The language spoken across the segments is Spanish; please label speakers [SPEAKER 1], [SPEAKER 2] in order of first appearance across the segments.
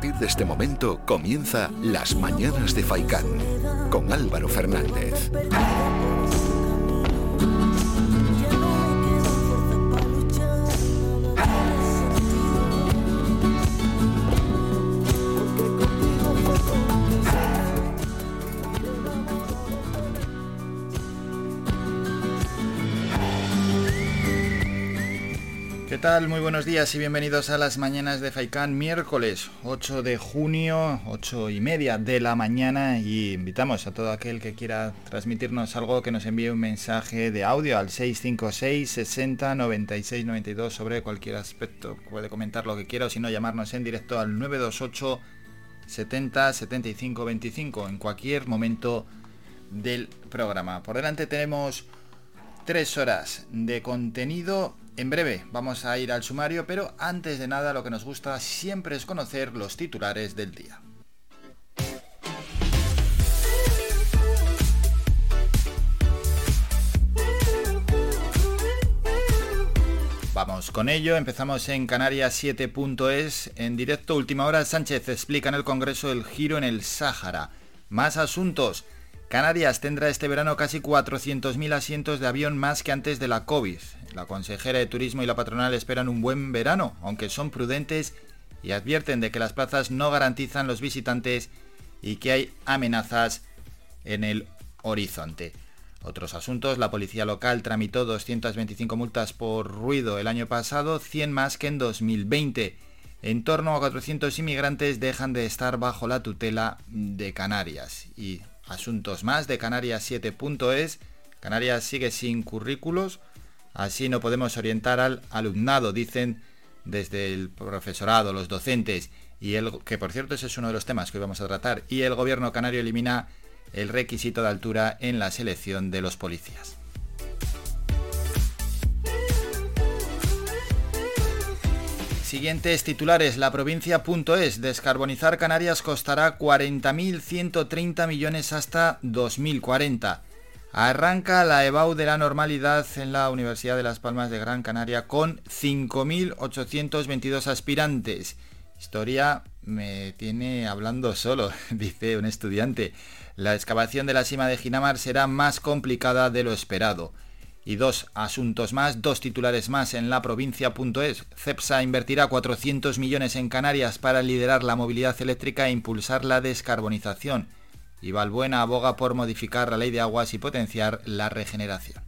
[SPEAKER 1] partir de este momento comienza Las Mañanas de Faicán con Álvaro Fernández.
[SPEAKER 2] Muy buenos días y bienvenidos a las mañanas de Faikán, miércoles 8 de junio, 8 y media de la mañana y invitamos a todo aquel que quiera transmitirnos algo que nos envíe un mensaje de audio al 656 60 96 92 sobre cualquier aspecto. Puede comentar lo que quiera o si no llamarnos en directo al 928 70 75 25 en cualquier momento del programa. Por delante tenemos tres horas de contenido en breve vamos a ir al sumario, pero antes de nada lo que nos gusta siempre es conocer los titulares del día. Vamos con ello, empezamos en Canarias 7.es, en directo última hora Sánchez explica en el Congreso el giro en el Sáhara. Más asuntos, Canarias tendrá este verano casi 400.000 asientos de avión más que antes de la COVID. La consejera de Turismo y la patronal esperan un buen verano, aunque son prudentes y advierten de que las plazas no garantizan los visitantes y que hay amenazas en el horizonte. Otros asuntos, la policía local tramitó 225 multas por ruido el año pasado, 100 más que en 2020. En torno a 400 inmigrantes dejan de estar bajo la tutela de Canarias. Y asuntos más de Canarias 7.es. Canarias sigue sin currículos, así no podemos orientar al alumnado, dicen desde el profesorado, los docentes, y el que por cierto ese es uno de los temas que hoy vamos a tratar, y el gobierno canario elimina el requisito de altura en la selección de los policías. Siguientes titulares. La provincia.es. Descarbonizar Canarias costará 40.130 millones hasta 2040. Arranca la EBAU de la normalidad en la Universidad de Las Palmas de Gran Canaria con 5.822 aspirantes. Historia me tiene hablando solo, dice un estudiante. La excavación de la cima de Ginamar será más complicada de lo esperado. Y dos asuntos más, dos titulares más en la provincia.es. CEPSA invertirá 400 millones en Canarias para liderar la movilidad eléctrica e impulsar la descarbonización. Y aboga por modificar la ley de aguas y potenciar la regeneración.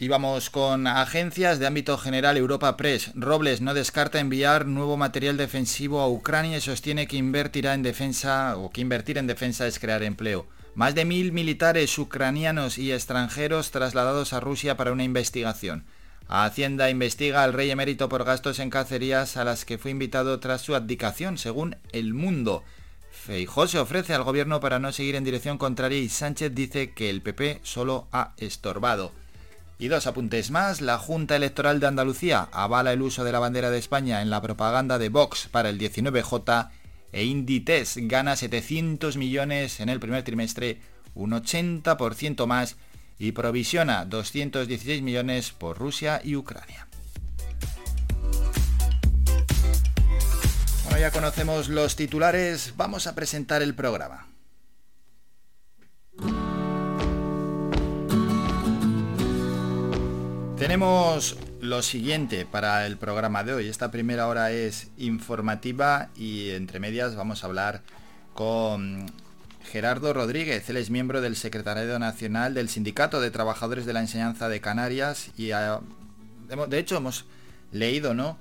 [SPEAKER 2] Y vamos con agencias de ámbito general Europa Press. Robles no descarta enviar nuevo material defensivo a Ucrania y sostiene que invertirá en defensa o que invertir en defensa es crear empleo. Más de mil militares ucranianos y extranjeros trasladados a Rusia para una investigación. Hacienda investiga al rey emérito por gastos en cacerías a las que fue invitado tras su abdicación, según El Mundo. Feijó se ofrece al gobierno para no seguir en dirección contraria y Sánchez dice que el PP solo ha estorbado. Y dos apuntes más, la Junta Electoral de Andalucía avala el uso de la bandera de España en la propaganda de Vox para el 19J e Inditex gana 700 millones en el primer trimestre, un 80% más, y provisiona 216 millones por Rusia y Ucrania. Bueno, ya conocemos los titulares, vamos a presentar el programa. Tenemos lo siguiente para el programa de hoy. Esta primera hora es informativa y entre medias vamos a hablar con Gerardo Rodríguez. Él es miembro del Secretariado Nacional del Sindicato de Trabajadores de la Enseñanza de Canarias y de hecho hemos leído, ¿no?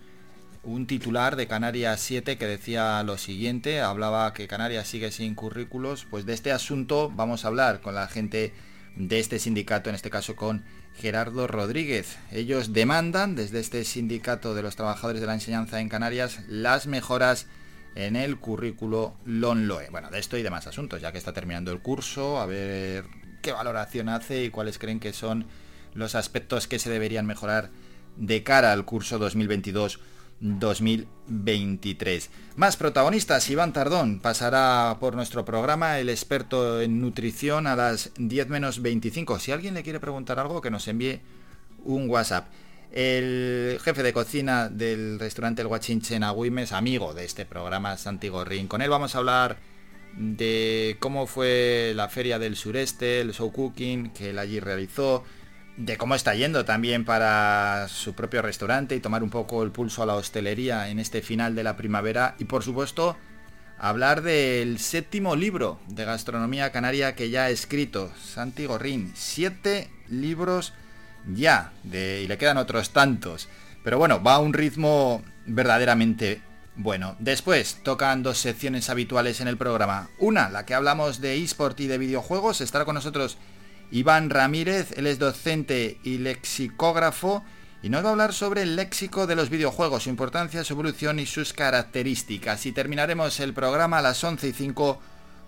[SPEAKER 2] Un titular de Canarias 7 que decía lo siguiente, hablaba que Canarias sigue sin currículos, pues de este asunto vamos a hablar con la gente de este sindicato, en este caso con Gerardo Rodríguez. Ellos demandan desde este sindicato de los trabajadores de la enseñanza en Canarias las mejoras en el currículo LONLOE. Bueno, de esto y demás asuntos, ya que está terminando el curso, a ver qué valoración hace y cuáles creen que son los aspectos que se deberían mejorar de cara al curso 2022 2023. Más protagonistas, Iván Tardón pasará por nuestro programa, el experto en nutrición a las 10 menos 25. Si alguien le quiere preguntar algo, que nos envíe un WhatsApp. El jefe de cocina del restaurante El Guachinche en Agüimes, amigo de este programa, Santi Gorrín. Con él vamos a hablar de cómo fue la feria del sureste, el show cooking que él allí realizó, de cómo está yendo también para su propio restaurante y tomar un poco el pulso a la hostelería en este final de la primavera y por supuesto hablar del séptimo libro de gastronomía canaria que ya ha escrito Santi Gorrín. Siete libros ya, de, y le quedan otros tantos. Pero bueno, va a un ritmo verdaderamente bueno. Después tocan dos secciones habituales en el programa. Una, la que hablamos de eSport y de videojuegos. Estará con nosotros Iván Ramírez, él es docente y lexicógrafo y nos va a hablar sobre el léxico de los videojuegos, su importancia, su evolución y sus características. Y terminaremos el programa a las 11 y 5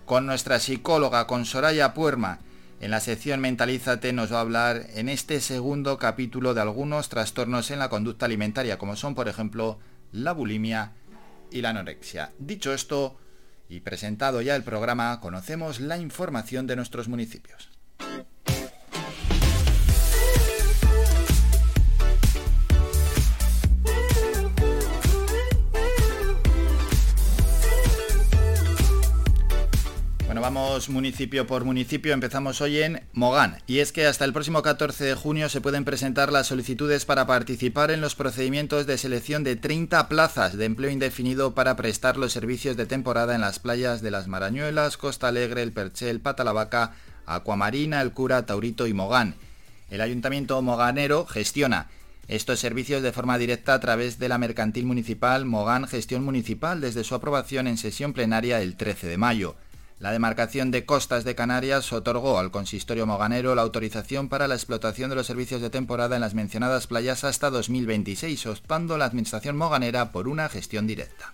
[SPEAKER 2] con nuestra psicóloga, con Soraya Puerma. En la sección Mentalízate nos va a hablar en este segundo capítulo de algunos trastornos en la conducta alimentaria, como son por ejemplo la bulimia y la anorexia. Dicho esto y presentado ya el programa, conocemos la información de nuestros municipios. Vamos municipio por municipio. Empezamos hoy en Mogán. Y es que hasta el próximo 14 de junio se pueden presentar las solicitudes para participar en los procedimientos de selección de 30 plazas de empleo indefinido para prestar los servicios de temporada en las playas de las Marañuelas, Costa Alegre, El Perchel, Patalavaca, Acuamarina, El Cura, Taurito y Mogán. El Ayuntamiento Moganero gestiona estos servicios de forma directa a través de la Mercantil Municipal Mogán Gestión Municipal desde su aprobación en sesión plenaria el 13 de mayo. La demarcación de costas de Canarias otorgó al consistorio moganero la autorización para la explotación de los servicios de temporada en las mencionadas playas hasta 2026, optando la administración moganera por una gestión directa.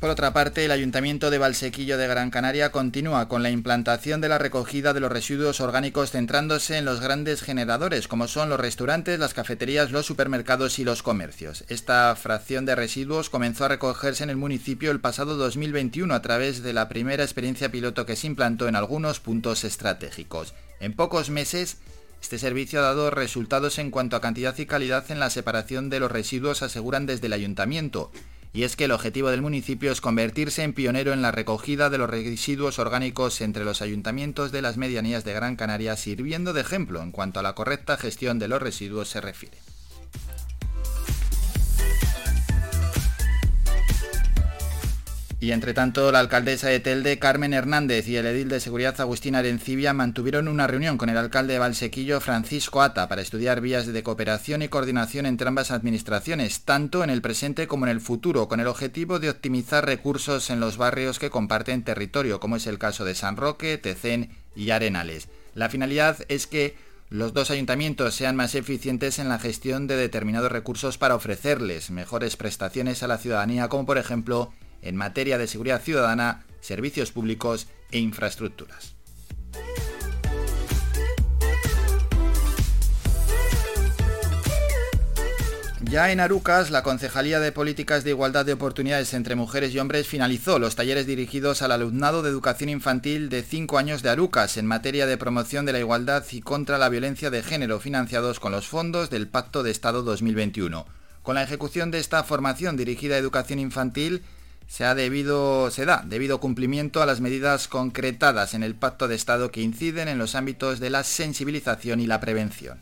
[SPEAKER 2] Por otra parte, el Ayuntamiento de Valsequillo de Gran Canaria continúa con la implantación de la recogida de los residuos orgánicos centrándose en los grandes generadores, como son los restaurantes, las cafeterías, los supermercados y los comercios. Esta fracción de residuos comenzó a recogerse en el municipio el pasado 2021 a través de la primera experiencia piloto que se implantó en algunos puntos estratégicos. En pocos meses, este servicio ha dado resultados en cuanto a cantidad y calidad en la separación de los residuos, aseguran desde el ayuntamiento y es que el objetivo del municipio es convertirse en pionero en la recogida de los residuos orgánicos entre los ayuntamientos de las medianías de Gran Canaria, sirviendo de ejemplo en cuanto a la correcta gestión de los residuos se refiere. Y entre tanto, la alcaldesa de Telde, Carmen Hernández, y el edil de Seguridad, Agustín Arencibia, mantuvieron una reunión con el alcalde de Valsequillo, Francisco Ata, para estudiar vías de cooperación y coordinación entre ambas administraciones, tanto en el presente como en el futuro, con el objetivo de optimizar recursos en los barrios que comparten territorio, como es el caso de San Roque, Tecén y Arenales. La finalidad es que los dos ayuntamientos sean más eficientes en la gestión de determinados recursos para ofrecerles mejores prestaciones a la ciudadanía, como por ejemplo en materia de seguridad ciudadana, servicios públicos e infraestructuras. Ya en Arucas, la Concejalía de Políticas de Igualdad de Oportunidades entre Mujeres y Hombres finalizó los talleres dirigidos al alumnado de educación infantil de 5 años de Arucas en materia de promoción de la igualdad y contra la violencia de género financiados con los fondos del Pacto de Estado 2021. Con la ejecución de esta formación dirigida a educación infantil, se, ha debido, se da debido cumplimiento a las medidas concretadas en el Pacto de Estado que inciden en los ámbitos de la sensibilización y la prevención.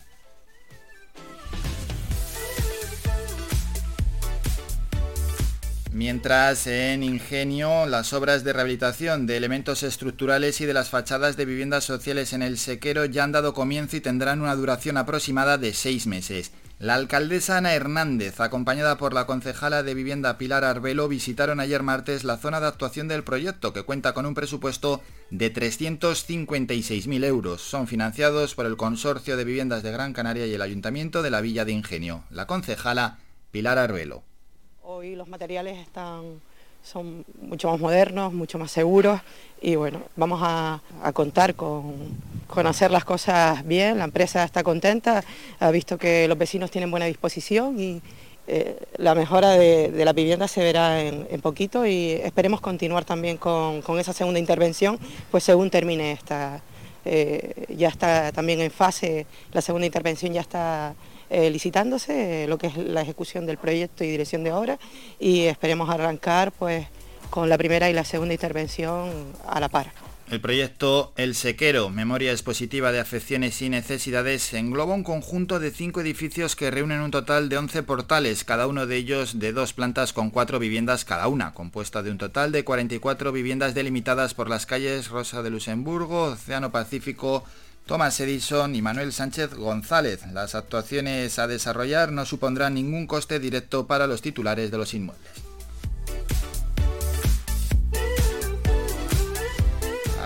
[SPEAKER 2] Mientras en Ingenio las obras de rehabilitación de elementos estructurales y de las fachadas de viviendas sociales en el sequero ya han dado comienzo y tendrán una duración aproximada de seis meses. La alcaldesa Ana Hernández, acompañada por la concejala de vivienda Pilar Arbelo, visitaron ayer martes la zona de actuación del proyecto, que cuenta con un presupuesto de 356.000 euros. Son financiados por el Consorcio de Viviendas de Gran Canaria y el Ayuntamiento de la Villa de Ingenio. La concejala Pilar Arbelo.
[SPEAKER 3] Hoy los materiales están son mucho más modernos, mucho más seguros y bueno, vamos a, contar con, hacer las cosas bien, la empresa está contenta, ha visto que los vecinos tienen buena disposición y eh, la mejora de, la vivienda se verá en, poquito y esperemos continuar también con, esa segunda intervención, pues según termine esta, eh, ya está también en fase, la segunda intervención ya está eh, licitándose, lo que es la ejecución del proyecto y dirección de obra, y esperemos arrancar pues con la primera y la segunda intervención a la par.
[SPEAKER 2] El proyecto El Sequero, Memoria Expositiva de Afecciones y Necesidades, engloba un conjunto de cinco edificios que reúnen un total de 11 portales, cada uno de ellos de dos plantas con cuatro viviendas cada una, compuesta de un total de 44 viviendas delimitadas por las calles Rosa de Luxemburgo, Océano Pacífico, Tomás Edison y Manuel Sánchez González. Las actuaciones a desarrollar no supondrán ningún coste directo para los titulares de los inmuebles.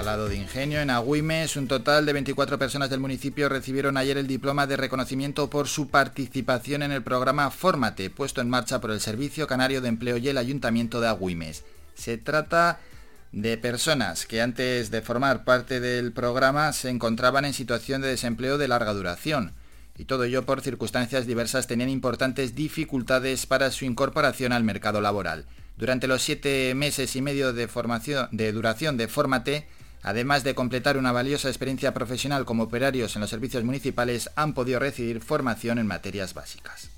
[SPEAKER 2] lado de Ingenio, en Agüimes, un total de 24 personas del municipio recibieron ayer el diploma de reconocimiento por su participación en el programa Fórmate, puesto en marcha por el Servicio Canario de Empleo y el Ayuntamiento de Agüimes. Se trata de personas que antes de formar parte del programa se encontraban en situación de desempleo de larga duración. Y todo ello por circunstancias diversas tenían importantes dificultades para su incorporación al mercado laboral. Durante los siete meses y medio de, formación, de duración de Fórmate, Además de completar una valiosa experiencia profesional como operarios en los servicios municipales, han podido recibir formación en materias básicas.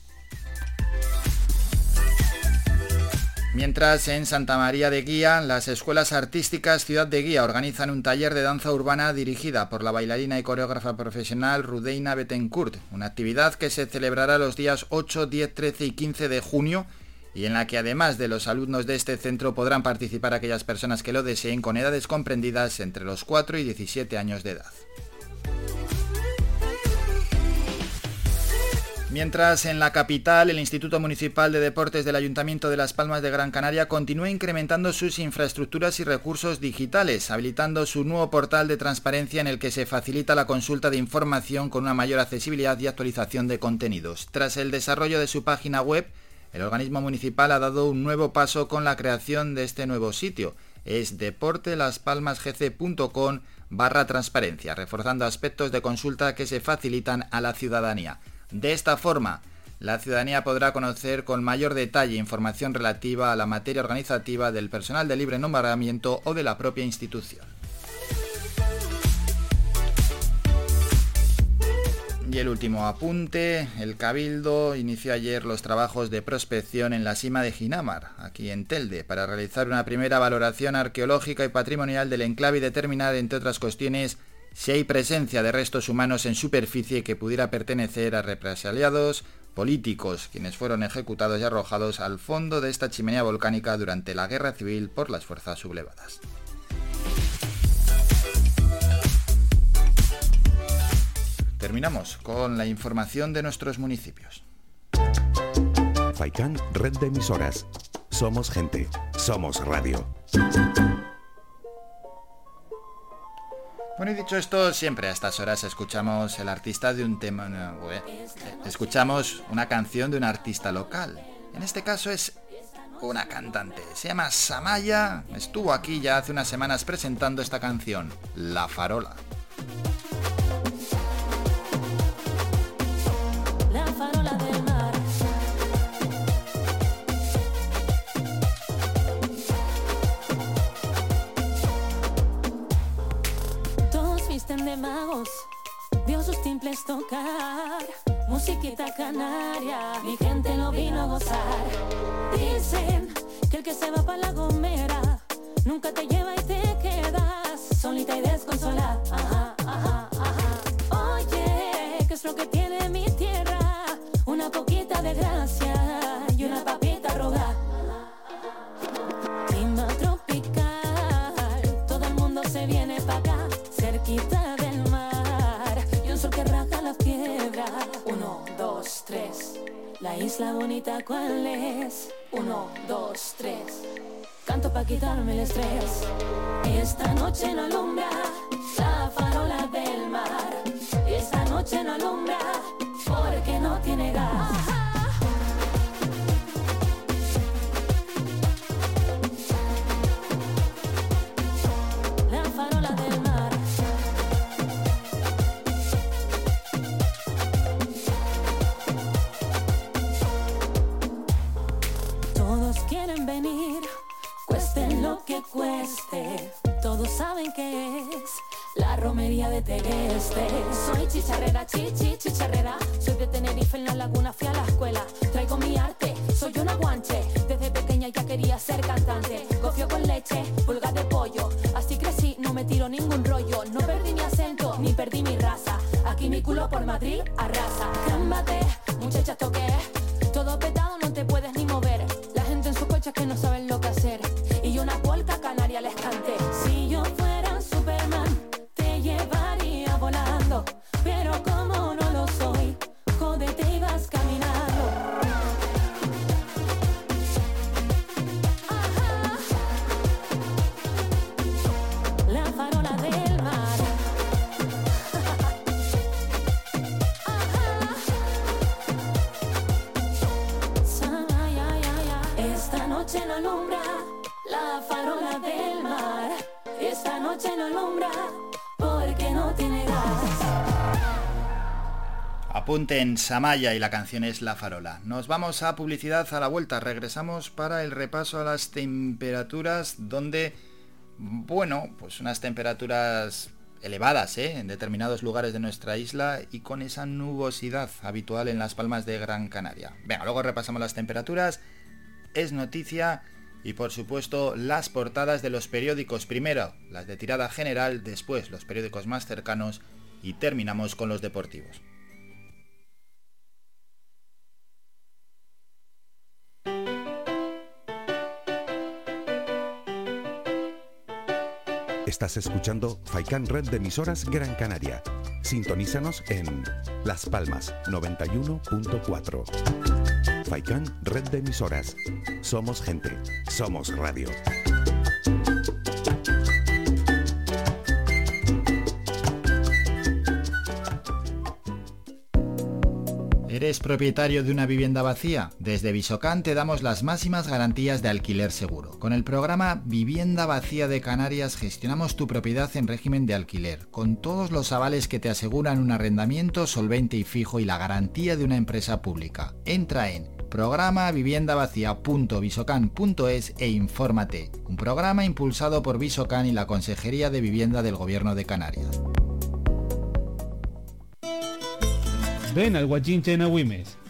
[SPEAKER 2] Mientras en Santa María de Guía, las escuelas artísticas Ciudad de Guía organizan un taller de danza urbana dirigida por la bailarina y coreógrafa profesional Rudeina Betancourt, una actividad que se celebrará los días 8, 10, 13 y 15 de junio y en la que además de los alumnos de este centro podrán participar aquellas personas que lo deseen con edades comprendidas entre los 4 y 17 años de edad. Mientras en la capital el Instituto Municipal de Deportes del Ayuntamiento de Las Palmas de Gran Canaria continúa incrementando sus infraestructuras y recursos digitales, habilitando su nuevo portal de transparencia en el que se facilita la consulta de información con una mayor accesibilidad y actualización de contenidos. Tras el desarrollo de su página web, el organismo municipal ha dado un nuevo paso con la creación de este nuevo sitio. Es deportelaspalmasgc.com barra transparencia, reforzando aspectos de consulta que se facilitan a la ciudadanía. De esta forma, la ciudadanía podrá conocer con mayor detalle información relativa a la materia organizativa del personal de libre nombramiento o de la propia institución. Y el último apunte, el Cabildo inició ayer los trabajos de prospección en la cima de Ginamar, aquí en Telde, para realizar una primera valoración arqueológica y patrimonial del enclave y determinar, entre otras cuestiones, si hay presencia de restos humanos en superficie que pudiera pertenecer a represaliados políticos, quienes fueron ejecutados y arrojados al fondo de esta chimenea volcánica durante la guerra civil por las fuerzas sublevadas. Terminamos con la información de nuestros municipios.
[SPEAKER 1] Faikán, red de emisoras. Somos gente, somos radio.
[SPEAKER 2] Bueno, y dicho esto, siempre a estas horas escuchamos el artista de un tema... escuchamos una canción de un artista local. En este caso es una cantante. Se llama Samaya. Estuvo aquí ya hace unas semanas presentando esta canción, La Farola.
[SPEAKER 4] Magos, vio sus timples tocar, musiquita canaria, mi gente lo vino a gozar. Dicen que el que se va para la gomera, nunca te lleva y te quedas solita y desconsolada. Oye, ¿qué es lo que tiene mi tierra? Una isla bonita, ¿cuál es? Uno, dos, tres. Canto pa' quitarme el estrés. Esta noche no alumbra la farola del mar. Esta noche no alumbra porque no tiene gas. Cueste. Todos saben que es la romería de Tegueste. Soy chicharrera, chichi, chicharrera. Soy de Tenerife en la laguna, fui a la escuela. Traigo mi arte, soy una guanche. Desde pequeña ya quería ser cantante. Gofio con leche, pulga de pollo. Así crecí, no me tiro ningún rollo. No perdí mi acento, ni perdí mi raza. Aquí mi culo por Madrid arrasa. Cámbate, muchachas toqué. Todo petado, no te puedes ni mover. La gente en su coche que no porque no tiene gas.
[SPEAKER 2] Apunten Samaya y la canción es La Farola. Nos vamos a publicidad a la vuelta. Regresamos para el repaso a las temperaturas donde, bueno, pues unas temperaturas elevadas ¿eh? en determinados lugares de nuestra isla y con esa nubosidad habitual en las palmas de Gran Canaria. Venga, luego repasamos las temperaturas. Es noticia y por supuesto las portadas de los periódicos. Primero las de tirada general, después los periódicos más cercanos y terminamos con los deportivos.
[SPEAKER 5] Estás escuchando Faikan Red de emisoras Gran Canaria. Sintonízanos en Las Palmas 91.4. Red de emisoras. Somos gente, somos radio.
[SPEAKER 2] ¿Eres propietario de una vivienda vacía? Desde Visocan te damos las máximas garantías de alquiler seguro. Con el programa Vivienda Vacía de Canarias gestionamos tu propiedad en régimen de alquiler, con todos los avales que te aseguran un arrendamiento solvente y fijo y la garantía de una empresa pública. Entra en programa viviendavacía.visocan.es e infórmate. Un programa impulsado por Visocan y la Consejería de Vivienda del Gobierno de Canarias.
[SPEAKER 6] Ven al.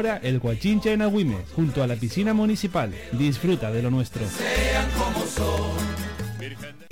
[SPEAKER 6] el Guachinche en Agüimes, junto a la piscina municipal. Disfruta de lo nuestro.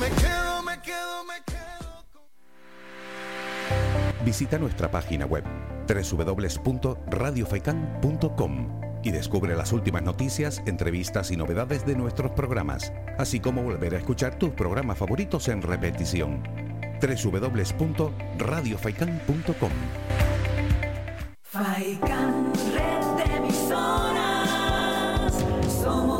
[SPEAKER 7] Me quedo, me quedo, me quedo.
[SPEAKER 5] Visita nuestra página web www.radiofaikan.com y descubre las últimas noticias, entrevistas y novedades de nuestros programas, así como volver a escuchar tus programas favoritos en repetición. www.radiofaikan.com
[SPEAKER 4] Faikan, red de emisoras. Somos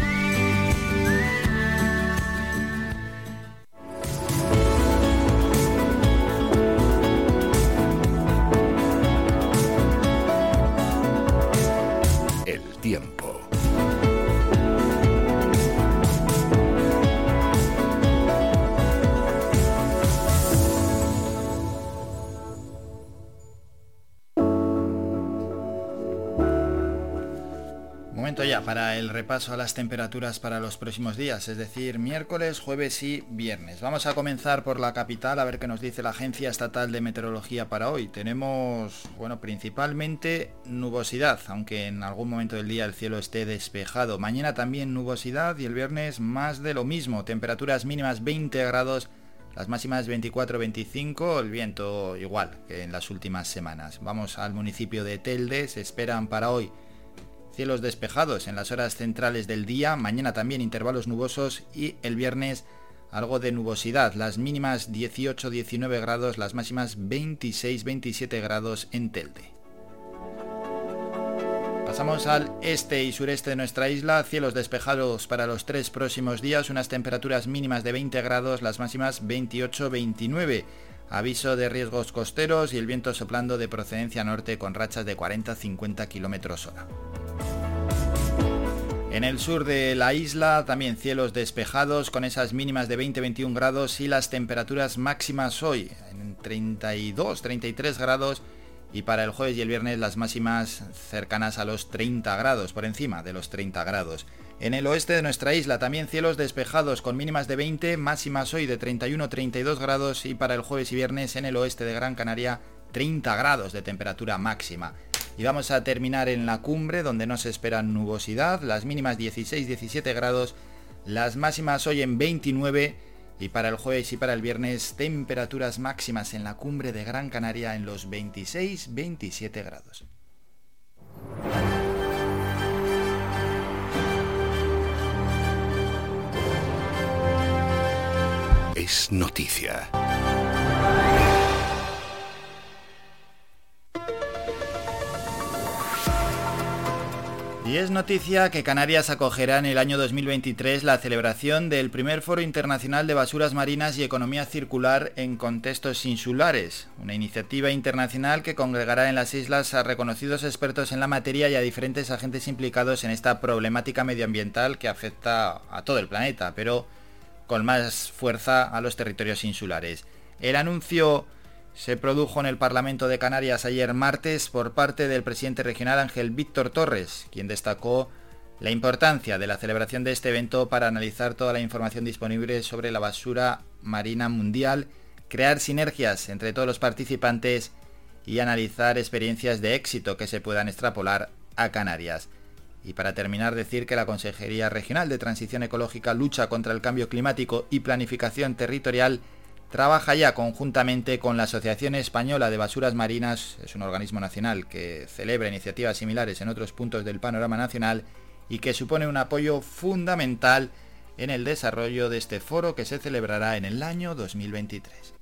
[SPEAKER 2] Para el repaso a las temperaturas para los próximos días, es decir, miércoles, jueves y viernes. Vamos a comenzar por la capital a ver qué nos dice la Agencia Estatal de Meteorología para hoy. Tenemos, bueno, principalmente nubosidad, aunque en algún momento del día el cielo esté despejado. Mañana también nubosidad y el viernes más de lo mismo. Temperaturas mínimas 20 grados, las máximas 24-25, el viento igual que en las últimas semanas. Vamos al municipio de Telde, se esperan para hoy Cielos despejados en las horas centrales del día, mañana también intervalos nubosos y el viernes algo de nubosidad, las mínimas 18-19 grados, las máximas 26-27 grados en Telde. Pasamos al este y sureste de nuestra isla, cielos despejados para los tres próximos días, unas temperaturas mínimas de 20 grados, las máximas 28-29. Aviso de riesgos costeros y el viento soplando de procedencia norte con rachas de 40-50 km hora. En el sur de la isla también cielos despejados con esas mínimas de 20-21 grados y las temperaturas máximas hoy en 32-33 grados y para el jueves y el viernes las máximas cercanas a los 30 grados, por encima de los 30 grados. En el oeste de nuestra isla también cielos despejados con mínimas de 20, máximas hoy de 31-32 grados y para el jueves y viernes en el oeste de Gran Canaria 30 grados de temperatura máxima. Y vamos a terminar en la cumbre donde no se espera nubosidad, las mínimas 16-17 grados, las máximas hoy en 29 y para el jueves y para el viernes temperaturas máximas en la cumbre de Gran Canaria en los 26-27 grados.
[SPEAKER 1] Es noticia.
[SPEAKER 2] Y es noticia que Canarias acogerá en el año 2023 la celebración del primer Foro Internacional de Basuras Marinas y Economía Circular en Contextos Insulares, una iniciativa internacional que congregará en las islas a reconocidos expertos en la materia y a diferentes agentes implicados en esta problemática medioambiental que afecta a todo el planeta, pero con más fuerza a los territorios insulares. El anuncio se produjo en el Parlamento de Canarias ayer martes por parte del presidente regional Ángel Víctor Torres, quien destacó la importancia de la celebración de este evento para analizar toda la información disponible sobre la basura marina mundial, crear sinergias entre todos los participantes y analizar experiencias de éxito que se puedan extrapolar a Canarias. Y para terminar, decir que la Consejería Regional de Transición Ecológica, Lucha contra el Cambio Climático y Planificación Territorial trabaja ya conjuntamente con la Asociación Española de Basuras Marinas, es un organismo nacional que celebra iniciativas similares en otros puntos del panorama nacional y que supone un apoyo fundamental en el desarrollo de este foro que se celebrará en el año 2023.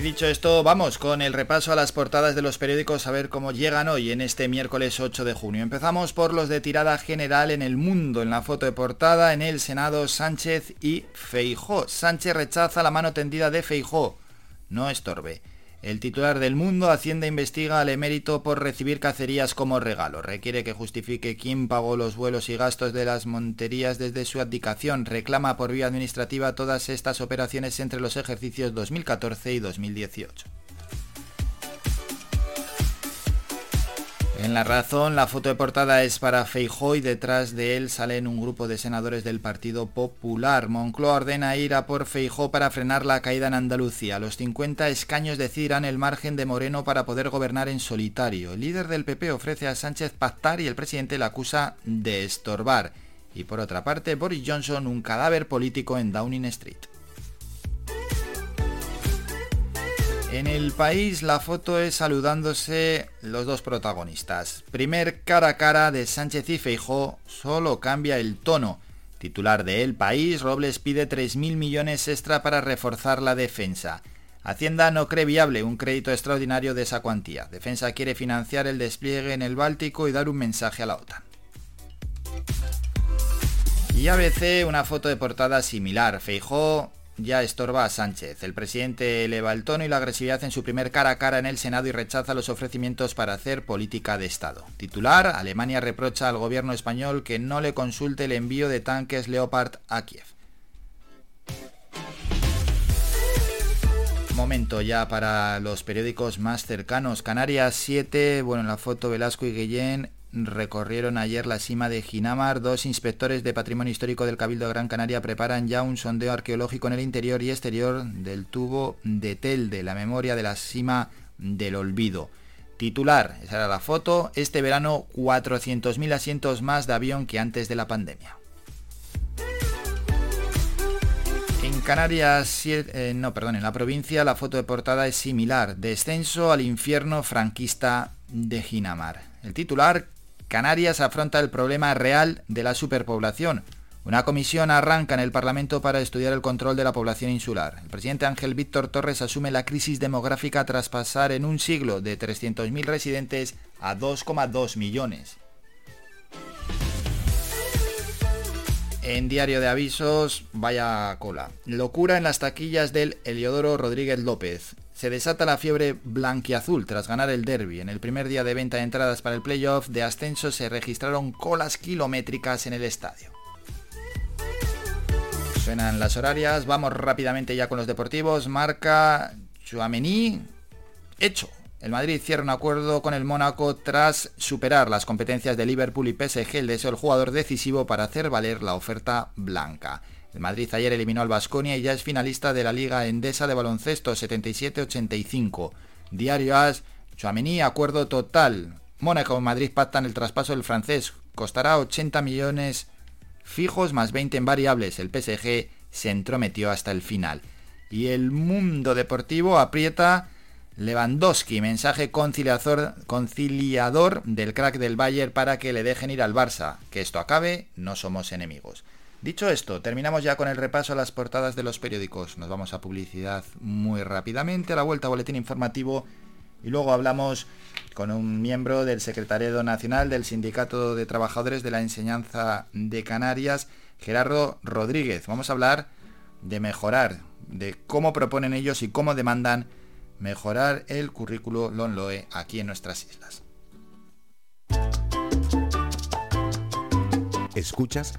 [SPEAKER 2] Y dicho esto, vamos con el repaso a las portadas de los periódicos a ver cómo llegan hoy en este miércoles 8 de junio. Empezamos por los de tirada general en el mundo. En la foto de portada, en el Senado, Sánchez y Feijó. Sánchez rechaza la mano tendida de Feijó. No estorbe. El titular del Mundo, Hacienda investiga al emérito por recibir cacerías como regalo. Requiere que justifique quién pagó los vuelos y gastos de las monterías desde su abdicación. Reclama por vía administrativa todas estas operaciones entre los ejercicios 2014 y 2018. En la razón, la foto de portada es para Feijó y detrás de él salen un grupo de senadores del Partido Popular. Moncloa ordena ir a por Feijó para frenar la caída en Andalucía. Los 50 escaños decidirán el margen de Moreno para poder gobernar en solitario. El líder del PP ofrece a Sánchez pactar y el presidente le acusa de estorbar. Y por otra parte, Boris Johnson un cadáver político en Downing Street. En el país la foto es saludándose los dos protagonistas. Primer cara a cara de Sánchez y Feijó, solo cambia el tono. Titular de El País, Robles pide 3.000 millones extra para reforzar la defensa. Hacienda no cree viable un crédito extraordinario de esa cuantía. Defensa quiere financiar el despliegue en el Báltico y dar un mensaje a la OTAN. Y ABC una foto de portada similar. Feijó ya estorba a Sánchez. El presidente eleva el tono y la agresividad en su primer cara a cara en el Senado y rechaza los ofrecimientos para hacer política de Estado. Titular, Alemania reprocha al gobierno español que no le consulte el envío de tanques Leopard a Kiev. Momento ya para los periódicos más cercanos. Canarias 7, bueno, en la foto Velasco y Guillén recorrieron ayer la cima de Ginamar. Dos inspectores de Patrimonio Histórico del Cabildo de Gran Canaria preparan ya un sondeo arqueológico en el interior y exterior del tubo de Telde, la memoria de la cima del olvido. Titular, esa era la foto, este verano 400.000 asientos más de avión que antes de la pandemia. En Canarias, eh, no, perdón, en la provincia la foto de portada es similar, descenso al infierno franquista de Ginamar. El titular, Canarias afronta el problema real de la superpoblación. Una comisión arranca en el Parlamento para estudiar el control de la población insular. El presidente Ángel Víctor Torres asume la crisis demográfica tras pasar en un siglo de 300.000 residentes a 2,2 millones. En Diario de Avisos, vaya cola. Locura en las taquillas del Eliodoro Rodríguez López. Se desata la fiebre blanquiazul tras ganar el derby. En el primer día de venta de entradas para el playoff de ascenso se registraron colas kilométricas en el estadio. Suenan las horarias, vamos rápidamente ya con los deportivos. Marca Chuamení, hecho. El Madrid cierra un acuerdo con el Mónaco tras superar las competencias de Liverpool y PSG, el del jugador decisivo para hacer valer la oferta blanca. El Madrid ayer eliminó al Basconia y ya es finalista de la Liga Endesa de Baloncesto 77-85. Diario As, Chouameni, acuerdo total. Mónaco y Madrid pactan el traspaso del francés. Costará 80 millones fijos más 20 en variables. El PSG se entrometió hasta el final. Y el mundo deportivo aprieta Lewandowski, mensaje conciliador, conciliador del crack del Bayern para que le dejen ir al Barça. Que esto acabe, no somos enemigos. Dicho esto, terminamos ya con el repaso a las portadas de los periódicos. Nos vamos a publicidad muy rápidamente, a la vuelta boletín informativo y luego hablamos con un miembro del Secretariado Nacional del Sindicato de Trabajadores de la Enseñanza de Canarias, Gerardo Rodríguez. Vamos a hablar de mejorar, de cómo proponen ellos y cómo demandan mejorar el currículo LONLOE aquí en nuestras islas.
[SPEAKER 5] Escuchas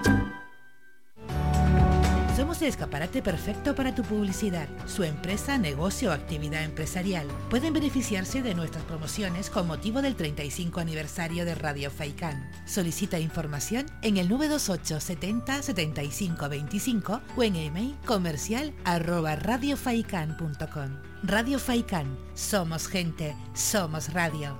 [SPEAKER 8] Somos el escaparate perfecto para tu publicidad. Su empresa, negocio o actividad empresarial pueden beneficiarse de nuestras promociones con motivo del 35 aniversario de Radio Faikan. Solicita información en el 928 70 75 25 o en email comercial arroba. Radio Faikan. Somos gente, somos radio.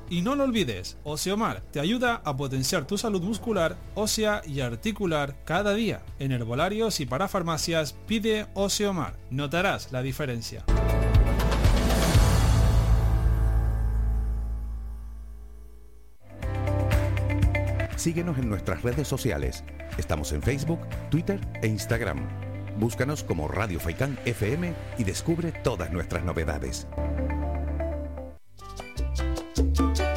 [SPEAKER 6] Y no lo olvides, Oseomar te ayuda a potenciar tu salud muscular, ósea y articular cada día. En herbolarios y para farmacias pide Oseomar. Notarás la diferencia.
[SPEAKER 5] Síguenos en nuestras redes sociales. Estamos en Facebook, Twitter e Instagram. Búscanos como Radio Faikán FM y descubre todas nuestras novedades.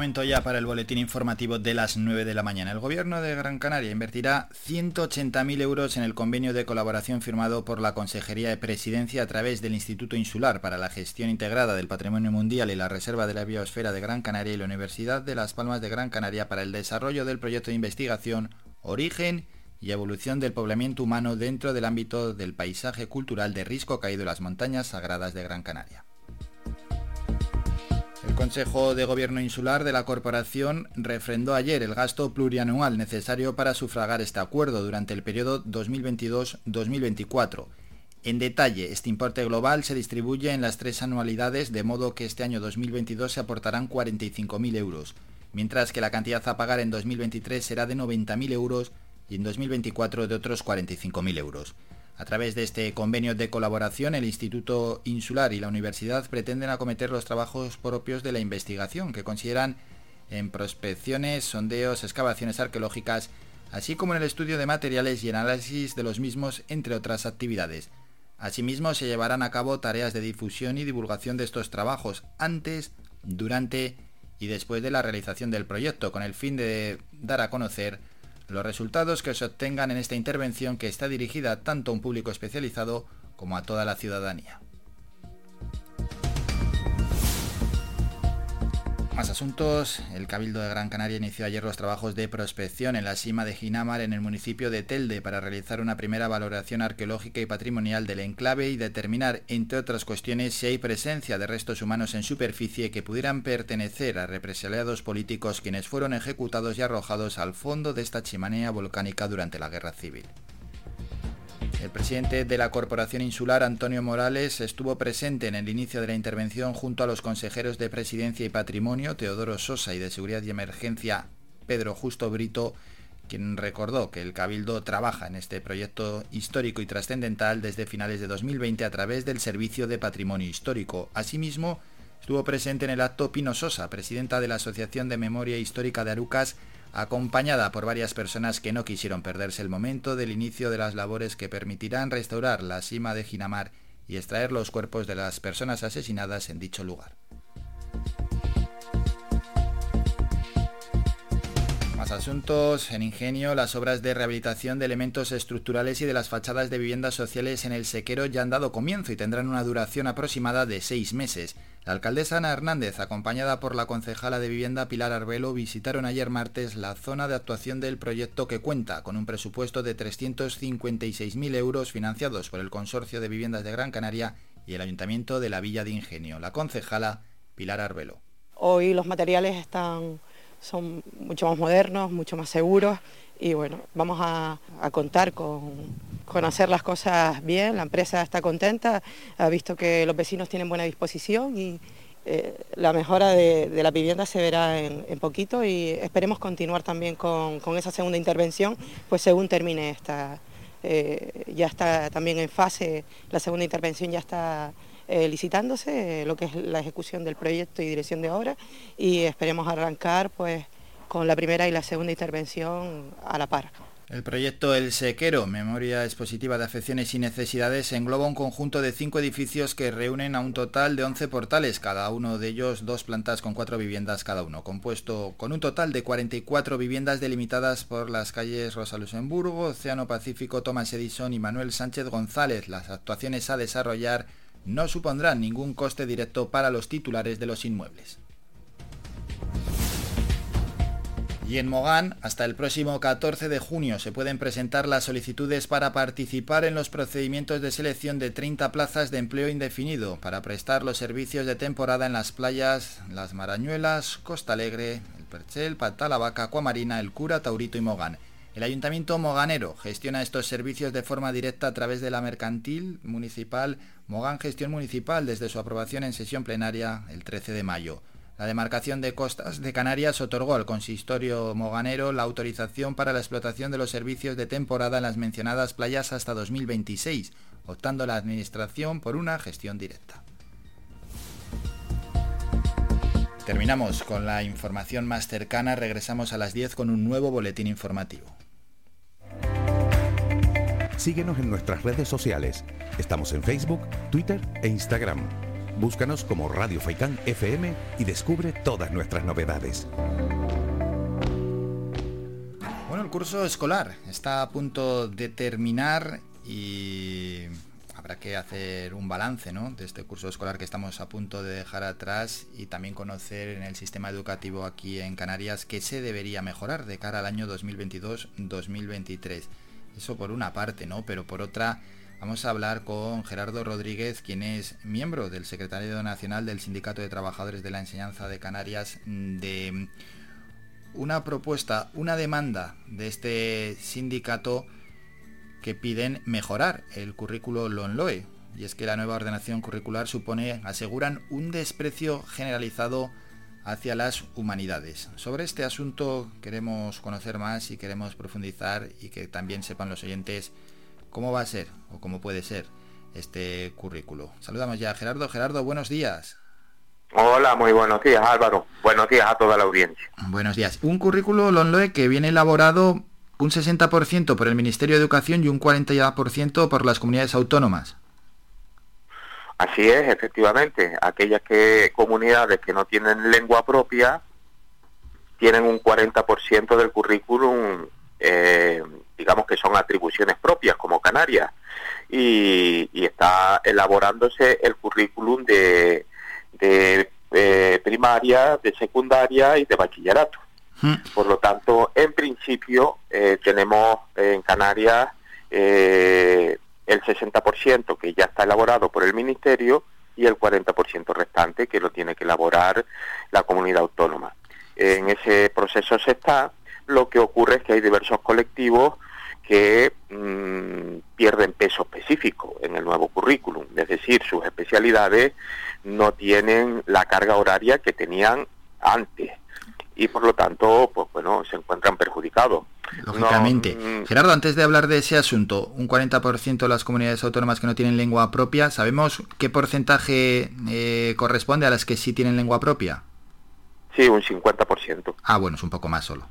[SPEAKER 2] Momento ya para el boletín informativo de las 9 de la mañana. El gobierno de Gran Canaria invertirá 180.000 euros en el convenio de colaboración firmado por la Consejería de Presidencia a través del Instituto Insular para la Gestión Integrada del Patrimonio Mundial y la Reserva de la Biosfera de Gran Canaria y la Universidad de Las Palmas de Gran Canaria para el desarrollo del proyecto de investigación Origen y evolución del poblamiento humano dentro del ámbito del paisaje cultural de Risco Caído en las Montañas Sagradas de Gran Canaria. El Consejo de Gobierno Insular de la Corporación refrendó ayer el gasto plurianual necesario para sufragar este acuerdo durante el periodo 2022-2024. En detalle, este importe global se distribuye en las tres anualidades, de modo que este año 2022 se aportarán 45.000 euros, mientras que la cantidad a pagar en 2023 será de 90.000 euros y en 2024 de otros 45.000 euros. A través de este convenio de colaboración, el Instituto Insular y la Universidad pretenden acometer los trabajos propios de la investigación, que consideran en prospecciones, sondeos, excavaciones arqueológicas, así como en el estudio de materiales y análisis de los mismos, entre otras actividades. Asimismo, se llevarán a cabo tareas de difusión y divulgación de estos trabajos antes, durante y después de la realización del proyecto, con el fin de dar a conocer los resultados que se obtengan en esta intervención que está dirigida tanto a un público especializado como a toda la ciudadanía. Más asuntos. El Cabildo de Gran Canaria inició ayer los trabajos de prospección en la cima de Ginamar en el municipio de Telde para realizar una primera valoración arqueológica y patrimonial del enclave y determinar, entre otras cuestiones, si hay presencia de restos humanos en superficie que pudieran pertenecer a represaliados políticos quienes fueron ejecutados y arrojados al fondo de esta chimenea volcánica durante la Guerra Civil. El presidente de la Corporación Insular, Antonio Morales, estuvo presente en el inicio de la intervención junto a los consejeros de Presidencia y Patrimonio, Teodoro Sosa, y de Seguridad y Emergencia, Pedro Justo Brito, quien recordó que el Cabildo trabaja en este proyecto histórico y trascendental desde finales de 2020 a través del Servicio de Patrimonio Histórico. Asimismo, estuvo presente en el acto Pino Sosa, presidenta de la Asociación de Memoria Histórica de Arucas, acompañada por varias personas que no quisieron perderse el momento del inicio de las labores que permitirán restaurar la cima de Ginamar y extraer los cuerpos de las personas asesinadas en dicho lugar. Asuntos. En Ingenio, las obras de rehabilitación de elementos estructurales y de las fachadas de viviendas sociales en el Sequero ya han dado comienzo y tendrán una duración aproximada de seis meses. La alcaldesa Ana Hernández, acompañada por la concejala de vivienda Pilar Arbelo, visitaron ayer martes la zona de actuación del proyecto que cuenta con un presupuesto de 356.000 euros financiados por el Consorcio de Viviendas de Gran Canaria y el Ayuntamiento de la Villa de Ingenio. La concejala Pilar Arbelo.
[SPEAKER 3] Hoy los materiales están son mucho más modernos, mucho más seguros y bueno, vamos a, a contar con, con, hacer las cosas bien. La empresa está contenta, ha visto que los vecinos tienen buena disposición y eh, la mejora de, de, la vivienda se verá en, poquito y esperemos continuar también con, con, esa segunda intervención, pues según termine esta. Eh, ya está también en fase, la segunda intervención ya está eh, licitándose, eh, lo que es la ejecución del proyecto y dirección de obra y esperemos arrancar pues con la primera y la segunda intervención a la par.
[SPEAKER 2] El proyecto El Sequero, Memoria Expositiva de Afecciones y Necesidades, engloba un conjunto de cinco edificios que reúnen a un total de 11 portales, cada uno de ellos dos plantas con cuatro viviendas cada uno, compuesto con un total de 44 viviendas delimitadas por las calles Rosa Luxemburgo, Océano Pacífico, Tomás Edison y Manuel Sánchez González. Las actuaciones a desarrollar no supondrán ningún coste directo para los titulares de los inmuebles. Y en Mogán, hasta el próximo 14 de junio se pueden presentar las solicitudes para participar en los procedimientos de selección de 30 plazas de empleo indefinido para prestar los servicios de temporada en las playas Las Marañuelas, Costa Alegre, El Perchel, Vaca, Acuamarina, El Cura, Taurito y Mogán. El Ayuntamiento Moganero gestiona estos servicios de forma directa a través de la mercantil municipal Mogán Gestión Municipal desde su aprobación en sesión plenaria el 13 de mayo. La demarcación de costas de Canarias otorgó al consistorio moganero la autorización para la explotación de los servicios de temporada en las mencionadas playas hasta 2026, optando la Administración por una gestión directa. Terminamos con la información más cercana, regresamos a las 10 con un nuevo boletín informativo.
[SPEAKER 5] Síguenos en nuestras redes sociales. Estamos en Facebook, Twitter e Instagram Búscanos como Radio Faicán FM y descubre todas nuestras novedades.
[SPEAKER 2] Bueno, el curso escolar está a punto de terminar y habrá que hacer un balance ¿no? de este curso escolar que estamos a punto de dejar atrás y también conocer en el sistema educativo aquí en Canarias qué se debería mejorar de cara al año 2022-2023. Eso por una parte, ¿no? Pero por otra Vamos a hablar con Gerardo Rodríguez, quien es miembro del Secretario Nacional del Sindicato de Trabajadores de la Enseñanza de Canarias, de una propuesta, una demanda de este sindicato que piden mejorar el currículo LONLOE. Y es que la nueva ordenación curricular supone, aseguran, un desprecio generalizado hacia las humanidades. Sobre este asunto queremos conocer más y queremos profundizar y que también sepan los oyentes cómo va a ser o cómo puede ser este currículo. Saludamos ya a Gerardo. Gerardo, buenos días.
[SPEAKER 9] Hola, muy buenos días Álvaro. Buenos días a toda la audiencia.
[SPEAKER 2] Buenos días. Un currículo LONLOE que viene elaborado un 60% por el Ministerio de Educación y un 40% por las comunidades autónomas.
[SPEAKER 9] Así es, efectivamente. Aquellas que comunidades que no tienen lengua propia tienen un 40% del currículum eh, digamos que son atribuciones propias como Canarias y, está elaborándose el currículum de, de primaria, de secundaria y de bachillerato. Hmm. Por lo tanto, en principio eh, tenemos en Canarias eh, el 60% que ya está elaborado por el Ministerio y el 40% restante que lo tiene que elaborar la comunidad autónoma. En ese proceso se está, lo que ocurre es que hay diversos colectivos que mm, pierden peso específico en el nuevo currículum, es decir, sus especialidades no tienen la carga horaria que tenían antes y por lo tanto, pues bueno, se encuentran perjudicados.
[SPEAKER 2] Lógicamente. Mm, Gerardo, antes de hablar de ese asunto, un 40% de las comunidades autónomas que no tienen lengua propia, ¿sabemos qué porcentaje eh, corresponde a las que sí tienen lengua propia?
[SPEAKER 9] Sí, un 50%.
[SPEAKER 2] Ah, bueno, es un poco más solo.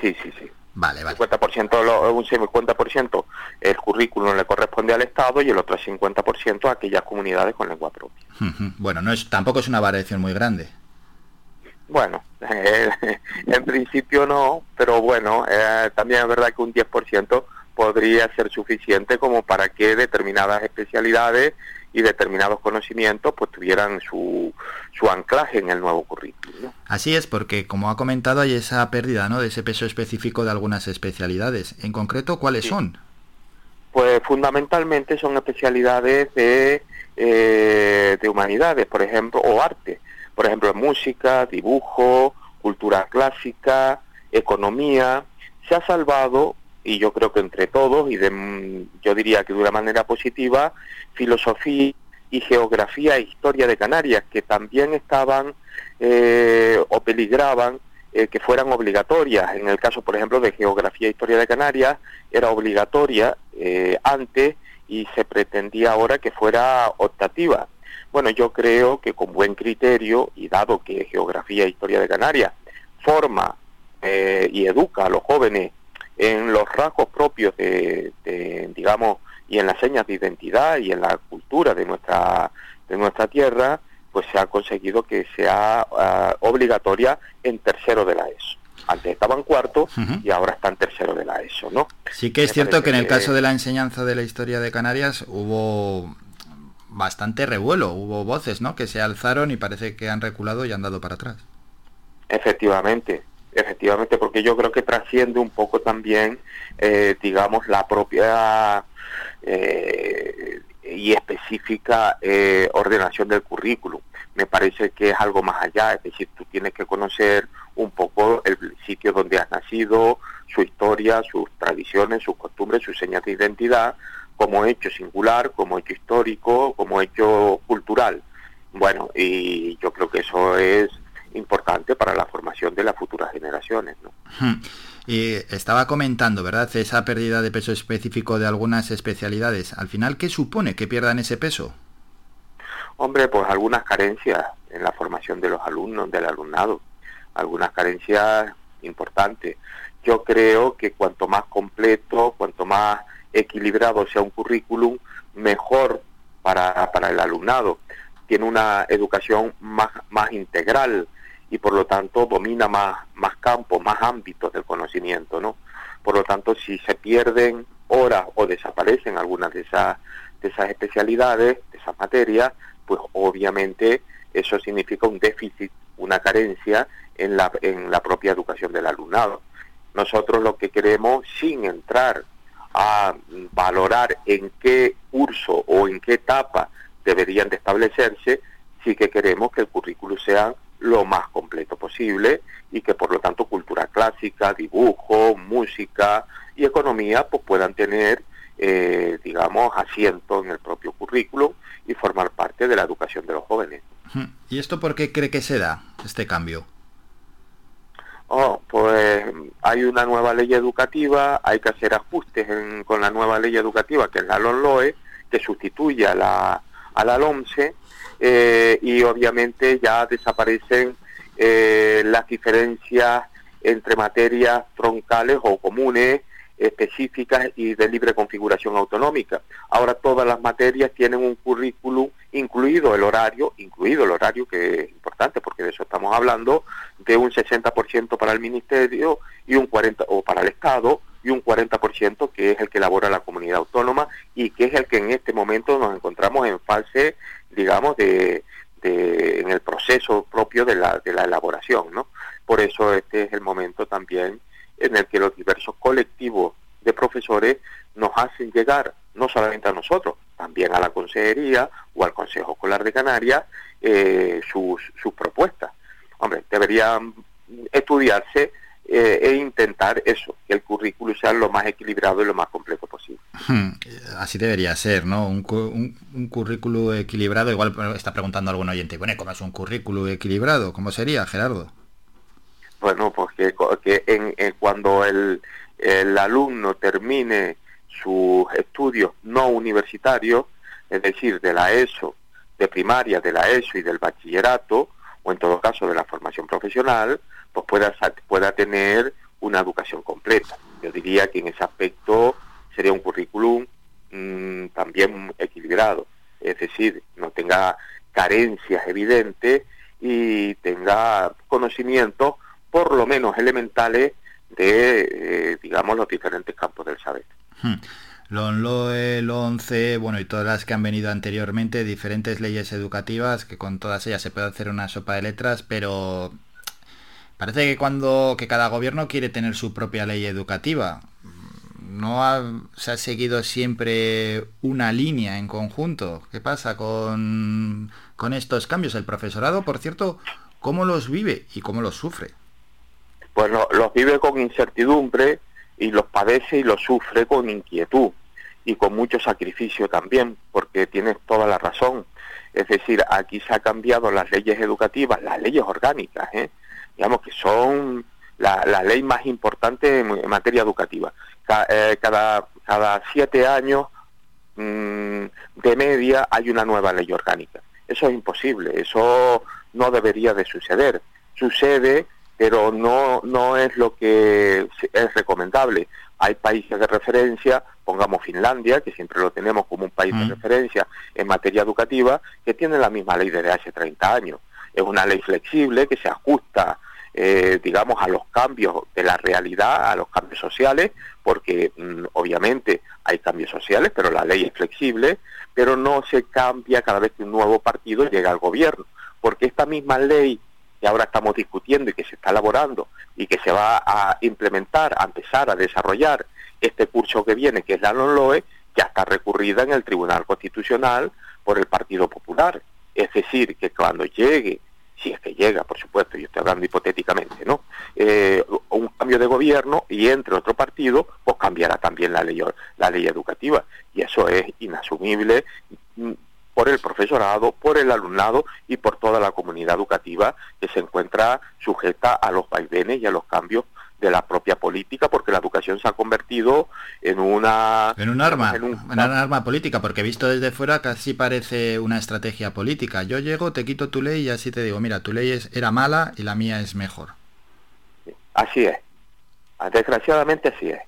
[SPEAKER 9] Sí, sí, sí.
[SPEAKER 2] Vale, vale.
[SPEAKER 9] 50%, un 50% el currículum le corresponde al Estado y el otro 50% a aquellas comunidades con lengua propia.
[SPEAKER 2] Bueno, no es, tampoco es una variación muy grande.
[SPEAKER 9] Bueno, en principio no, pero bueno, eh, también es verdad que un 10% podría ser suficiente como para que determinadas especialidades y determinados conocimientos pues tuvieran su, su anclaje en el nuevo currículum.
[SPEAKER 2] Así es, porque como ha comentado hay esa pérdida ¿no? de ese peso específico de algunas especialidades. En concreto, ¿cuáles son?
[SPEAKER 9] Pues fundamentalmente son especialidades de, eh, de humanidades, por ejemplo, o arte. Por ejemplo, música, dibujo, cultura clásica, economía. Se ha salvado y yo creo que entre todos, y de, yo diría que de una manera positiva, filosofía y geografía e historia de Canarias, que también estaban eh, o peligraban eh, que fueran obligatorias. En el caso, por ejemplo, de geografía e historia de Canarias, era obligatoria eh, antes y se pretendía ahora que fuera optativa. Bueno, yo creo que con buen criterio, y dado que geografía e historia de Canarias forma y educa a los jóvenes en los rasgos propios de, digamos, y en las señas de identidad y en la cultura de nuestra, de nuestra tierra, pues se ha conseguido que sea ah, obligatoria en tercero de la ESO. Antes estaba en cuarto y ahora está en tercero de la ESO, ¿no?
[SPEAKER 2] Sí que es cierto que en el caso de la enseñanza de la historia de Canarias hubo bastante revuelo, hubo voces, ¿no? Que se alzaron y parece que han reculado y han dado para atrás.
[SPEAKER 9] Efectivamente, efectivamente, porque yo creo que trasciende un poco también, eh, digamos, la propia eh, y específica eh, ordenación del currículum. Me parece que es algo más allá, es decir, tú tienes que conocer un poco el sitio donde has nacido, su historia, sus tradiciones, sus costumbres, sus señas de identidad, como hecho singular, como hecho histórico, como hecho cultural. Bueno, y yo creo que eso es importante para la formación de las futuras generaciones. ¿no?
[SPEAKER 2] Y estaba comentando, ¿verdad?, esa pérdida de peso específico de algunas especialidades. Al final, ¿qué supone que pierdan ese peso?
[SPEAKER 9] Hombre, pues algunas carencias en la formación de los alumnos, del alumnado, algunas carencias importantes. Yo creo que cuanto más completo, cuanto más equilibrado sea un currículum, mejor para, para el alumnado. Tiene una educación más, más integral, y por lo tanto domina más, más campos, más ámbitos del conocimiento, ¿no? Por lo tanto, si se pierden horas o desaparecen algunas de esas, de esas especialidades, de esas materias, pues obviamente eso significa un déficit, una carencia en la, en la propia educación del alumnado. Nosotros lo que queremos, sin entrar a valorar en qué curso o en qué etapa deberían de establecerse, sí que queremos que el currículo sea lo más completo posible y que por lo tanto cultura clásica, dibujo, música y economía pues puedan tener eh, digamos asiento en el propio currículum y formar parte de la educación de los jóvenes.
[SPEAKER 2] ¿Y esto por qué cree que se da este cambio?
[SPEAKER 9] Oh, pues hay una nueva ley educativa, hay que hacer ajustes con la nueva ley educativa que es la LONLOE, que sustituye a la, a eh, y obviamente ya desaparecen eh, las diferencias entre materias troncales o comunes específicas y de libre configuración autonómica. Ahora todas las materias tienen un currículum incluido el horario, incluido el horario que es importante porque de eso estamos hablando, de un 60% para el ministerio y un 40 o para el Estado y un 40% que es el que elabora la comunidad autónoma y que es el que en este momento nos encontramos en fase digamos, de, en el proceso propio de la, de la elaboración, ¿no? Por eso este es el momento también en el que los diversos colectivos de profesores nos hacen llegar, no solamente a nosotros, también a la Consejería o al Consejo Escolar de Canarias, eh, sus, sus propuestas. Hombre, deberían estudiarse eh, e intentar eso, que el currículo sea lo más equilibrado y lo más completo posible.
[SPEAKER 2] Hmm, así debería ser, ¿no? Un, un, currículo equilibrado, igual está preguntando algún oyente, bueno, ¿cómo es un currículo equilibrado? ¿Cómo sería, Gerardo?
[SPEAKER 9] Bueno, pues que, en, cuando el, el alumno termine sus estudios no universitarios, es decir, de la ESO, de primaria, de la ESO y del bachillerato, o en todo caso de la formación profesional, pues pueda, pueda tener una educación completa. Yo diría que en ese aspecto sería un currículum mm, también equilibrado, es decir, no tenga carencias evidentes y tenga conocimientos por lo menos elementales de, eh, digamos, los diferentes campos del saber.
[SPEAKER 2] Hmm. LONLOE, el 11, bueno, y todas las que han venido anteriormente, diferentes leyes educativas, que con todas ellas se puede hacer una sopa de letras, pero Parece que cuando que cada gobierno quiere tener su propia ley educativa. No se ha seguido siempre una línea en conjunto. ¿Qué pasa con, con estos cambios? El profesorado, por cierto, ¿cómo los vive y cómo los sufre?
[SPEAKER 9] Pues los vive con incertidumbre y los padece y los sufre con inquietud y con mucho sacrificio también, porque tienes toda la razón. Es decir, aquí se han cambiado las leyes educativas, las leyes orgánicas, ¿eh? digamos que son la, ley más importante en, materia educativa. Eh, cada, cada siete años mm, de media hay una nueva ley orgánica. Eso es imposible, eso no debería de suceder. Sucede, pero no, no es lo que es recomendable. Hay países de referencia, pongamos Finlandia, que siempre lo tenemos como un país de mm. referencia en materia educativa, que tiene la misma ley desde hace 30 años. Es una ley flexible que se ajusta eh, digamos, a los cambios de la realidad, a los cambios sociales, porque mm, obviamente hay cambios sociales, pero la ley es flexible, pero no se cambia cada vez que un nuevo partido llega al gobierno, porque esta misma ley que ahora estamos discutiendo y que se está elaborando y que se va a implementar, a empezar a desarrollar este curso que viene, que es la LONLOE, ya está recurrida en el Tribunal Constitucional por el Partido Popular. Es decir, que cuando llegue, si es que llega, por supuesto, yo estoy hablando hipotéticamente, ¿no? Eh, un cambio de gobierno y entre otro partido, pues cambiará también la ley, la ley educativa. Y eso es inasumible por el profesorado, por el alumnado y por toda la comunidad educativa que se encuentra sujeta a los vaivenes y a los cambios de la propia política porque la educación se ha convertido en una
[SPEAKER 2] en un arma en, un, arma política porque visto desde fuera casi parece una estrategia política. Yo llego te quito tu ley y así te digo mira tu ley es, era mala y la mía es mejor
[SPEAKER 9] así es. Desgraciadamente así es.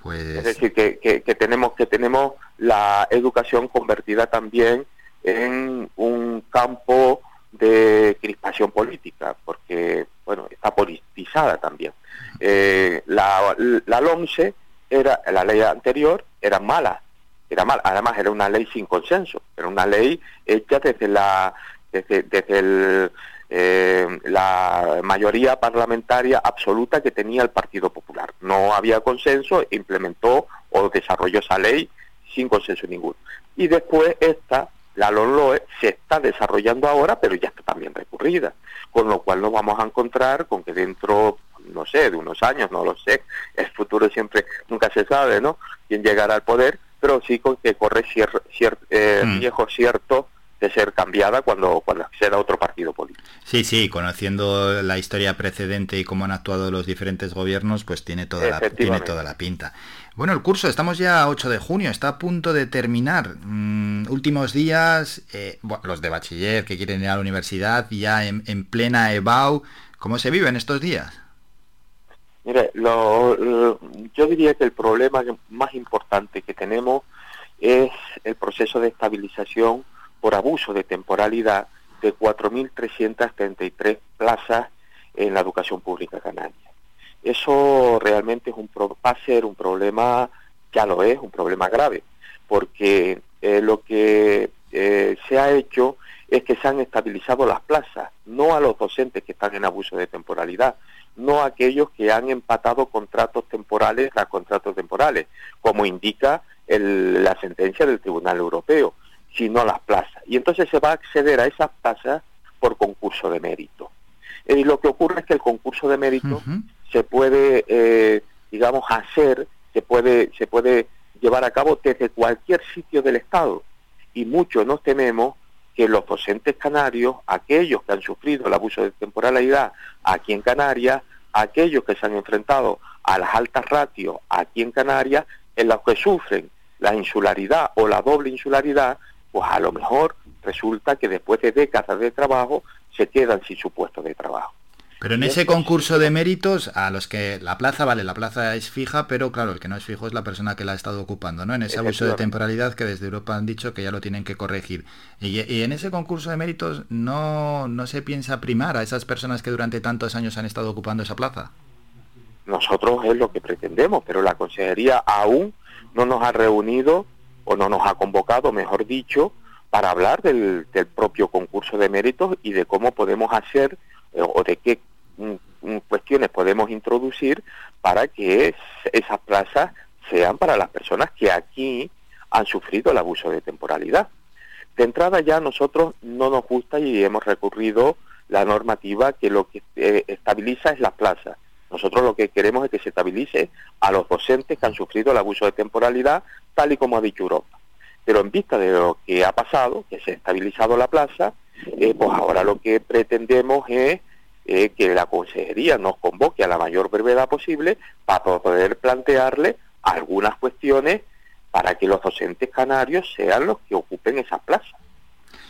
[SPEAKER 2] Pues...
[SPEAKER 9] es decir que, que tenemos que tenemos la educación convertida también en un campo de crispación política, porque bueno está politizada también. Eh, la, la LOMCE era la ley anterior era mala, era mala, además era una ley sin consenso, era una ley hecha desde la desde, desde el, eh, la mayoría parlamentaria absoluta que tenía el Partido Popular. No había consenso, implementó o desarrolló esa ley sin consenso ninguno. Y después esta la LONLOE se está desarrollando ahora, pero ya está también recurrida, con lo cual nos vamos a encontrar con que dentro, no sé, de unos años, no lo sé, el futuro siempre, nunca se sabe, ¿no?, quién llegará al poder, pero sí con que corre cier, cier, eh, mm. riesgo cierto de ser cambiada cuando, cuando a otro partido político.
[SPEAKER 2] Sí, sí, conociendo la historia precedente y cómo han actuado los diferentes gobiernos, pues tiene toda, la, tiene toda la pinta. Bueno, el curso, estamos ya a 8 de junio, está a punto de terminar. Mm, últimos días, eh, los de bachiller que quieren ir a la universidad, ya en, plena EBAU, ¿cómo se vive en estos días?
[SPEAKER 9] Mire, lo, yo diría que el problema más importante que tenemos es el proceso de estabilización por abuso de temporalidad de 4.333 plazas en la educación pública canaria. Eso realmente es un, va a ser un problema, ya lo es, un problema grave, porque eh, lo que eh, se ha hecho es que se han estabilizado las plazas, no a los docentes que están en abuso de temporalidad, no a aquellos que han empatado contratos temporales a contratos temporales, como indica la sentencia del Tribunal Europeo sino a las plazas. Y entonces se va a acceder a esas plazas por concurso de mérito. Y lo que ocurre es que el concurso de mérito se puede, eh, digamos, hacer, se puede, se puede llevar a cabo desde cualquier sitio del Estado. Y muchos nos tememos que los docentes canarios, aquellos que han sufrido el abuso de temporalidad aquí en Canarias, aquellos que se han enfrentado a las altas ratios aquí en Canarias, en los que sufren la insularidad o la doble insularidad, pues a lo mejor resulta que después de décadas de trabajo se quedan sin su puesto de trabajo.
[SPEAKER 2] Pero en ese concurso de méritos, a los que la plaza, vale, la plaza es fija, pero claro, el que no es fijo es la persona que la ha estado ocupando, ¿no? En ese abuso de temporalidad que desde Europa han dicho que ya lo tienen que corregir. Y, en ese concurso de méritos no, no se piensa primar a esas personas que durante tantos años han estado ocupando esa plaza.
[SPEAKER 9] Nosotros es lo que pretendemos, pero la consejería aún no nos ha reunido o no nos ha convocado, mejor dicho, para hablar del, propio concurso de méritos y de cómo podemos hacer eh, o de qué cuestiones podemos introducir para que esas plazas sean para las personas que aquí han sufrido el abuso de temporalidad. De entrada ya nosotros no nos gusta y hemos recurrido la normativa que lo que eh, estabiliza es la plaza. Nosotros lo que queremos es que se estabilice a los docentes que han sufrido el abuso de temporalidad, tal y como ha dicho Europa. Pero en vista de lo que ha pasado, que se ha estabilizado la plaza, eh, pues ahora lo que pretendemos es eh, que la consejería nos convoque a la mayor brevedad posible para poder plantearle algunas cuestiones para que los docentes canarios sean los que ocupen esa plaza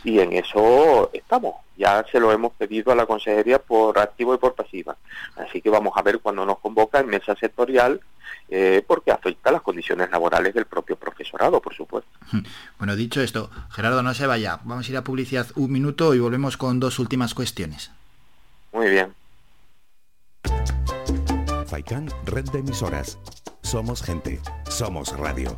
[SPEAKER 9] y en eso estamos. Ya se lo hemos pedido a la Consejería por activo y por pasiva. Así que vamos a ver cuando nos convoca en mesa sectorial, eh, porque afecta las condiciones laborales del propio profesorado, por supuesto.
[SPEAKER 2] Bueno, dicho esto, Gerardo, no se vaya. Vamos a ir a publicidad un minuto y volvemos con dos últimas cuestiones.
[SPEAKER 9] Muy bien.
[SPEAKER 5] Faikan, red de emisoras. Somos gente, somos radio.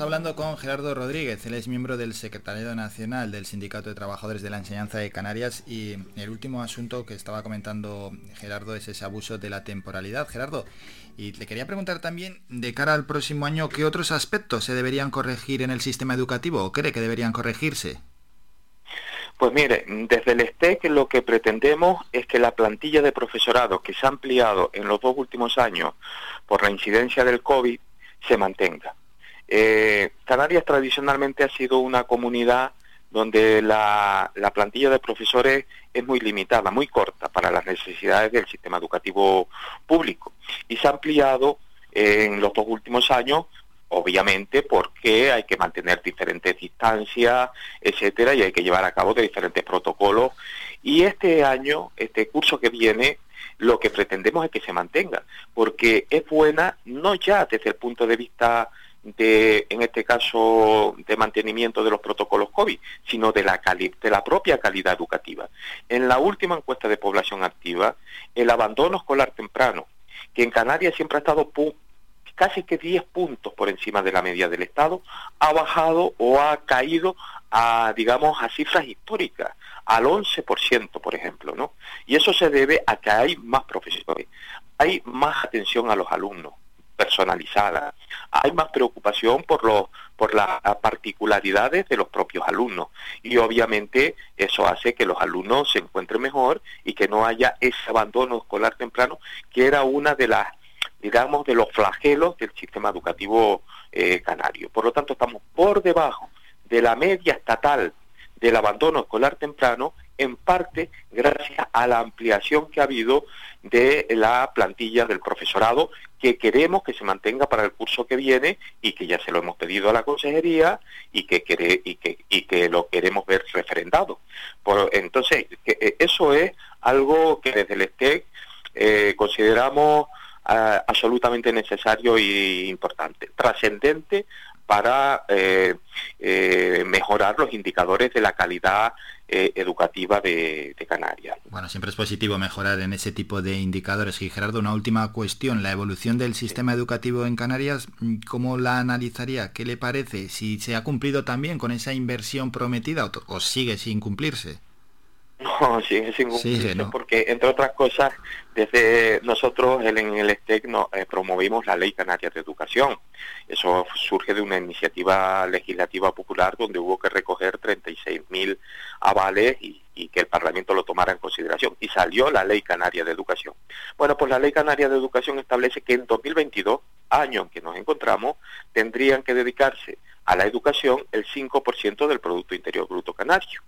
[SPEAKER 2] Hablando con Gerardo Rodríguez, él es miembro del Secretariado Nacional del Sindicato de Trabajadores de la Enseñanza de Canarias y el último asunto que estaba comentando Gerardo es ese abuso de la temporalidad. Gerardo, y le quería preguntar también, de cara al próximo año, ¿qué otros aspectos se deberían corregir en el sistema educativo o cree que deberían corregirse?
[SPEAKER 9] Pues mire, desde el STEC lo que pretendemos es que la plantilla de profesorado que se ha ampliado en los dos últimos años por la incidencia del COVID se mantenga. Eh, Canarias tradicionalmente ha sido una comunidad donde la, la, plantilla de profesores es muy limitada, muy corta para las necesidades del sistema educativo público y se ha ampliado en los dos últimos años obviamente porque hay que mantener diferentes distancias, etcétera, y hay que llevar a cabo de diferentes protocolos. Y este año, este curso que viene, lo que pretendemos es que se mantenga, porque es buena no ya desde el punto de vista de, en este caso, de mantenimiento de los protocolos COVID, sino de la, de la propia calidad educativa. En la última encuesta de población activa, el abandono escolar temprano, que en Canarias siempre ha estado casi que 10 puntos por encima de la media del Estado, ha bajado o ha caído a, digamos, a cifras históricas, al 11%, por ejemplo, ¿no? Y eso se debe a que hay más profesores, hay más atención a los alumnos, personalizada, hay más preocupación por los por las particularidades de los propios alumnos y obviamente eso hace que los alumnos se encuentren mejor y que no haya ese abandono escolar temprano que era una de las digamos, de los flagelos del sistema educativo eh, canario. Por lo tanto, estamos por debajo de la media estatal del abandono escolar temprano, en parte gracias a la ampliación que ha habido de la plantilla del profesorado, que queremos que se mantenga para el curso que viene y que ya se lo hemos pedido a la consejería y que, y que, y que lo queremos ver referendado. Por, entonces, eh, eso es algo que desde el STEC eh, consideramos uh, absolutamente necesario y importante, trascendente para eh, eh, mejorar los indicadores de la calidad eh, educativa de, de, Canarias.
[SPEAKER 2] Bueno, siempre es positivo mejorar en ese tipo de indicadores. Y Gerardo, una última cuestión, la evolución del sistema educativo en Canarias, ¿cómo la analizaría? ¿Qué le parece? ¿Si se ha cumplido también con esa inversión prometida o, o sigue sin cumplirse?
[SPEAKER 9] No, sigue sin cumplirse porque, entre otras cosas, desde nosotros en el STEC no, eh, promovimos la Ley Canaria de Educación. Eso surge de una iniciativa legislativa popular donde hubo que recoger 36.000 avales y, y, que el Parlamento lo tomara en consideración. Y salió la Ley Canaria de Educación. Bueno, pues la Ley Canaria de Educación establece que en 2022, año en que nos encontramos, tendrían que dedicarse a la educación el 5% del Producto Interior Bruto Canario.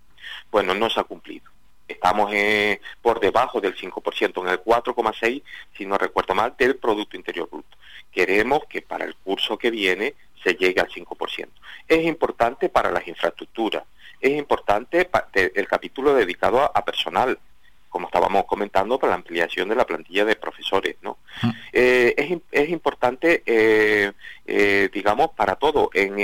[SPEAKER 9] Bueno, no se ha cumplido estamos eh, por debajo del 5%, en el 4,6%, si no recuerdo mal, del Producto Interior Bruto. Queremos que para el curso que viene se llegue al 5%. Es importante para las infraestructuras, es importante el capítulo dedicado a personal, como estábamos comentando, para la ampliación de la plantilla de profesores. ¿no? Mm. Eh, es, es, importante, eh, eh, digamos, para todo, en,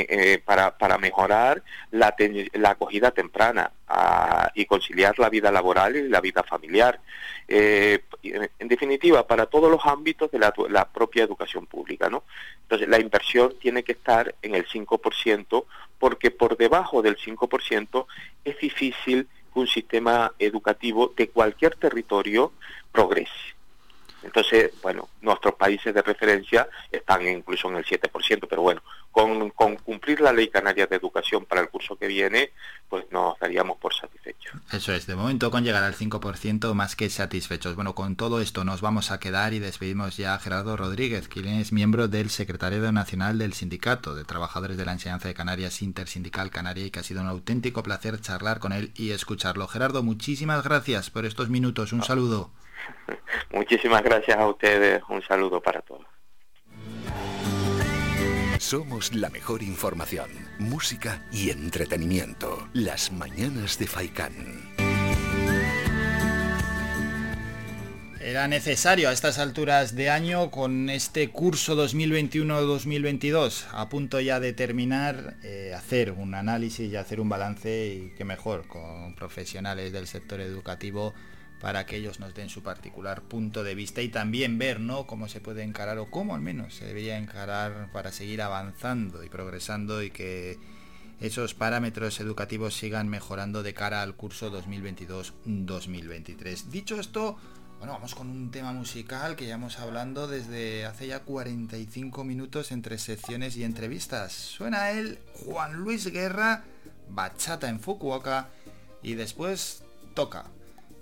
[SPEAKER 9] para, para mejorar la, la acogida temprana a, y conciliar la vida laboral y la vida familiar. en definitiva, para todos los ámbitos de la, la, propia educación pública. ¿no? Entonces, la inversión tiene que estar en el 5%, porque por debajo del 5% es difícil un sistema educativo de cualquier territorio progrese. Entonces, bueno, nuestros países de referencia están incluso en el 7%, pero bueno, con, cumplir la ley canaria de educación para el curso que viene, pues nos daríamos por satisfechos.
[SPEAKER 2] Eso es, de momento con llegar al 5% más que satisfechos. Bueno, con todo esto nos vamos a quedar y despedimos ya a Gerardo Rodríguez, quien es miembro del Secretariado Nacional del Sindicato de Trabajadores de la Enseñanza de Canarias Intersindical Canaria y que ha sido un auténtico placer charlar con él y escucharlo. Gerardo, muchísimas gracias por estos minutos. Un saludo.
[SPEAKER 9] Muchísimas gracias a ustedes. Un saludo para todos.
[SPEAKER 1] Somos la mejor información, música y entretenimiento. Las mañanas de Faikán.
[SPEAKER 2] Era necesario a estas alturas de año con este curso 2021-2022 a punto ya de terminar eh, hacer un análisis y hacer un balance y que mejor con profesionales del sector educativo para que ellos nos den su particular punto de vista y también ver ¿no? cómo se puede encarar o cómo al menos se debería encarar para seguir avanzando y progresando y que esos parámetros educativos sigan mejorando de cara al curso 2022-2023. Dicho esto, bueno, vamos con un tema musical que ya hemos hablando desde hace ya 45 minutos entre secciones y entrevistas. Suena él Juan Luis Guerra, Bachata en Fukuoka y después toca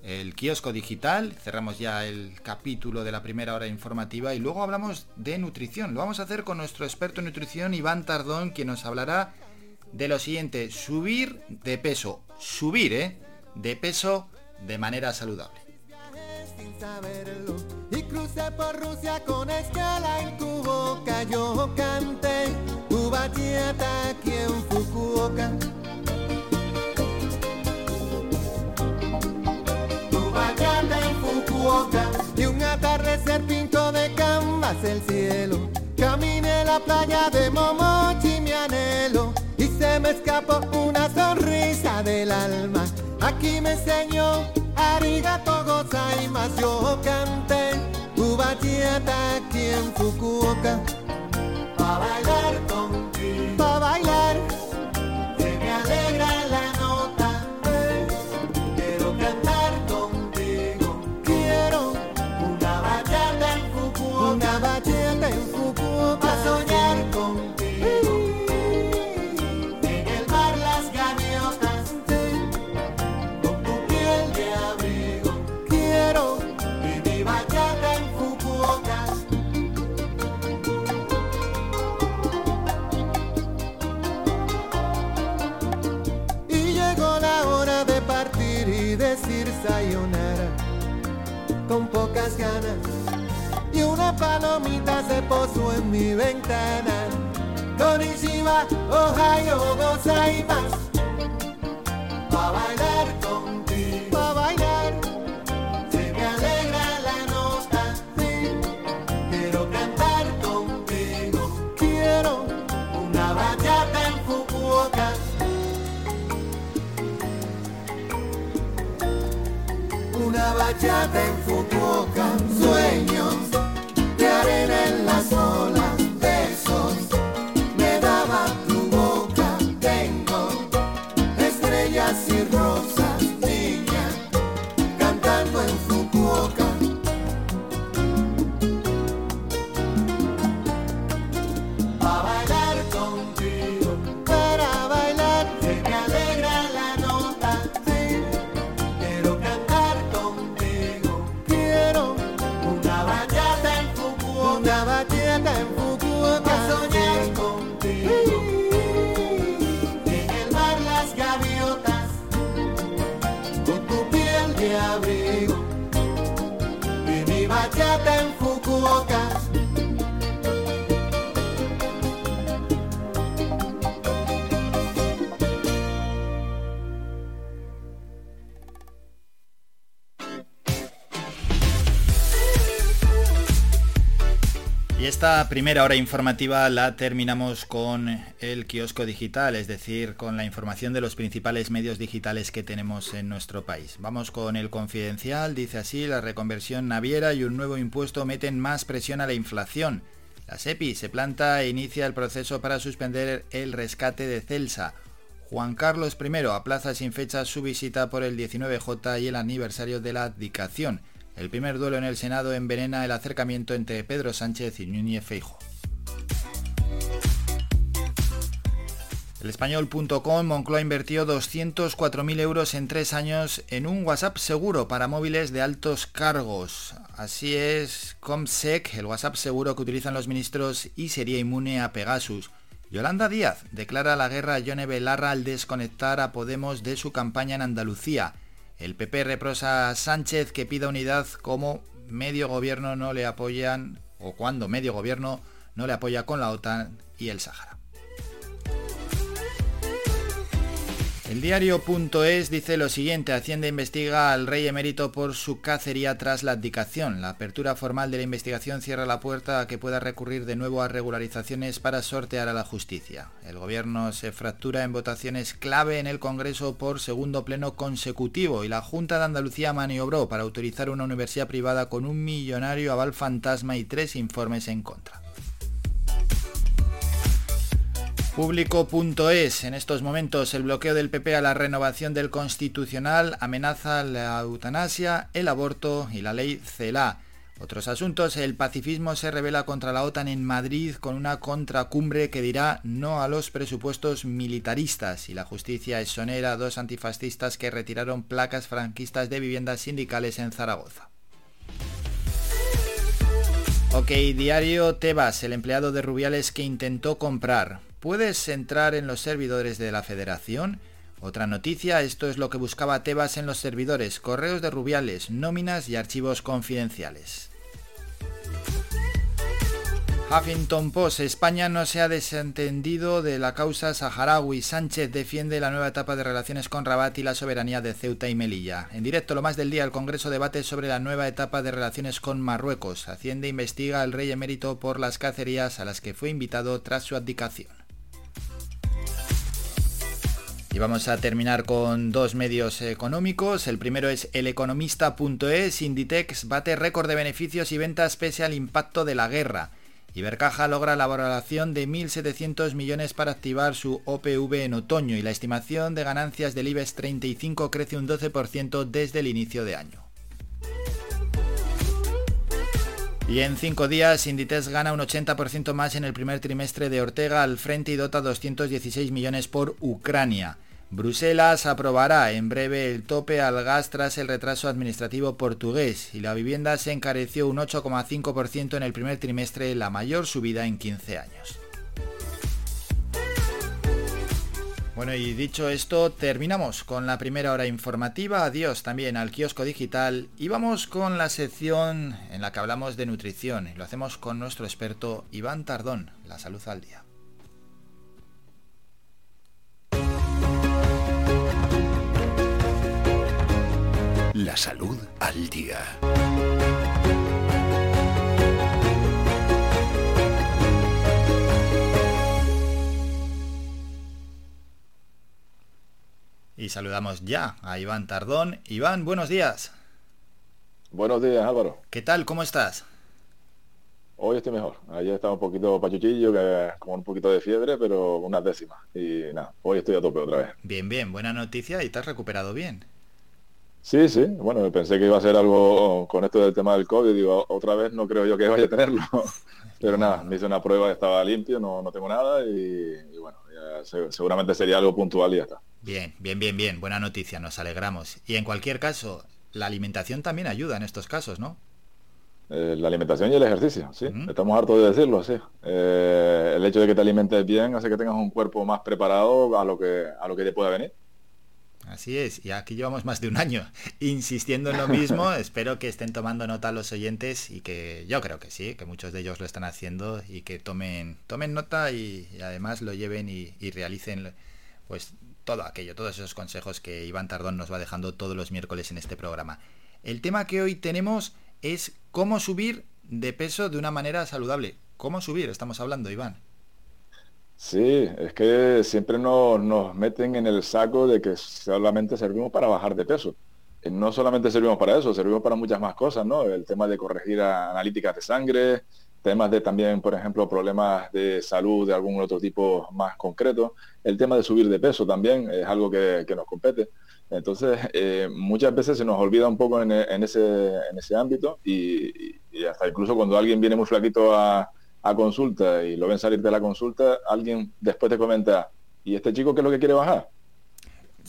[SPEAKER 2] el kiosco digital, cerramos ya el capítulo de la primera hora informativa y luego hablamos de nutrición. Lo vamos a hacer con nuestro experto en nutrición, Iván Tardón, quien nos hablará de lo siguiente, subir de peso, subir, ¿eh? De peso de manera saludable. Y un atardecer pinto de canvas el cielo. Caminé la playa de Momochi, mi anhelo, y se me escapó una sonrisa del alma. Aquí me enseñó arigato más yo canté ubachata aquí en Fukuoka. Pa' bailar contigo, pa' bailar, con pocas ganas y una palomita se posó en mi ventana. Konnichiwa, Ohio, más Pa' bailar bachata en Fukuoka, sueños de arena en las esta primera hora informativa la terminamos con el kiosco digital, es decir, con la información de los principales medios digitales que tenemos en nuestro país. Vamos con el confidencial, dice así, la reconversión naviera y un nuevo impuesto meten más presión a la inflación. La SEPI se planta e inicia el proceso para suspender el rescate de Celsa. Juan Carlos I aplaza sin fecha su visita por el 19J y el aniversario de la abdicación. El primer duelo en el Senado envenena el acercamiento entre Pedro Sánchez y Núñez Feijo. El español.com Moncloa invirtió 204.000 euros en tres años en un WhatsApp seguro para móviles de altos cargos. Así es, Comsec, el WhatsApp seguro que utilizan los ministros y sería inmune a Pegasus. Yolanda Díaz declara la guerra a Yone Belarra al desconectar a Podemos de su campaña en Andalucía. El PP reprosa a Sánchez que pida unidad como medio gobierno no le apoyan o cuando medio gobierno no le apoya con la OTAN y el Sáhara. El diario.es dice lo siguiente, Hacienda investiga al rey emérito por su cacería tras la abdicación. La apertura formal de la investigación cierra la puerta a que pueda recurrir de nuevo a regularizaciones para sortear a la justicia. El gobierno se fractura en votaciones clave en el Congreso por segundo pleno consecutivo y la Junta de Andalucía maniobró para autorizar una universidad privada con un millonario aval fantasma y tres informes en contra. Público.es. En estos momentos el bloqueo del PP a la renovación del Constitucional amenaza la eutanasia, el aborto y la ley CELA. Otros asuntos, el pacifismo se revela contra la OTAN en Madrid con una contracumbre que dirá no a los presupuestos militaristas y la justicia exonera a dos antifascistas que retiraron placas franquistas de viviendas sindicales en Zaragoza. Ok, diario Tebas, el empleado de Rubiales que intentó comprar. ¿Puedes entrar en los servidores de la federación? Otra noticia, esto es lo que buscaba Tebas en los servidores, correos de Rubiales, nóminas y archivos confidenciales. Huffington Post, España no se ha desentendido de la causa saharaui. Sánchez defiende la nueva etapa de relaciones con Rabat y la soberanía de Ceuta y Melilla. En directo, lo más del día, el Congreso debate sobre la nueva etapa de relaciones con Marruecos. Hacienda investiga al rey emérito por las cacerías a las que fue invitado tras su abdicación. Y vamos a terminar con dos medios económicos. El primero es eleconomista.es. Inditex bate récord de beneficios y ventas pese al impacto de la guerra. Ibercaja logra la valoración de 1.700 millones para activar su OPV en otoño y la estimación de ganancias del IBEX 35 crece un 12% desde el inicio de año. Y en cinco días, Inditex gana un 80% más en el primer trimestre de Ortega al frente y dota 216 millones por Ucrania. Bruselas aprobará en breve el tope al gas tras el retraso administrativo portugués y la vivienda se encareció un 8,5% en el primer trimestre, la mayor subida en 15 años. Bueno, y dicho esto, terminamos con la primera hora informativa. Adiós también al kiosco digital y vamos con la sección en la que hablamos de nutrición. Lo hacemos con nuestro experto Iván Tardón, la salud al día.
[SPEAKER 1] La salud al día.
[SPEAKER 2] Y saludamos ya a Iván Tardón. Iván, buenos días.
[SPEAKER 10] Buenos días, Álvaro.
[SPEAKER 2] ¿Qué tal? ¿Cómo estás?
[SPEAKER 10] Hoy estoy mejor. Ayer estaba un poquito pachuchillo, que como un poquito de fiebre, pero unas décimas. Y nada, hoy estoy a tope otra vez.
[SPEAKER 2] Bien, bien, buena noticia y te has recuperado bien.
[SPEAKER 10] Sí, sí. Bueno, pensé que iba a ser algo con esto del tema del COVID. Digo, otra vez no creo yo que vaya a tenerlo. Pero nada, me hice una prueba, estaba limpio, no, no tengo nada y, y bueno, ya se- seguramente sería algo puntual y ya está.
[SPEAKER 2] Bien, bien, bien, bien. Buena noticia, nos alegramos. Y en cualquier caso, la alimentación también ayuda en estos casos, ¿no?
[SPEAKER 10] Eh, la alimentación y el ejercicio, sí. Estamos hartos de decirlo, sí. Eh, el hecho de que te alimentes bien hace que tengas un cuerpo más preparado a lo que a lo que te pueda venir.
[SPEAKER 2] Así es, y aquí llevamos más de un año insistiendo en lo mismo. Espero que estén tomando nota los oyentes y que yo creo que sí, que muchos de ellos lo están haciendo y que tomen, tomen nota y, además lo lleven y, y, realicen pues todo aquello, todos esos consejos que Iván Tardón nos va dejando todos los miércoles en este programa. El tema que hoy tenemos es cómo subir de peso de una manera saludable. ¿Cómo subir? Estamos hablando, Iván.
[SPEAKER 10] Sí, es que siempre nos, nos meten en el saco de que solamente servimos para bajar de peso. Eh, no solamente servimos para eso, servimos para muchas más cosas, ¿no? El tema de corregir analíticas de sangre, temas de también, por ejemplo, problemas de salud de algún otro tipo más concreto. El tema de subir de peso también es algo que, nos compete. Entonces, eh, muchas veces se nos olvida un poco en, ese, en ese ámbito y, hasta incluso cuando alguien viene muy flaquito a, a consulta y lo ven salir de la consulta, alguien después te comenta, ¿y este chico qué es lo que quiere bajar?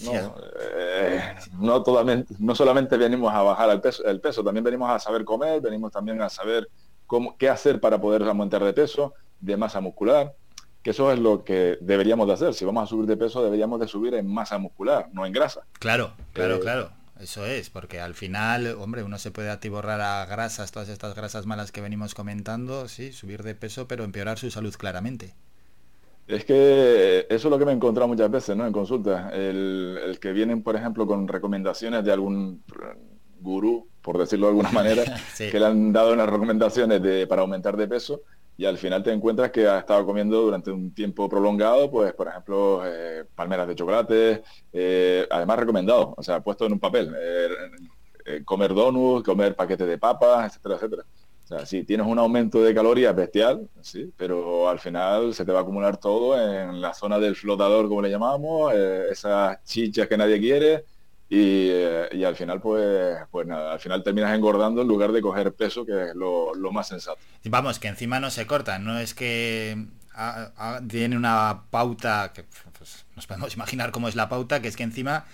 [SPEAKER 10] No, eh, no, totalmente, no solamente venimos a bajar el peso, el peso, también venimos a saber comer, venimos también a saber cómo, qué hacer para poder aumentar de peso, de masa muscular, que eso es lo que deberíamos de hacer. Si vamos a subir de peso, deberíamos de subir en masa muscular, no en grasa.
[SPEAKER 2] Claro, claro, eh, claro. Eso es, porque al final, hombre, uno se puede atiborrar a grasas, todas estas grasas malas que venimos comentando, sí, subir de peso, pero empeorar su salud claramente.
[SPEAKER 10] Es que eso es lo que me he encontrado muchas veces, ¿no? En consulta. El, que vienen, por ejemplo, con recomendaciones de algún gurú, por decirlo de alguna manera, que le han dado unas recomendaciones de, para aumentar de peso y al final te encuentras que has estado comiendo durante un tiempo prolongado, pues por ejemplo, eh, palmeras de chocolate, eh, además recomendado, o sea, puesto en un papel, eh, comer donuts, comer paquetes de papas, etcétera, etcétera. O sea, si tienes un aumento de calorías bestial, sí, pero al final se te va a acumular todo en la zona del flotador, como le llamamos, esas chichas que nadie quiere, eh, y, al final, pues, pues nada, al final terminas engordando en lugar de coger peso, que es lo, más sensato.
[SPEAKER 2] Vamos, que encima no se corta, no es que tiene una pauta, que pues, nos podemos imaginar cómo es la pauta, que es que encima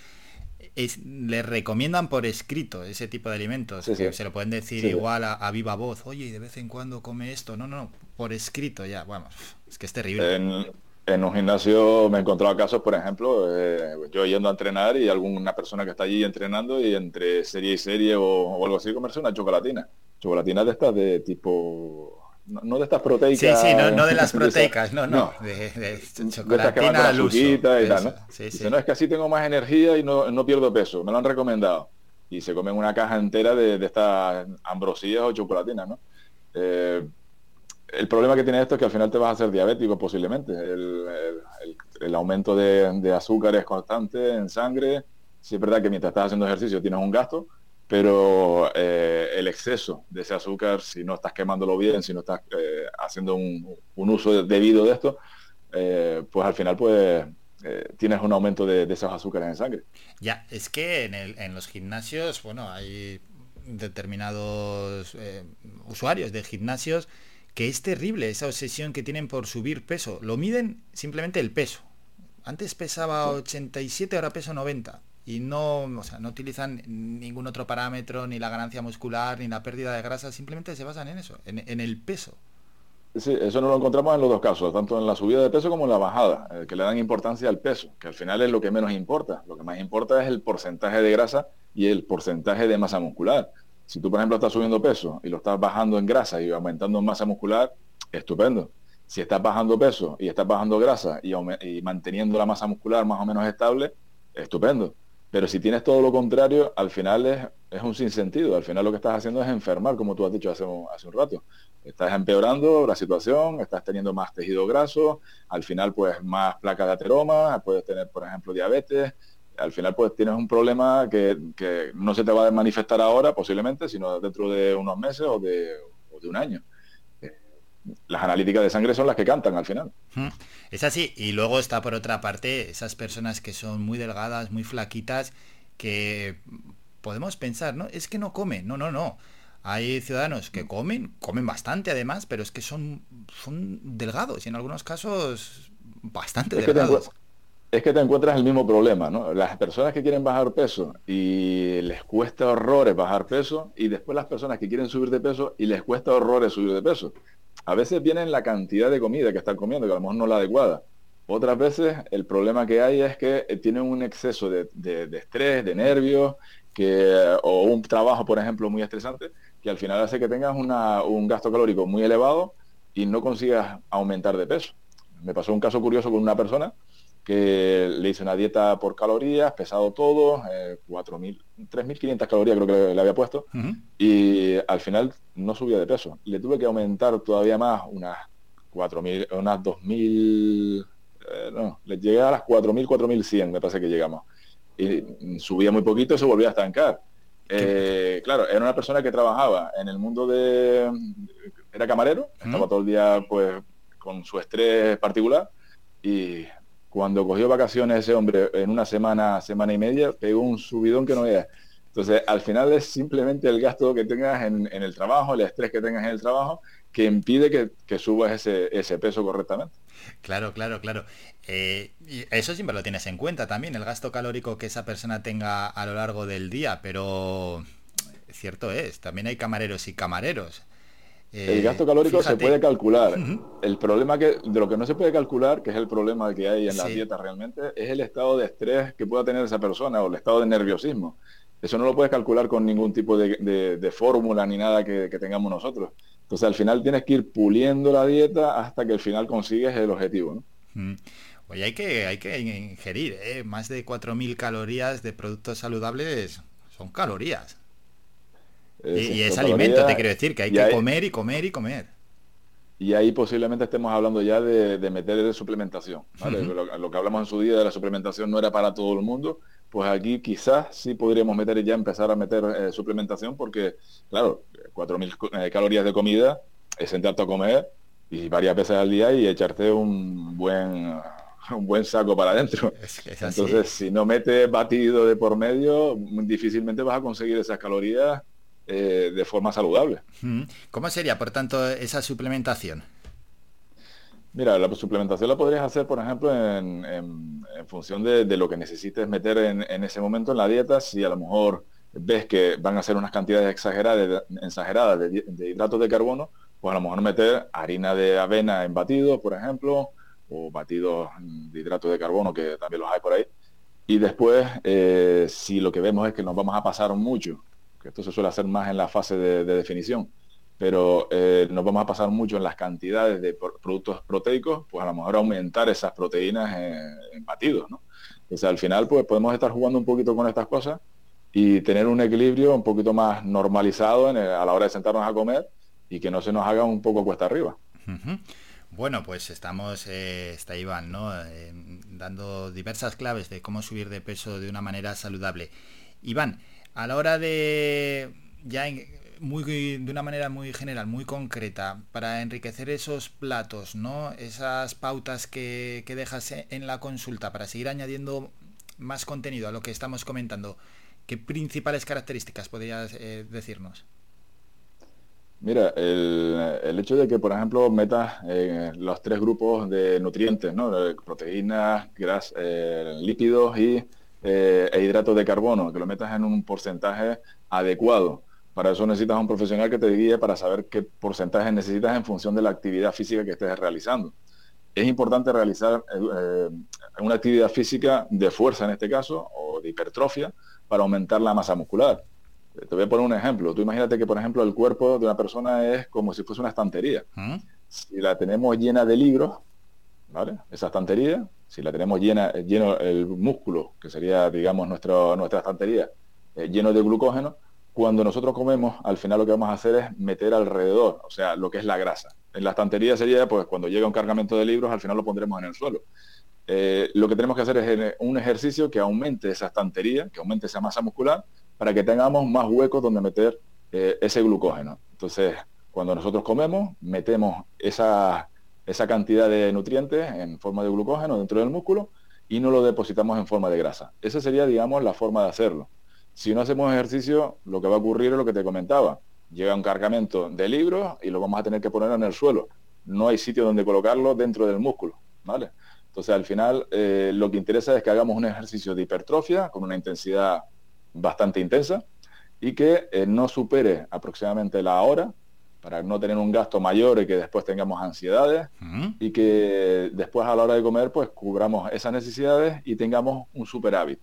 [SPEAKER 2] le recomiendan por escrito ese tipo de alimentos. Se lo pueden decir igual a, viva voz, oye, y de vez en cuando come esto. No, no, no, por escrito ya, vamos, es que es terrible
[SPEAKER 10] en un gimnasio me he encontrado casos, por ejemplo, eh, yo yendo a entrenar y alguna persona que está allí entrenando y entre serie y serie o, algo así comerse una chocolatina. Chocolatina de estas de tipo... No, de estas proteicas.
[SPEAKER 2] Sí, sí, no, de las proteicas, no, no, de, de, chocolatina al uso.
[SPEAKER 10] Y tal, ¿no? Sí, sí. no es que así tengo más energía y no, no, pierdo peso, me lo han recomendado. Y se comen una caja entera de, de estas ambrosías o chocolatinas, ¿no? Eh, el problema que tiene esto es que al final te vas a hacer diabético posiblemente. El, aumento de, azúcar es constante en sangre. Sí es verdad que mientras estás haciendo ejercicio tienes un gasto, pero eh, el exceso de ese azúcar, si no estás quemándolo bien, si no estás eh, haciendo un, uso debido de esto, eh, pues al final pues tienes un aumento de, esos azúcares en sangre.
[SPEAKER 2] Ya, es que en, en los gimnasios, bueno, hay determinados usuarios de gimnasios que es terrible esa obsesión que tienen por subir peso. Lo miden simplemente el peso. Antes pesaba 87, ahora peso 90. Y no, o sea, no utilizan ningún otro parámetro, ni la ganancia muscular, ni la pérdida de grasa, simplemente se basan en eso, en, el peso.
[SPEAKER 10] Sí, eso no lo encontramos en los dos casos, tanto en la subida de peso como en la bajada, eh, que le dan importancia al peso, que al final es lo que menos importa. Lo que más importa es el porcentaje de grasa y el porcentaje de masa muscular. Si tú, por ejemplo, estás subiendo peso y lo estás bajando en grasa y aumentando en masa muscular, estupendo. Si estás bajando peso y estás bajando grasa y, manteniendo la masa muscular más o menos estable, estupendo. Pero si tienes todo lo contrario, al final es, es, un sinsentido. Al final lo que estás haciendo es enfermar, como tú has dicho hace un, hace un rato. Estás empeorando la situación, estás teniendo más tejido graso, al final pues más placa de ateroma, puedes tener, por ejemplo, diabetes, al final pues tienes un problema que, no se te va a manifestar ahora posiblemente, sino dentro de unos meses o de, un año. Eh, las analíticas de sangre son las que cantan al final.
[SPEAKER 2] Es así. Y luego está por otra parte esas personas que son muy delgadas, muy flaquitas, que podemos pensar, ¿no? Es que no comen. No, no, no. Hay ciudadanos que comen, comen bastante además, pero es que son, son delgados y en algunos casos bastante delgados
[SPEAKER 10] es que te encuentras el mismo problema, ¿no? Las personas que quieren bajar peso y les cuesta horrores bajar peso y después las personas que quieren subir de peso y les cuesta horrores subir de peso. A veces viene la cantidad de comida que están comiendo, que a lo mejor no es la adecuada. Otras veces el problema que hay es que eh, tienen un exceso de, de estrés, de nervios, que, o un trabajo, por ejemplo, muy estresante, que al final hace que tengas una, un gasto calórico muy elevado y no consigas aumentar de peso. Me pasó un caso curioso con una persona que le hice una dieta por calorías, pesado todo, eh, 4.000, 3.500 calorías creo que le, había puesto, y al final no subía de peso. Le tuve que aumentar todavía más unas 4.000, unas 2.000, eh, no, le llegué a las 4.000, 4.100 me parece que llegamos. Y subía muy poquito y se volvía a estancar. Eh, claro, era una persona que trabajaba en el mundo de... Era camarero, estaba todo el día pues con su estrés particular y cuando cogió vacaciones ese hombre en una semana, semana y media, pegó un subidón que no era. Entonces, al final es simplemente el gasto que tengas en, el trabajo, el estrés que tengas en el trabajo, que impide que, subas ese, ese, peso correctamente.
[SPEAKER 2] Claro, claro, claro. Eh, eso siempre lo tienes en cuenta también, el gasto calórico que esa persona tenga a lo largo del día, pero cierto es, también hay camareros y camareros
[SPEAKER 10] el gasto calórico se puede calcular. El problema que de lo que no se puede calcular, que es el problema que hay en la dieta realmente, es el estado de estrés que pueda tener esa persona o el estado de nerviosismo. Eso no lo puedes calcular con ningún tipo de, fórmula ni nada que, tengamos nosotros. Entonces al final tienes que ir puliendo la dieta hasta que al final consigues el objetivo. ¿no?
[SPEAKER 2] Oye, hay que, hay que ingerir ¿eh? más de 4.000 calorías de productos saludables. Son calorías y, es alimento, te quiero decir, que hay que comer y comer y comer.
[SPEAKER 10] Y ahí posiblemente estemos hablando ya de, de meter suplementación. lo, que hablamos en su día de la suplementación no era para todo el mundo, pues aquí quizás sí podríamos meter ya empezar a meter eh, suplementación porque, claro, 4.000 eh, calorías de comida es sentarte a comer y varias veces al día y echarte un buen un buen saco para adentro. Entonces, si no metes batido de por medio, difícilmente vas a conseguir esas calorías eh, de forma saludable.
[SPEAKER 2] ¿Cómo sería, por tanto, esa suplementación?
[SPEAKER 10] Mira, la suplementación la podrías hacer, por ejemplo, en, función de, lo que necesites meter en, ese momento en la dieta. Si a lo mejor ves que van a ser unas cantidades exageradas, exageradas de, hidratos de carbono, pues a lo mejor meter harina de avena en batidos, por ejemplo, o batidos de hidratos de carbono, que también los hay por ahí. Y después, eh, si lo que vemos es que nos vamos a pasar mucho esto se suele hacer más en la fase de, definición, pero eh, nos vamos a pasar mucho en las cantidades de productos proteicos, pues a lo mejor aumentar esas proteínas en, batidos, ¿no? Entonces al final pues podemos estar jugando un poquito con estas cosas y tener un equilibrio un poquito más normalizado a la hora de sentarnos a comer y que no se nos haga un poco cuesta arriba.
[SPEAKER 2] Bueno, pues estamos, eh, está Iván, ¿no? Eh, dando diversas claves de cómo subir de peso de una manera saludable. Iván, a la hora de ya muy, de una manera muy general, muy concreta, para enriquecer esos platos, ¿no? Esas pautas que, dejas en la consulta para seguir añadiendo más contenido a lo que estamos comentando, ¿qué principales características podrías eh, decirnos?
[SPEAKER 10] Mira, el, hecho de que, por ejemplo, metas eh, los tres grupos de nutrientes, ¿no? proteínas, grasas, eh, lípidos y eh, e hidratos de carbono, que lo metas en un porcentaje adecuado. Para eso necesitas un profesional que te guíe para saber qué porcentaje necesitas en función de la actividad física que estés realizando. Es importante realizar eh, una actividad física de fuerza en este caso, o de hipertrofia, para aumentar la masa muscular. Eh, te voy a poner un ejemplo. Tú imagínate que, por ejemplo, el cuerpo de una persona es como si fuese una estantería. ¿Mm? Si la tenemos llena de libros, ¿vale? Esa estantería, si la tenemos llena, lleno el músculo, que sería, digamos, nuestro, nuestra estantería, eh, lleno de glucógeno, cuando nosotros comemos, al final lo que vamos a hacer es meter alrededor, o sea, lo que es la grasa. En la estantería sería, pues, cuando llega un cargamento de libros, al final lo pondremos en el suelo. Eh, lo que tenemos que hacer es un ejercicio que aumente esa estantería, que aumente esa masa muscular, para que tengamos más huecos donde meter eh, ese glucógeno. Entonces, cuando nosotros comemos, metemos esa esa cantidad de nutrientes en forma de glucógeno dentro del músculo y no lo depositamos en forma de grasa. Esa sería, digamos, la forma de hacerlo. Si no hacemos ejercicio, lo que va a ocurrir es lo que te comentaba. Llega un cargamento de libros y lo vamos a tener que poner en el suelo. No hay sitio donde colocarlo dentro del músculo. ¿vale? Entonces, al final, eh, lo que interesa es que hagamos un ejercicio de hipertrofia con una intensidad bastante intensa y que eh, no supere aproximadamente la hora para no tener un gasto mayor y que después tengamos ansiedades y que después a la hora de comer pues cubramos esas necesidades y tengamos un superávit.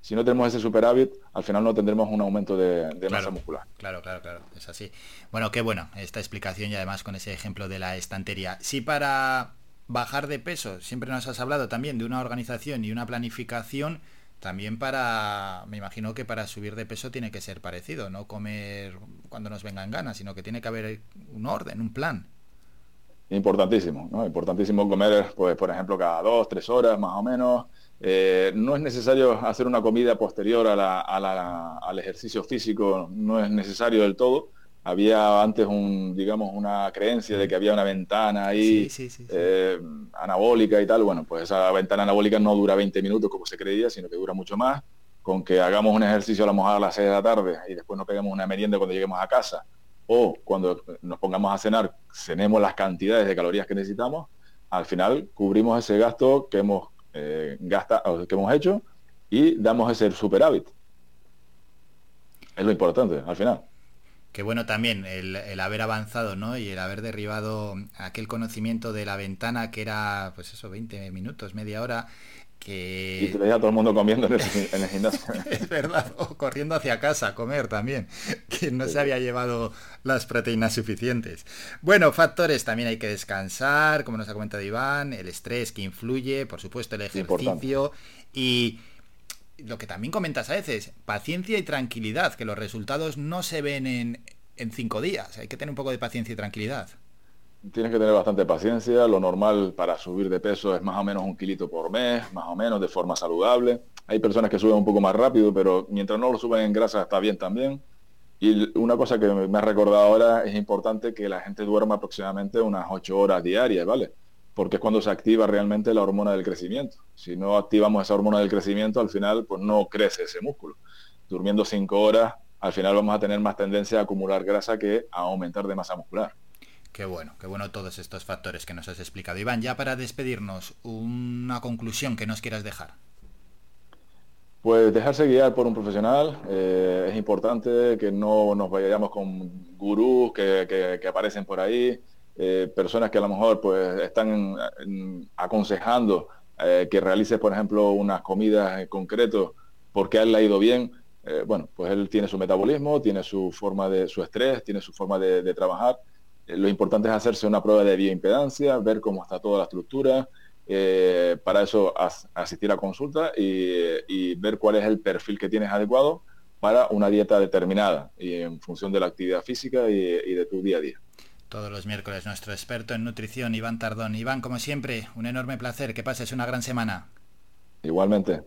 [SPEAKER 10] Si no tenemos ese superávit, al final no tendremos un aumento de, masa muscular.
[SPEAKER 2] Claro, claro, claro, es así. Bueno, qué bueno esta explicación y además con ese ejemplo de la estantería. Si para bajar de peso, siempre nos has hablado también de una organización y una planificación, también para, me imagino que para subir de peso tiene que ser parecido, no comer cuando nos vengan ganas, sino que tiene que haber un orden, un plan.
[SPEAKER 10] Importantísimo, ¿no? Importantísimo comer, pues, por ejemplo, cada dos, tres horas más o menos. Eh, no es necesario hacer una comida posterior al ejercicio físico, no es necesario del todo, había antes un, digamos, una creencia de que había una ventana ahí eh, anabólica y tal. Bueno, pues esa ventana anabólica no dura 20 minutos como se creía, sino que dura mucho más. Con que hagamos un ejercicio a lo mejor a las 6 de la tarde y después nos pegamos una merienda cuando lleguemos a casa o cuando nos pongamos a cenar, cenemos las cantidades de calorías que necesitamos, al final cubrimos ese gasto que hemos, eh, gasta, que hemos hecho y damos ese superávit. Es lo importante, al final.
[SPEAKER 2] Qué bueno también el, haber avanzado, ¿no? Y el haber derribado aquel conocimiento de la ventana que era, pues eso, 20 minutos, media hora, que...
[SPEAKER 10] Y te veía todo el mundo comiendo en el, gimnasio.
[SPEAKER 2] es verdad, o corriendo hacia casa a comer también, que no se había llevado las proteínas suficientes. Bueno, factores, también hay que descansar, como nos ha comentado Iván, el estrés que influye, por supuesto el ejercicio y lo que también comentas a veces, paciencia y tranquilidad, que los resultados no se ven en, cinco días. Hay que tener un poco de paciencia y tranquilidad.
[SPEAKER 10] Tienes que tener bastante paciencia. Lo normal para subir de peso es más o menos un kilito por mes, más o menos, de forma saludable. Hay personas que suben un poco más rápido, pero mientras no lo suben en grasa está bien también. Y una cosa que me ha recordado ahora es importante que la gente duerma aproximadamente unas ocho horas diarias, ¿vale? Porque es cuando se activa realmente la hormona del crecimiento. Si no activamos esa hormona del crecimiento, al final pues no crece ese músculo. Durmiendo cinco horas, al final vamos a tener más tendencia a acumular grasa que a aumentar de masa muscular.
[SPEAKER 2] Qué bueno, qué bueno todos estos factores que nos has explicado. Iván, ya para despedirnos, una conclusión que nos quieras dejar.
[SPEAKER 10] Pues dejarse guiar por un profesional. Eh, es importante que no nos vayamos con gurús que aparecen por ahí. Eh, personas que a lo mejor pues están aconsejando eh, que realice, por ejemplo, unas comidas en concreto porque a él le ha ido bien. Eh, bueno, pues él tiene su metabolismo, tiene su forma de su estrés, tiene su forma de, trabajar. lo importante es hacerse una prueba de bioimpedancia, ver cómo está toda la estructura, para eso asistir a consulta y, ver cuál es el perfil que tienes adecuado para una dieta determinada y en función de la actividad física y de tu día a día.
[SPEAKER 2] Todos los miércoles nuestro experto en nutrición, Iván Tardón. Iván, como siempre, un enorme placer. Que pases una gran semana.
[SPEAKER 10] Igualmente.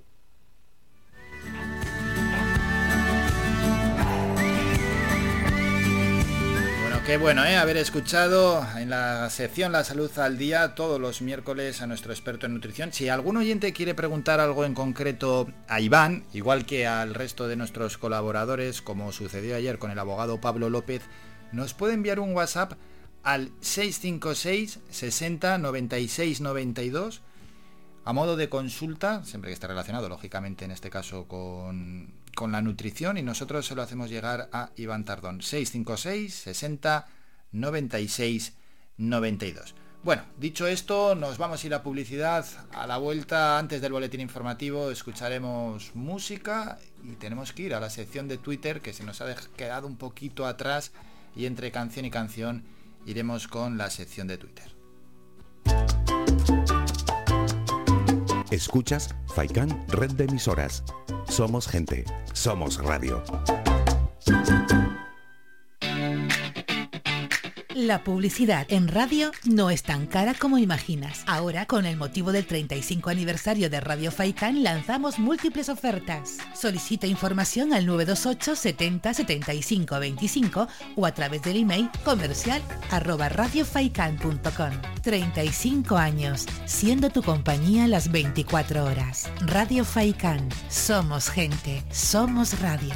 [SPEAKER 2] Bueno, qué bueno, ¿eh? Haber escuchado en la sección La Salud al Día todos los miércoles a nuestro experto en nutrición. Si algún oyente quiere preguntar algo en concreto a Iván, igual que al resto de nuestros colaboradores, como sucedió ayer con el abogado Pablo López, nos puede enviar un WhatsApp al 656 60 96 92 a modo de consulta, siempre que esté relacionado, lógicamente, en este caso con, con, la nutrición, y nosotros se lo hacemos llegar a Iván Tardón. 656 60 96 92. Bueno, dicho esto, nos vamos a ir a publicidad. A la vuelta, antes del boletín informativo, escucharemos música y tenemos que ir a la sección de Twitter que se nos ha quedado un poquito atrás y entre canción y canción iremos con la sección de Twitter.
[SPEAKER 5] Escuchas Faikan Red de Emisoras. Somos gente, somos radio.
[SPEAKER 8] La publicidad en radio no es tan cara como imaginas. Ahora, con el motivo del 35 aniversario de Radio Faikan, lanzamos múltiples ofertas. Solicita información al 928 70 75 25 o a través del email comercial arroba radiofaikan.com. 35 años, siendo tu compañía las 24 horas. Radio Faikan. Somos gente, somos radio.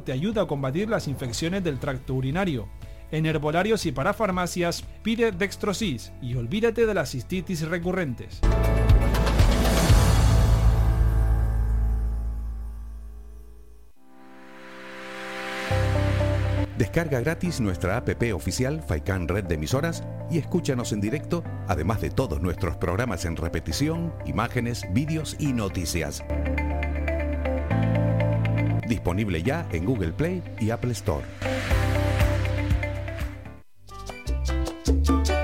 [SPEAKER 6] te ayuda a combatir las infecciones del tracto urinario. En herbolarios y para farmacias pide Dextrosis y olvídate de las cistitis recurrentes.
[SPEAKER 5] Descarga gratis nuestra app oficial Faikan Red de Emisoras y escúchanos en directo, además de todos nuestros programas en repetición, imágenes, vídeos y noticias. Disponible ya en Google Play y Apple Store.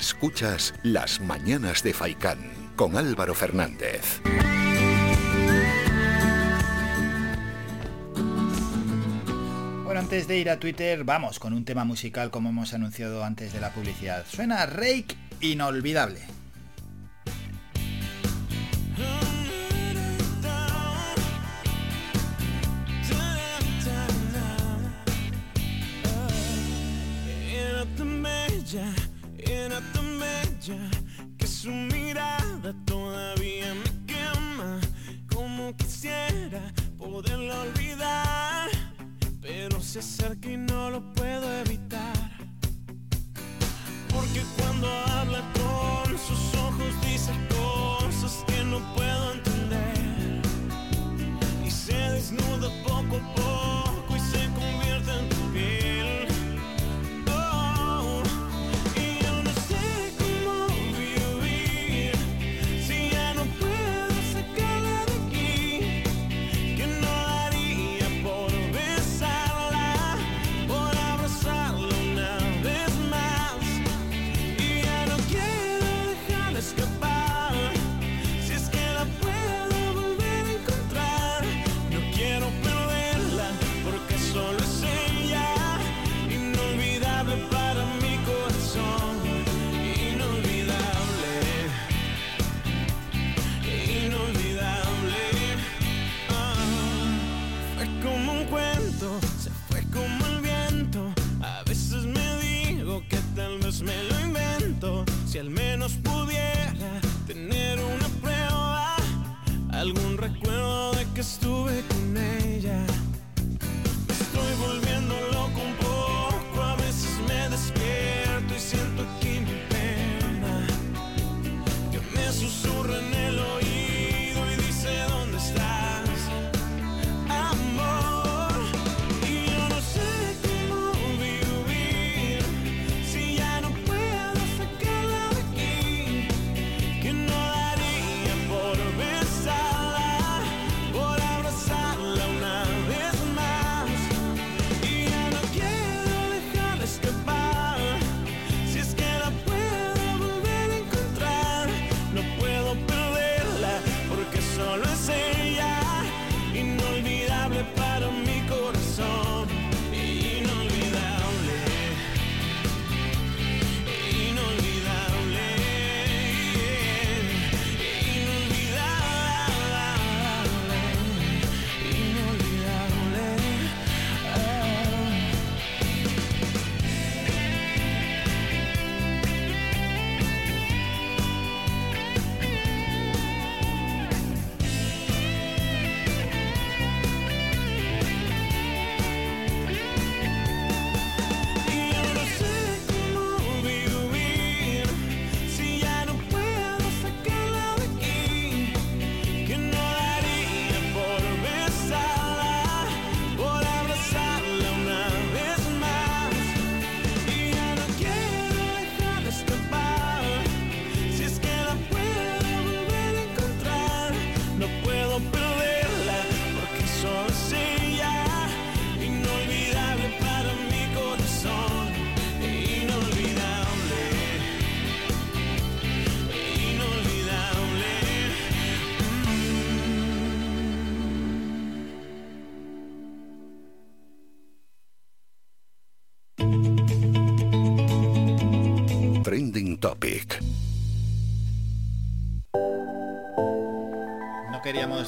[SPEAKER 1] Escuchas Las Mañanas de Faicán con Álvaro Fernández.
[SPEAKER 2] Bueno, antes de ir a Twitter, vamos con un tema musical como hemos anunciado antes de la publicidad. Suena Rake Inolvidable.
[SPEAKER 7] Que su mirada todavía me quema. Como quisiera poderla olvidar, pero se acerca y no lo puedo evitar. Porque cuando habla con sus ojos dice cosas que no puedo entender. Y se desnuda poco a poco Si al menos pudiera tener una prueba, algún recuerdo de que
[SPEAKER 1] estuve
[SPEAKER 2] con ella.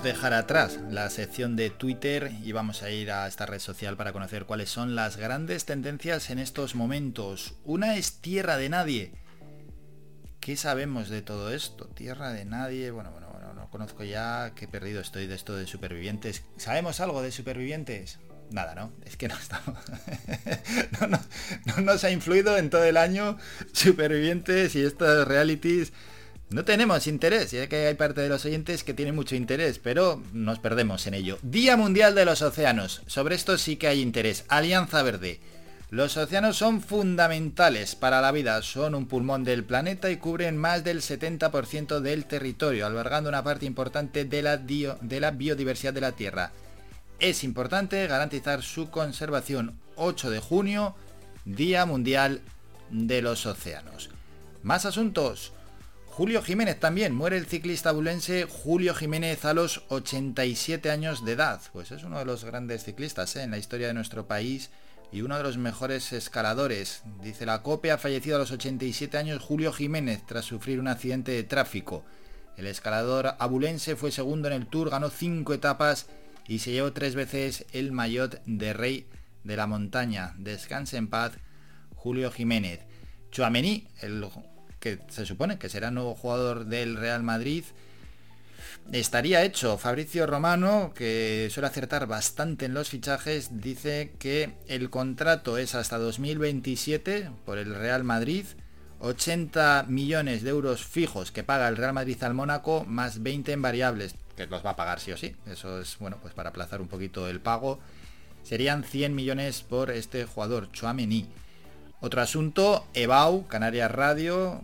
[SPEAKER 2] Dejar atrás la sección de Twitter y vamos a ir a esta red social para conocer cuáles son las grandes tendencias en estos momentos. Una es Tierra de Nadie. ¿Qué sabemos de todo esto? Tierra de Nadie, bueno, bueno, bueno, no conozco ya, qué perdido estoy de esto de supervivientes. ¿Sabemos algo de supervivientes? Nada, ¿no? Es que no estamos. no, no, no nos ha influido en todo el año supervivientes y estos realities no tenemos interés, ya que hay parte de los oyentes que tienen mucho interés, pero nos perdemos en ello. Día Mundial de los Océanos. Sobre esto sí que hay interés. Alianza Verde. Los océanos son fundamentales para la vida, son un pulmón del planeta y cubren más del 70% del territorio, albergando una parte importante de la, de la biodiversidad de la Tierra. Es importante garantizar su conservación. 8 de junio, Día Mundial de los Océanos. Más asuntos. Julio Jiménez también, muere el ciclista bulense Julio Jiménez a los 87 años de edad. Pues es uno de los grandes ciclistas ¿eh? en la historia de nuestro país y uno de los mejores escaladores. Dice la COPE ha fallecido a los 87 años Julio Jiménez tras sufrir un accidente de tráfico. El escalador abulense fue segundo en el Tour, ganó cinco etapas y se llevó tres veces el maillot de rey de la montaña. Descanse en paz, Julio Jiménez. Chuamení, el que se supone que será nuevo jugador del Real Madrid, estaría hecho. Fabricio Romano, que suele acertar bastante en los fichajes, dice que el contrato es hasta 2027 por el Real Madrid. 80 millones de euros fijos que paga el Real Madrid al Mónaco, más 20 en variables, que los va a pagar sí o sí. Eso es, bueno, pues para aplazar un poquito el pago. Serían 100 millones por este jugador, Chouameni. Otro asunto, EBAU, Canarias Radio,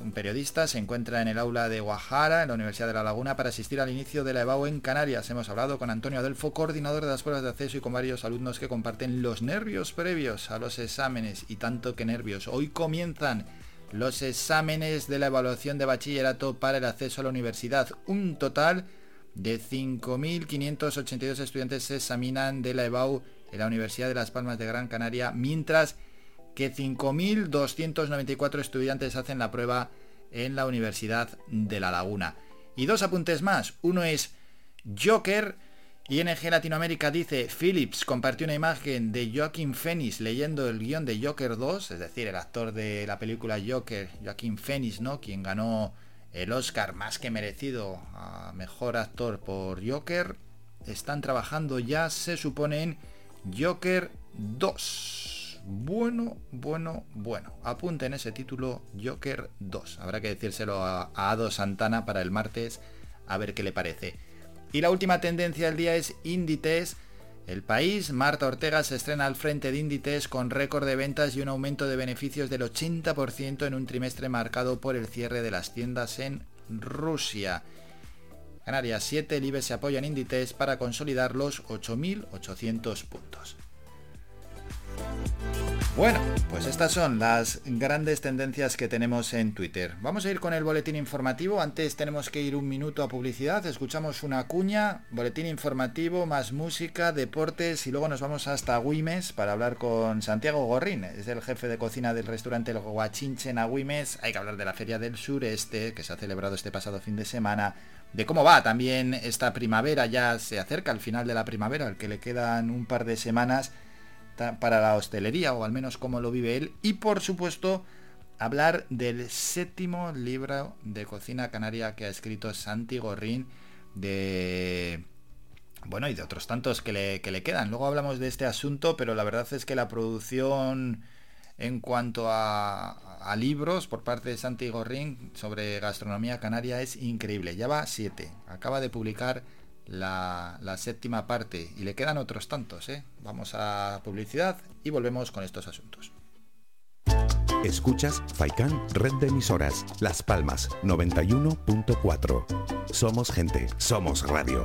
[SPEAKER 2] un periodista, se encuentra en el aula de Guajara, en la Universidad de La Laguna, para asistir al inicio de la EBAU en Canarias. Hemos hablado con Antonio Adelfo, coordinador de las pruebas de acceso y con varios alumnos que comparten los nervios previos a los exámenes y tanto que nervios. Hoy comienzan los exámenes de la evaluación de bachillerato para el acceso a la universidad. Un total de 5.582 estudiantes se examinan de la EBAU en la Universidad de Las Palmas de Gran Canaria, mientras que 5.294 estudiantes hacen la prueba en la Universidad de La Laguna. Y dos apuntes más. Uno es Joker. ING Latinoamérica dice, Phillips compartió una imagen de Joaquín Phoenix leyendo el guion de Joker 2, es decir, el actor de la película Joker, Joaquín Phoenix, ¿no? Quien ganó el Oscar más que merecido a mejor actor por Joker. Están trabajando ya, se supone, en Joker 2. Bueno, bueno, bueno. Apunten ese título Joker 2. Habrá que decírselo a, Ado Santana para el martes a ver qué le parece. Y la última tendencia del día es Inditex. El país, Marta Ortega se estrena al frente de Inditex con récord de ventas y un aumento de beneficios del 80% en un trimestre marcado por el cierre de las tiendas en Rusia. Canarias 7, el IBE se apoya en Inditex para consolidar los 8.800 puntos. Bueno, pues estas son las grandes tendencias que tenemos en Twitter. Vamos a ir con el boletín informativo. Antes tenemos que ir un minuto a publicidad. Escuchamos una cuña, boletín informativo, más música, deportes y luego nos vamos hasta Güimes para hablar con Santiago Gorrín. Es el jefe de cocina del restaurante El Guachinche en Agüimes. Hay que hablar de la Feria del Sureste que se ha celebrado este pasado fin de semana. De cómo va también esta primavera. Ya se acerca al final de la primavera, al que le quedan un par de semanas para la hostelería, o al menos cómo lo vive él. Y por supuesto, hablar del séptimo libro de cocina canaria que ha escrito Santi Gorrín de... Bueno, y de otros tantos que le, que le quedan. Luego hablamos de este asunto, pero la verdad es que la producción en cuanto a, libros por parte de Santi Gorrín sobre gastronomía canaria es increíble. Ya va siete. Acaba de publicar la, séptima parte y le quedan otros tantos. ¿eh? Vamos a publicidad y volvemos con estos asuntos.
[SPEAKER 5] Escuchas Faikan Red de Emisoras, Las Palmas 91.4. Somos gente, somos radio.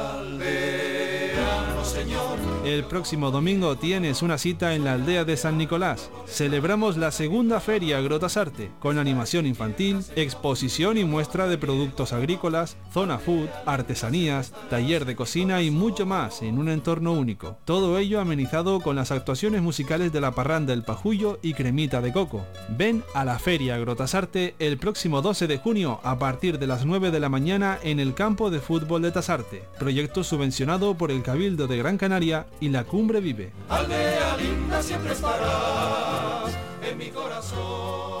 [SPEAKER 6] El próximo domingo tienes una cita en la aldea de San Nicolás. Celebramos la segunda feria Grotasarte, con animación infantil, exposición y muestra de productos agrícolas, zona food, artesanías, taller de cocina y mucho más en un entorno único. Todo ello amenizado con las actuaciones musicales de la parranda El Pajullo y Cremita de Coco. Ven a la feria Grotasarte el próximo 12 de junio a partir de las 9 de la mañana en el campo de fútbol de Tasarte, proyecto subvencionado por el Cabildo de Gran Canaria y la Cumbre Vive.
[SPEAKER 8] Aldea linda siempre estarás en mi corazón.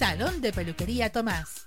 [SPEAKER 11] Salón de Peluquería Tomás.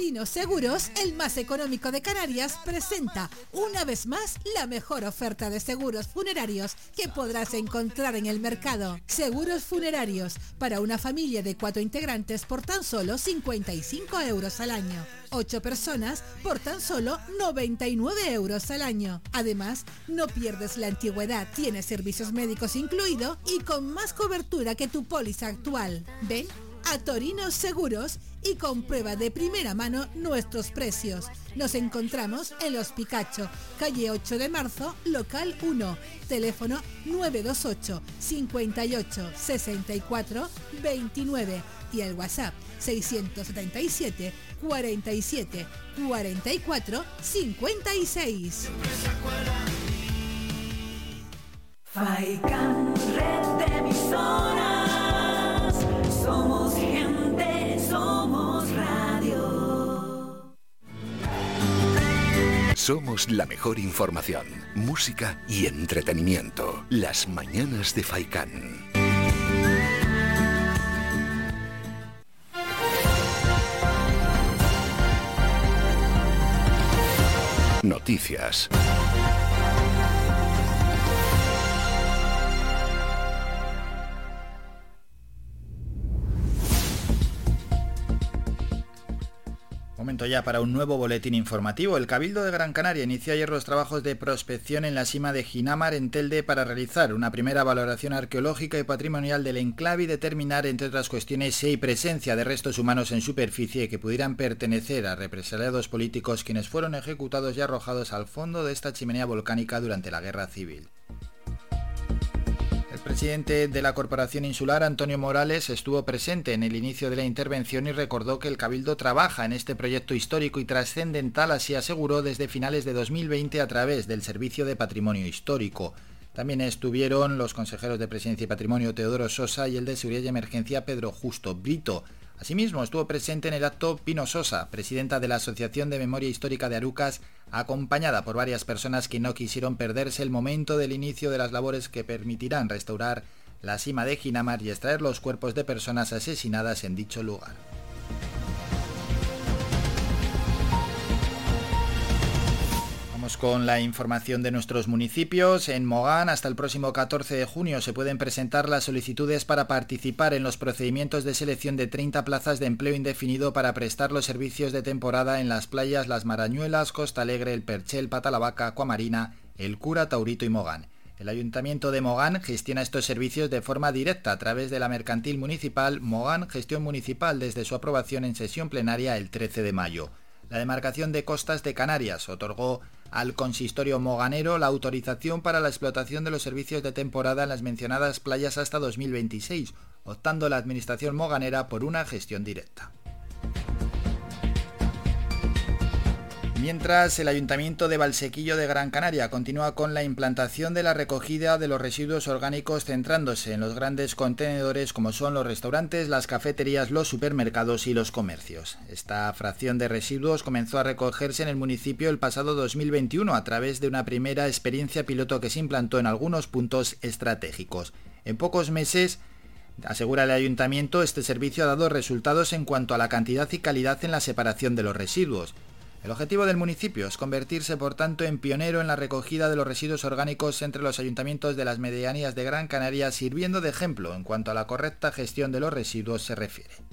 [SPEAKER 11] Torino Seguros, el más económico de Canarias, presenta una vez más la mejor oferta de seguros funerarios que podrás encontrar en el mercado. Seguros funerarios para una familia de cuatro integrantes por tan solo 55 euros al año. Ocho personas por tan solo 99 euros al año. Además, no pierdes la antigüedad, tienes servicios médicos incluido y con más cobertura que tu póliza actual. Ven a Torino Seguros y comprueba de primera mano nuestros precios. Nos encontramos en Los Picacho, calle 8 de marzo, local 1, teléfono 928 58 64 29 y el WhatsApp 677 47 44 56.
[SPEAKER 12] Faikan, red de emisoras. Somos gente, somos radio.
[SPEAKER 1] Somos la mejor información, música y entretenimiento. Las mañanas de Faikán. Noticias.
[SPEAKER 2] Momento ya para un nuevo boletín informativo. El Cabildo de Gran Canaria inició ayer los trabajos de prospección en la cima de Ginamar en Telde para realizar una primera valoración arqueológica y patrimonial del enclave y determinar, entre otras cuestiones, si hay presencia de restos humanos en superficie que pudieran pertenecer a represaliados políticos quienes fueron ejecutados y arrojados al fondo de esta chimenea volcánica durante la Guerra Civil. El presidente de la Corporación Insular, Antonio Morales, estuvo presente en el inicio de la intervención y recordó que el Cabildo trabaja en este proyecto histórico y trascendental, así aseguró desde finales de 2020 a través del Servicio de Patrimonio Histórico. También estuvieron los consejeros de Presidencia y Patrimonio Teodoro Sosa y el de Seguridad y Emergencia Pedro Justo Brito. Asimismo, estuvo presente en el acto Pino Sosa, presidenta de la Asociación de Memoria Histórica de Arucas, acompañada por varias personas que no quisieron perderse el momento del inicio de las labores que permitirán restaurar la cima de Ginamar y extraer los cuerpos de personas asesinadas en dicho lugar. Con la información de nuestros municipios. En Mogán, hasta el próximo 14 de junio se pueden presentar las solicitudes para participar en los procedimientos de selección de 30 plazas de empleo indefinido para prestar los servicios de temporada en las playas Las Marañuelas, Costa Alegre, El Perchel, Patalavaca, Acuamarina, El Cura, Taurito y Mogán. El Ayuntamiento de Mogán gestiona estos servicios de forma directa a través de la mercantil municipal Mogán Gestión Municipal desde su aprobación en sesión plenaria el 13 de mayo. La demarcación de costas de Canarias otorgó al consistorio moganero la autorización para la explotación de los servicios de temporada en las mencionadas playas hasta 2026, optando la administración moganera por una gestión directa. Mientras el Ayuntamiento de Valsequillo de Gran Canaria continúa con la implantación de la recogida de los residuos orgánicos centrándose en los grandes contenedores como son los restaurantes, las cafeterías, los supermercados y los comercios. Esta fracción de residuos comenzó a recogerse en el municipio el pasado 2021 a través de una primera experiencia piloto que se implantó en algunos puntos estratégicos. En pocos meses Asegura el ayuntamiento, este servicio ha dado resultados en cuanto a la cantidad y calidad en la separación de los residuos. El objetivo del municipio es convertirse, por tanto, en pionero en la recogida de los residuos orgánicos entre los ayuntamientos de las medianías de Gran Canaria, sirviendo de ejemplo en cuanto a la correcta gestión de los residuos se refiere.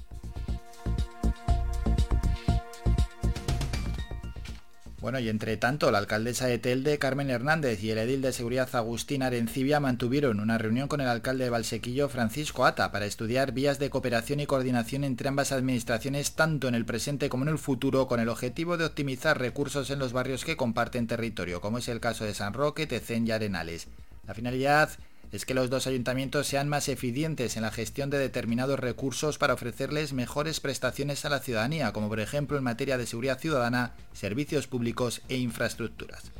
[SPEAKER 2] Bueno, y entre tanto, la alcaldesa de Telde, Carmen Hernández, y el edil de seguridad Agustín Arencibia mantuvieron una reunión con el alcalde de Valsequillo, Francisco Ata, para estudiar vías de cooperación y coordinación entre ambas administraciones, tanto en el presente como en el futuro, con el objetivo de optimizar recursos en los barrios que comparten territorio, como es el caso de San Roque, Tecén y Arenales. La finalidad es que los dos ayuntamientos sean más eficientes en la gestión de determinados recursos para ofrecerles mejores prestaciones a la ciudadanía, como por ejemplo en materia de seguridad ciudadana, servicios públicos e infraestructuras.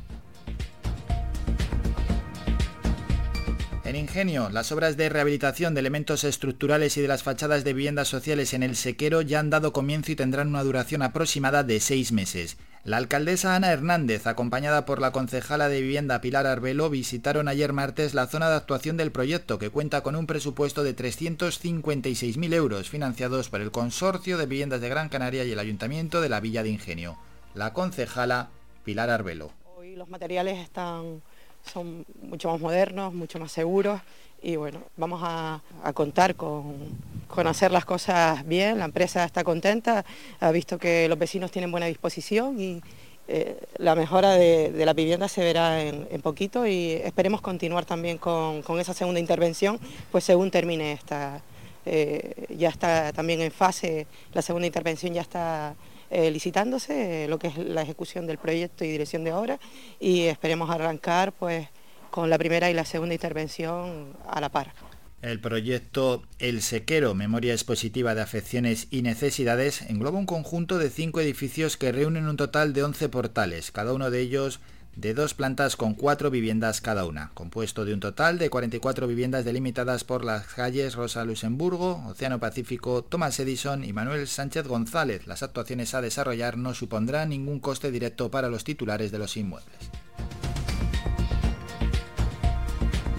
[SPEAKER 2] En Ingenio, las obras de rehabilitación de elementos estructurales y de las fachadas de viviendas sociales en el sequero ya han dado comienzo y tendrán una duración aproximada de seis meses. La alcaldesa Ana Hernández, acompañada por la concejala de vivienda Pilar Arbelo, visitaron ayer martes la zona de actuación del proyecto, que cuenta con un presupuesto de 356.000 euros financiados por el Consorcio de Viviendas de Gran Canaria y el Ayuntamiento de la Villa de Ingenio. La concejala Pilar Arbelo.
[SPEAKER 3] Hoy los materiales están, son mucho más modernos, mucho más seguros y bueno, vamos a, contar con, hacer las cosas bien, la empresa está contenta, ha visto que los vecinos tienen buena disposición y eh, la mejora de, la vivienda se verá en, poquito y esperemos continuar también con, esa segunda intervención, pues según termine esta, eh, ya está también en fase, la segunda intervención ya está eh, licitándose, lo que es la ejecución del proyecto y dirección de obra y esperemos arrancar pues con la primera y la segunda intervención a la par.
[SPEAKER 2] El proyecto El Sequero, Memoria Expositiva de Afecciones y Necesidades, engloba un conjunto de cinco edificios que reúnen un total de 11 portales, cada uno de ellos de dos plantas con cuatro viviendas cada una, compuesto de un total de 44 viviendas delimitadas por las calles Rosa Luxemburgo, Océano Pacífico, Tomás Edison y Manuel Sánchez González. Las actuaciones a desarrollar no supondrán ningún coste directo para los titulares de los inmuebles.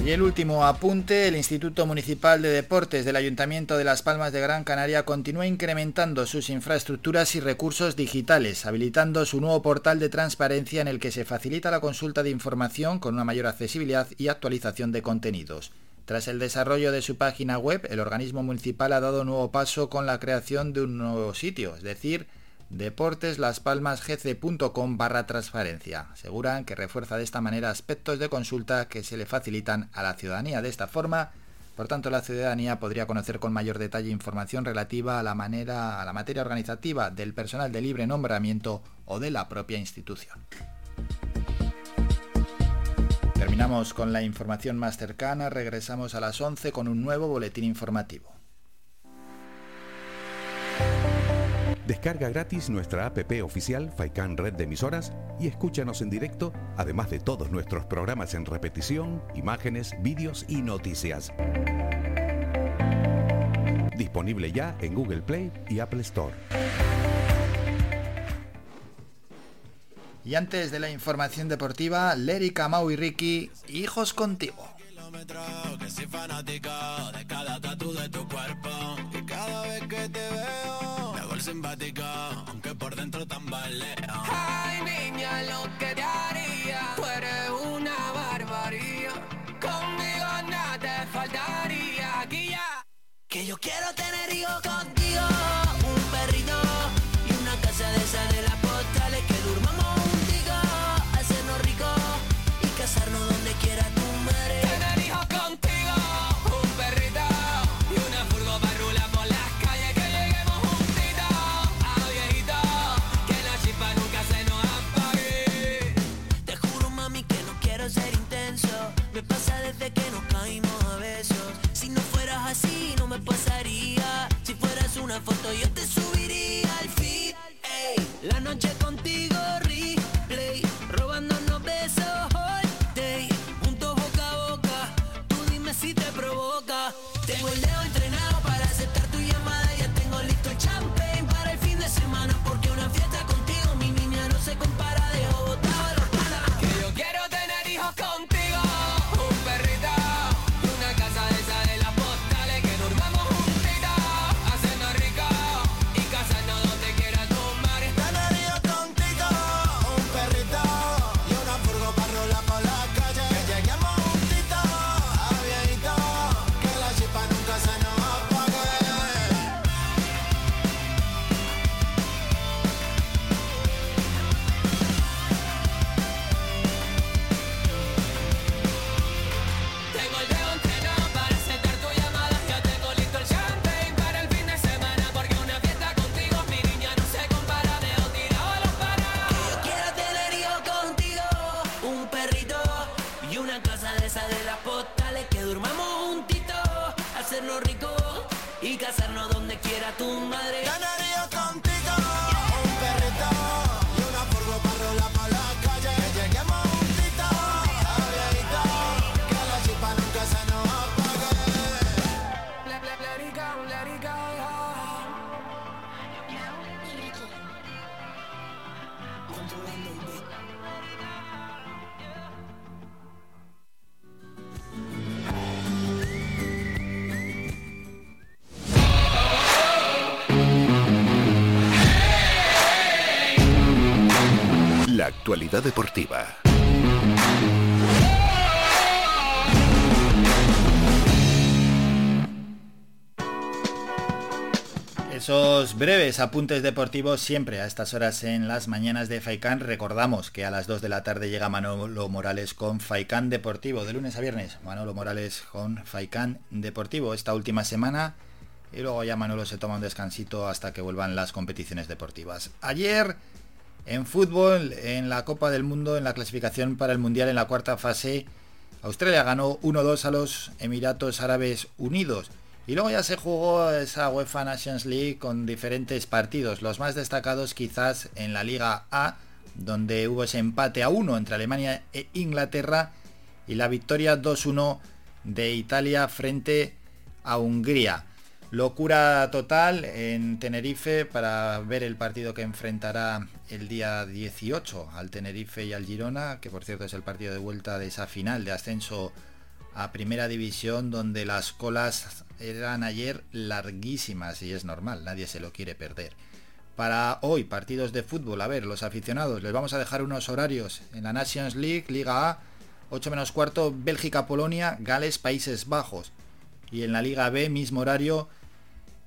[SPEAKER 2] Y el último apunte, el Instituto Municipal de Deportes del Ayuntamiento de Las Palmas de Gran Canaria continúa incrementando sus infraestructuras y recursos digitales, habilitando su nuevo portal de transparencia en el que se facilita la consulta de información con una mayor accesibilidad y actualización de contenidos. Tras el desarrollo de su página web, el organismo municipal ha dado nuevo paso con la creación de un nuevo sitio, es decir, deporteslaspalmasgc.com barra transparencia. Aseguran que refuerza de esta manera aspectos de consulta que se le facilitan a la ciudadanía. De esta forma, por tanto, la ciudadanía podría conocer con mayor detalle información relativa a la, manera, a la materia organizativa del personal de libre nombramiento o de la propia institución. Terminamos con la información más cercana, regresamos a las 11 con un nuevo boletín informativo.
[SPEAKER 5] Descarga gratis nuestra APP oficial Faikan Red de Emisoras y escúchanos en directo, además de todos nuestros programas en repetición, imágenes, vídeos y noticias. Disponible ya en Google Play y Apple Store.
[SPEAKER 2] Y antes de la información deportiva, Lérica, Mau y Ricky, hijos contigo. cada vez que te veo simpática, aunque por dentro tambalea.
[SPEAKER 13] Ay, niña, lo que te haría, tú eres una barbaría. Conmigo nada te faltaría, aquí ya. Que yo quiero tener hijos contigo,
[SPEAKER 1] actualidad deportiva.
[SPEAKER 2] Esos breves apuntes deportivos siempre a estas horas en las mañanas de Faikán. Recordamos que a las 2 de la tarde llega Manolo Morales con Faikán Deportivo. De lunes a viernes, Manolo Morales con Faikán Deportivo. Esta última semana y luego ya Manolo se toma un descansito hasta que vuelvan las competiciones deportivas. Ayer en fútbol, en la Copa del Mundo, en la clasificación para el Mundial en la cuarta fase, Australia ganó 1-2 a los Emiratos Árabes Unidos. Y luego ya se jugó esa UEFA Nations League con diferentes partidos, los más destacados quizás en la Liga A, donde hubo ese empate a 1 entre Alemania e Inglaterra y la victoria 2-1 de Italia frente a Hungría. Locura total en Tenerife para ver el partido que enfrentará el día 18 al Tenerife y al Girona, que por cierto es el partido de vuelta de esa final de ascenso a Primera División donde las colas eran ayer larguísimas y es normal, nadie se lo quiere perder. Para hoy, partidos de fútbol, a ver, los aficionados, les vamos a dejar unos horarios en la Nations League, Liga A, 8 menos cuarto, Bélgica-Polonia, Gales, Países Bajos. Y en la Liga B, mismo horario,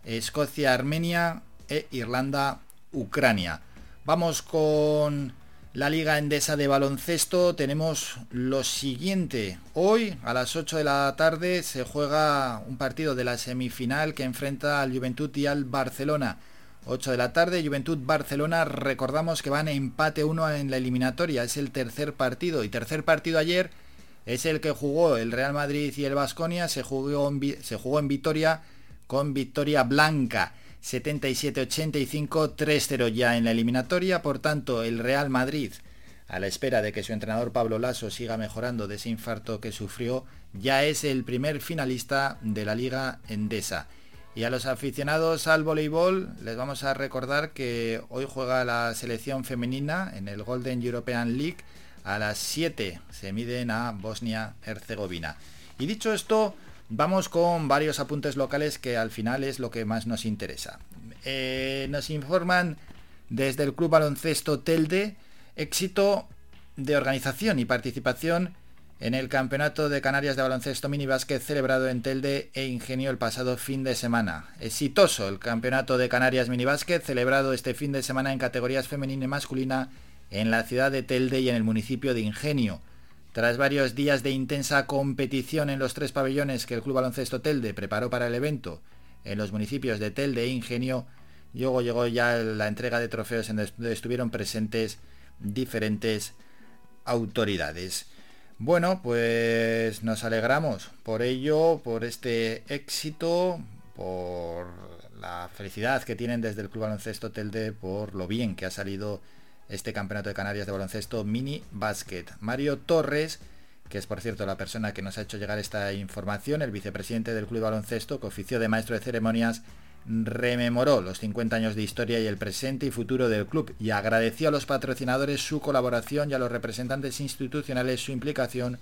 [SPEAKER 2] Escocia-Armenia e Irlanda-Ucrania. Vamos con la Liga Endesa de Baloncesto. Tenemos lo siguiente. Hoy a las 8 de la tarde se juega un partido de la semifinal que enfrenta al Juventud y al Barcelona. 8 de la tarde, Juventud Barcelona, recordamos que van empate 1 en la eliminatoria, es el tercer partido y tercer partido ayer es el que jugó el Real Madrid y el Vasconia, se jugó se jugó en Vitoria con victoria blanca 77-85, 3-0 ya en la eliminatoria, por tanto el Real Madrid a la espera de que su entrenador Pablo Lasso siga mejorando de ese infarto que sufrió, ya es el primer finalista de la Liga Endesa. Y a los aficionados al voleibol les vamos a recordar que hoy juega la selección femenina en el Golden European League. A las 7 se miden a Bosnia-Herzegovina. Y dicho esto, vamos con varios apuntes locales que al final es lo que más nos interesa. Eh, nos informan desde el Club Baloncesto Telde éxito de organización y participación en el Campeonato de Canarias de Baloncesto Mini Básquet celebrado en Telde e Ingenio el pasado fin de semana. Exitoso el Campeonato de Canarias Mini Básquet celebrado este fin de semana en categorías femenina y masculina en la ciudad de Telde y en el municipio de Ingenio. Tras varios días de intensa competición en los tres pabellones que el Club Baloncesto Telde preparó para el evento en los municipios de Telde e Ingenio, luego llegó ya la entrega de trofeos en donde estuvieron presentes diferentes autoridades. Bueno, pues nos alegramos por ello, por este éxito, por la felicidad que tienen desde el Club Baloncesto Telde, por lo bien que ha salido este Campeonato de Canarias de Baloncesto Mini Basket. Mario Torres, que es por cierto la persona que nos ha hecho llegar esta información, el vicepresidente del Club Baloncesto, que ofició de maestro de ceremonias, rememoró los 50 años de historia y el presente y futuro del club y agradeció a los patrocinadores su colaboración y a los representantes institucionales su implicación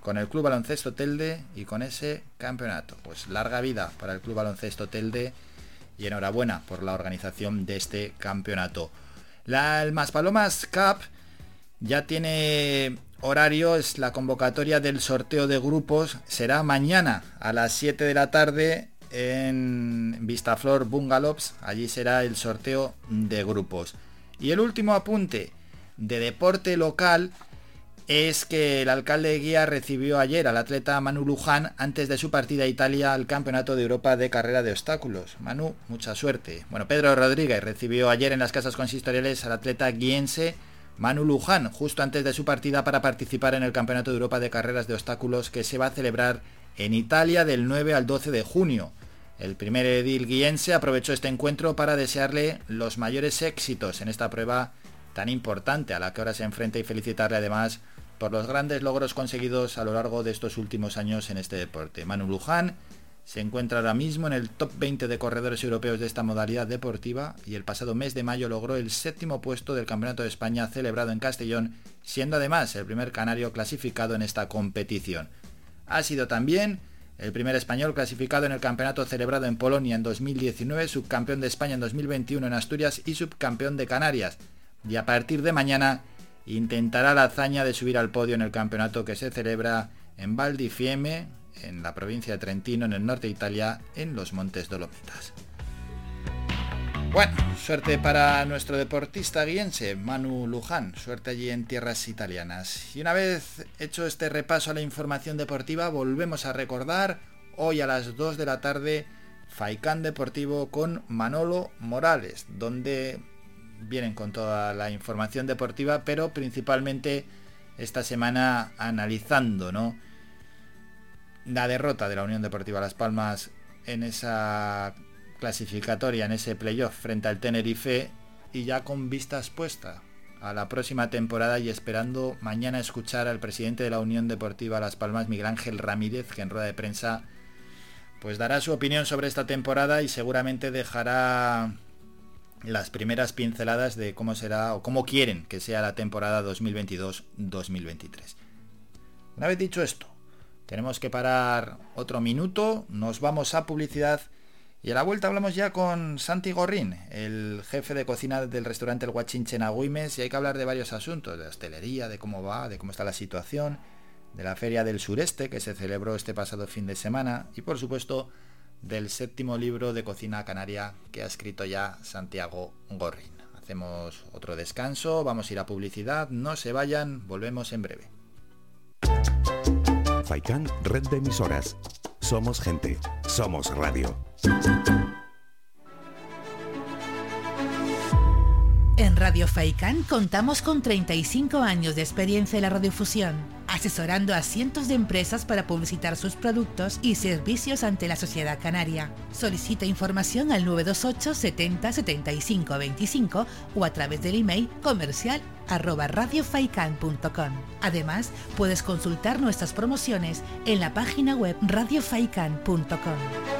[SPEAKER 2] con el Club Baloncesto Telde y con ese campeonato. Pues larga vida para el Club Baloncesto Telde y enhorabuena por la organización de este campeonato. La el Maspalomas Cup ya tiene horario, es la convocatoria del sorteo de grupos, será mañana a las 7 de la tarde en Vistaflor Bungalows, allí será el sorteo de grupos. Y el último apunte de deporte local es que el alcalde de Guía recibió ayer al atleta Manu Luján antes de su partida a Italia al Campeonato de Europa de Carrera de Obstáculos. Manu, mucha suerte. Bueno, Pedro Rodríguez recibió ayer en las casas consistoriales al atleta guiense Manu Luján, justo antes de su partida para participar en el Campeonato de Europa de Carreras de Obstáculos que se va a celebrar en Italia del 9 al 12 de junio. El primer edil guiense aprovechó este encuentro para desearle los mayores éxitos en esta prueba tan importante a la que ahora se enfrenta y felicitarle además por los grandes logros conseguidos a lo largo de estos últimos años en este deporte. Manu Luján se encuentra ahora mismo en el top 20 de corredores europeos de esta modalidad deportiva y el pasado mes de mayo logró el séptimo puesto del Campeonato de España celebrado en Castellón, siendo además el primer canario clasificado en esta competición. Ha sido también el primer español clasificado en el campeonato celebrado en Polonia en 2019, subcampeón de España en 2021 en Asturias y subcampeón de Canarias. Y a partir de mañana intentará la hazaña de subir al podio en el campeonato que se celebra en Val di Fiemme, en la provincia de Trentino, en el norte de Italia, en los Montes Dolomitas. Bueno, suerte para nuestro deportista guiense, Manu Luján, suerte allí en tierras italianas. Y una vez hecho este repaso a la información deportiva, volvemos a recordar hoy a las 2 de la tarde Faicán Deportivo con Manolo Morales, donde vienen con toda la información deportiva, pero principalmente esta semana analizando, ¿no? La derrota de la Unión Deportiva Las Palmas en esa clasificatoria en ese playoff frente al Tenerife y ya con vistas puestas a la próxima temporada y esperando mañana escuchar al presidente de la Unión Deportiva Las Palmas, Miguel Ángel Ramírez, que en rueda de prensa pues dará su opinión sobre esta temporada y seguramente dejará las primeras pinceladas de cómo será o cómo quieren que sea la temporada 2022-2023. Una vez dicho esto, tenemos que parar otro minuto, nos vamos a publicidad y a la vuelta hablamos ya con Santi Gorrín, el jefe de cocina del restaurante El Guachinche en Agüimes, y hay que hablar de varios asuntos, de hostelería, de cómo va, de cómo está la situación, de la Feria del Sureste que se celebró este pasado fin de semana y por supuesto del séptimo libro de cocina canaria que ha escrito ya Santiago Gorrín. Hacemos otro descanso, vamos a ir a publicidad, no se vayan, volvemos en breve.
[SPEAKER 5] Faikán, red de emisoras. Somos gente, somos radio.
[SPEAKER 8] Radio Faicán contamos con 35 años de experiencia en la radiofusión, asesorando a cientos de empresas para publicitar sus productos y servicios ante la sociedad canaria. Solicita información al 928 70 75 25 o a través del email comercial arroba. Además, puedes consultar nuestras promociones en la página web radiofaikan.com.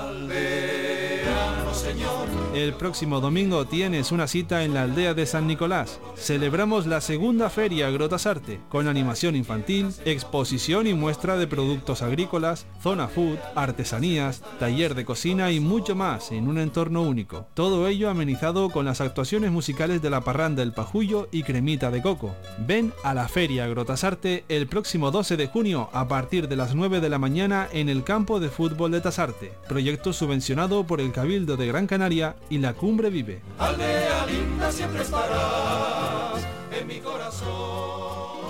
[SPEAKER 6] El próximo domingo tienes una cita en la aldea de San Nicolás. Celebramos la segunda feria Grotasarte, con animación infantil, exposición y muestra de productos agrícolas, zona food, artesanías, taller de cocina y mucho más en un entorno único. Todo ello amenizado con las actuaciones musicales de la parranda El Pajullo y Cremita de Coco. Ven a la feria Grotasarte el próximo 12 de junio a partir de las 9 de la mañana en el campo de fútbol de Tasarte, proyecto subvencionado por el Cabildo de Gran Canaria y la Cumbre Vive.
[SPEAKER 7] Aldea linda siempre estarás en mi corazón.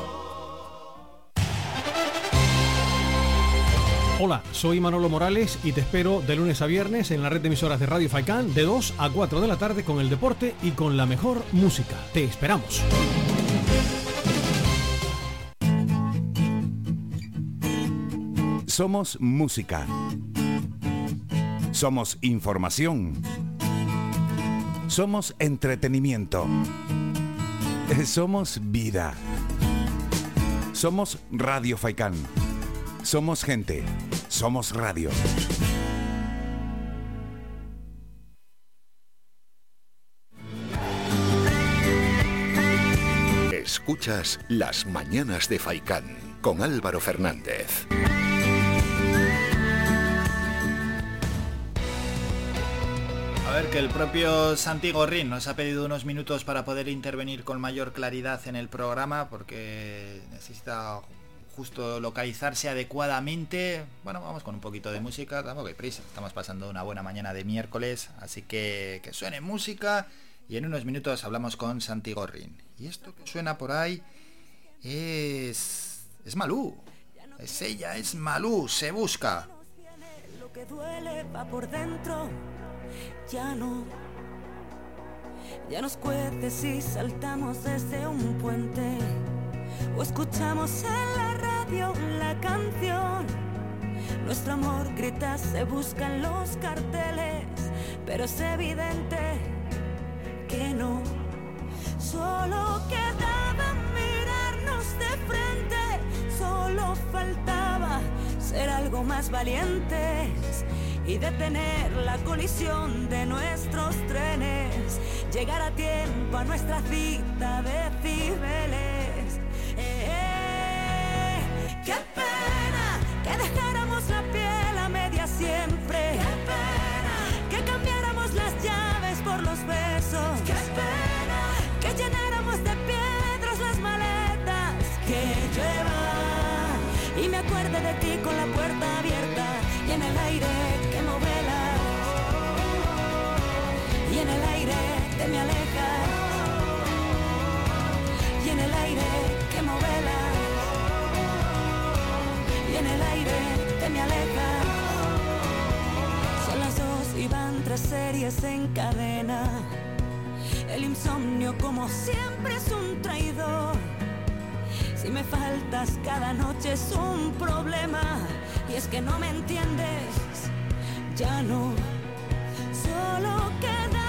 [SPEAKER 14] Hola, soy Manolo Morales y te espero de lunes a viernes en la red de emisoras de Radio Faicán de 2 a 4 de la tarde con el deporte y con la mejor música. Te esperamos.
[SPEAKER 5] Somos música. Somos información. Somos entretenimiento. Eh, Somos vida. Somos Radio Faikán. Somos gente. Somos radio.
[SPEAKER 1] Escuchas Las Mañanas de Faicán con Álvaro Fernández.
[SPEAKER 2] A ver, que el propio Santi Gorrín nos ha pedido unos minutos para poder intervenir con mayor claridad en el programa porque necesita justo localizarse adecuadamente. Bueno, vamos con un poquito de música, tampoco hay prisa, estamos pasando una buena mañana de miércoles, así que que suene música y en unos minutos hablamos con Santi Gorrín. Y esto que suena por ahí es... es Malú. Es ella, es Malú, se busca.
[SPEAKER 12] Ya no. Ya nos cuece si saltamos desde un puente o escuchamos en la radio la canción. Nuestro amor grita, se buscan los carteles, pero es evidente que no. Solo quedaba mirarnos de frente, solo faltaba ser algo más valientes y detener la colisión de nuestros trenes, llegar a tiempo a nuestra cita de cibeles. Eh, ¡Qué pena que dejáramos la piel a media siempre! ¡Qué pena que cambiáramos las llaves por los besos! ¡Qué pena que llenáramos de piedras las maletas! ¡Que llueva! Y me acuerde de ti con la puerta abierta y en el aire me alejas. Y en el aire que me. Y en el aire te me alejas. Son las dos y van tres series en cadena. El insomnio como siempre es un traidor. Si me faltas cada noche es un problema. Y es que no me entiendes, ya no. Solo quedaba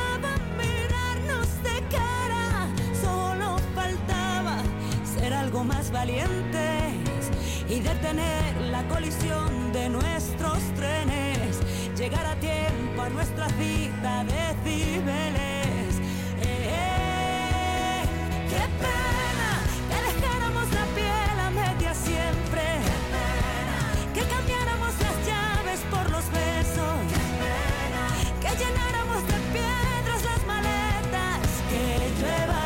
[SPEAKER 12] algo más valientes y detener la colisión de nuestros trenes. Llegar a tiempo a nuestra cita de cibeles. Eh, ¡Qué pena que dejáramos la piel a media siempre! ¡Qué pena que cambiáramos las llaves por los besos! ¡Qué pena que llenáramos de piedras las maletas! ¡Que llueva!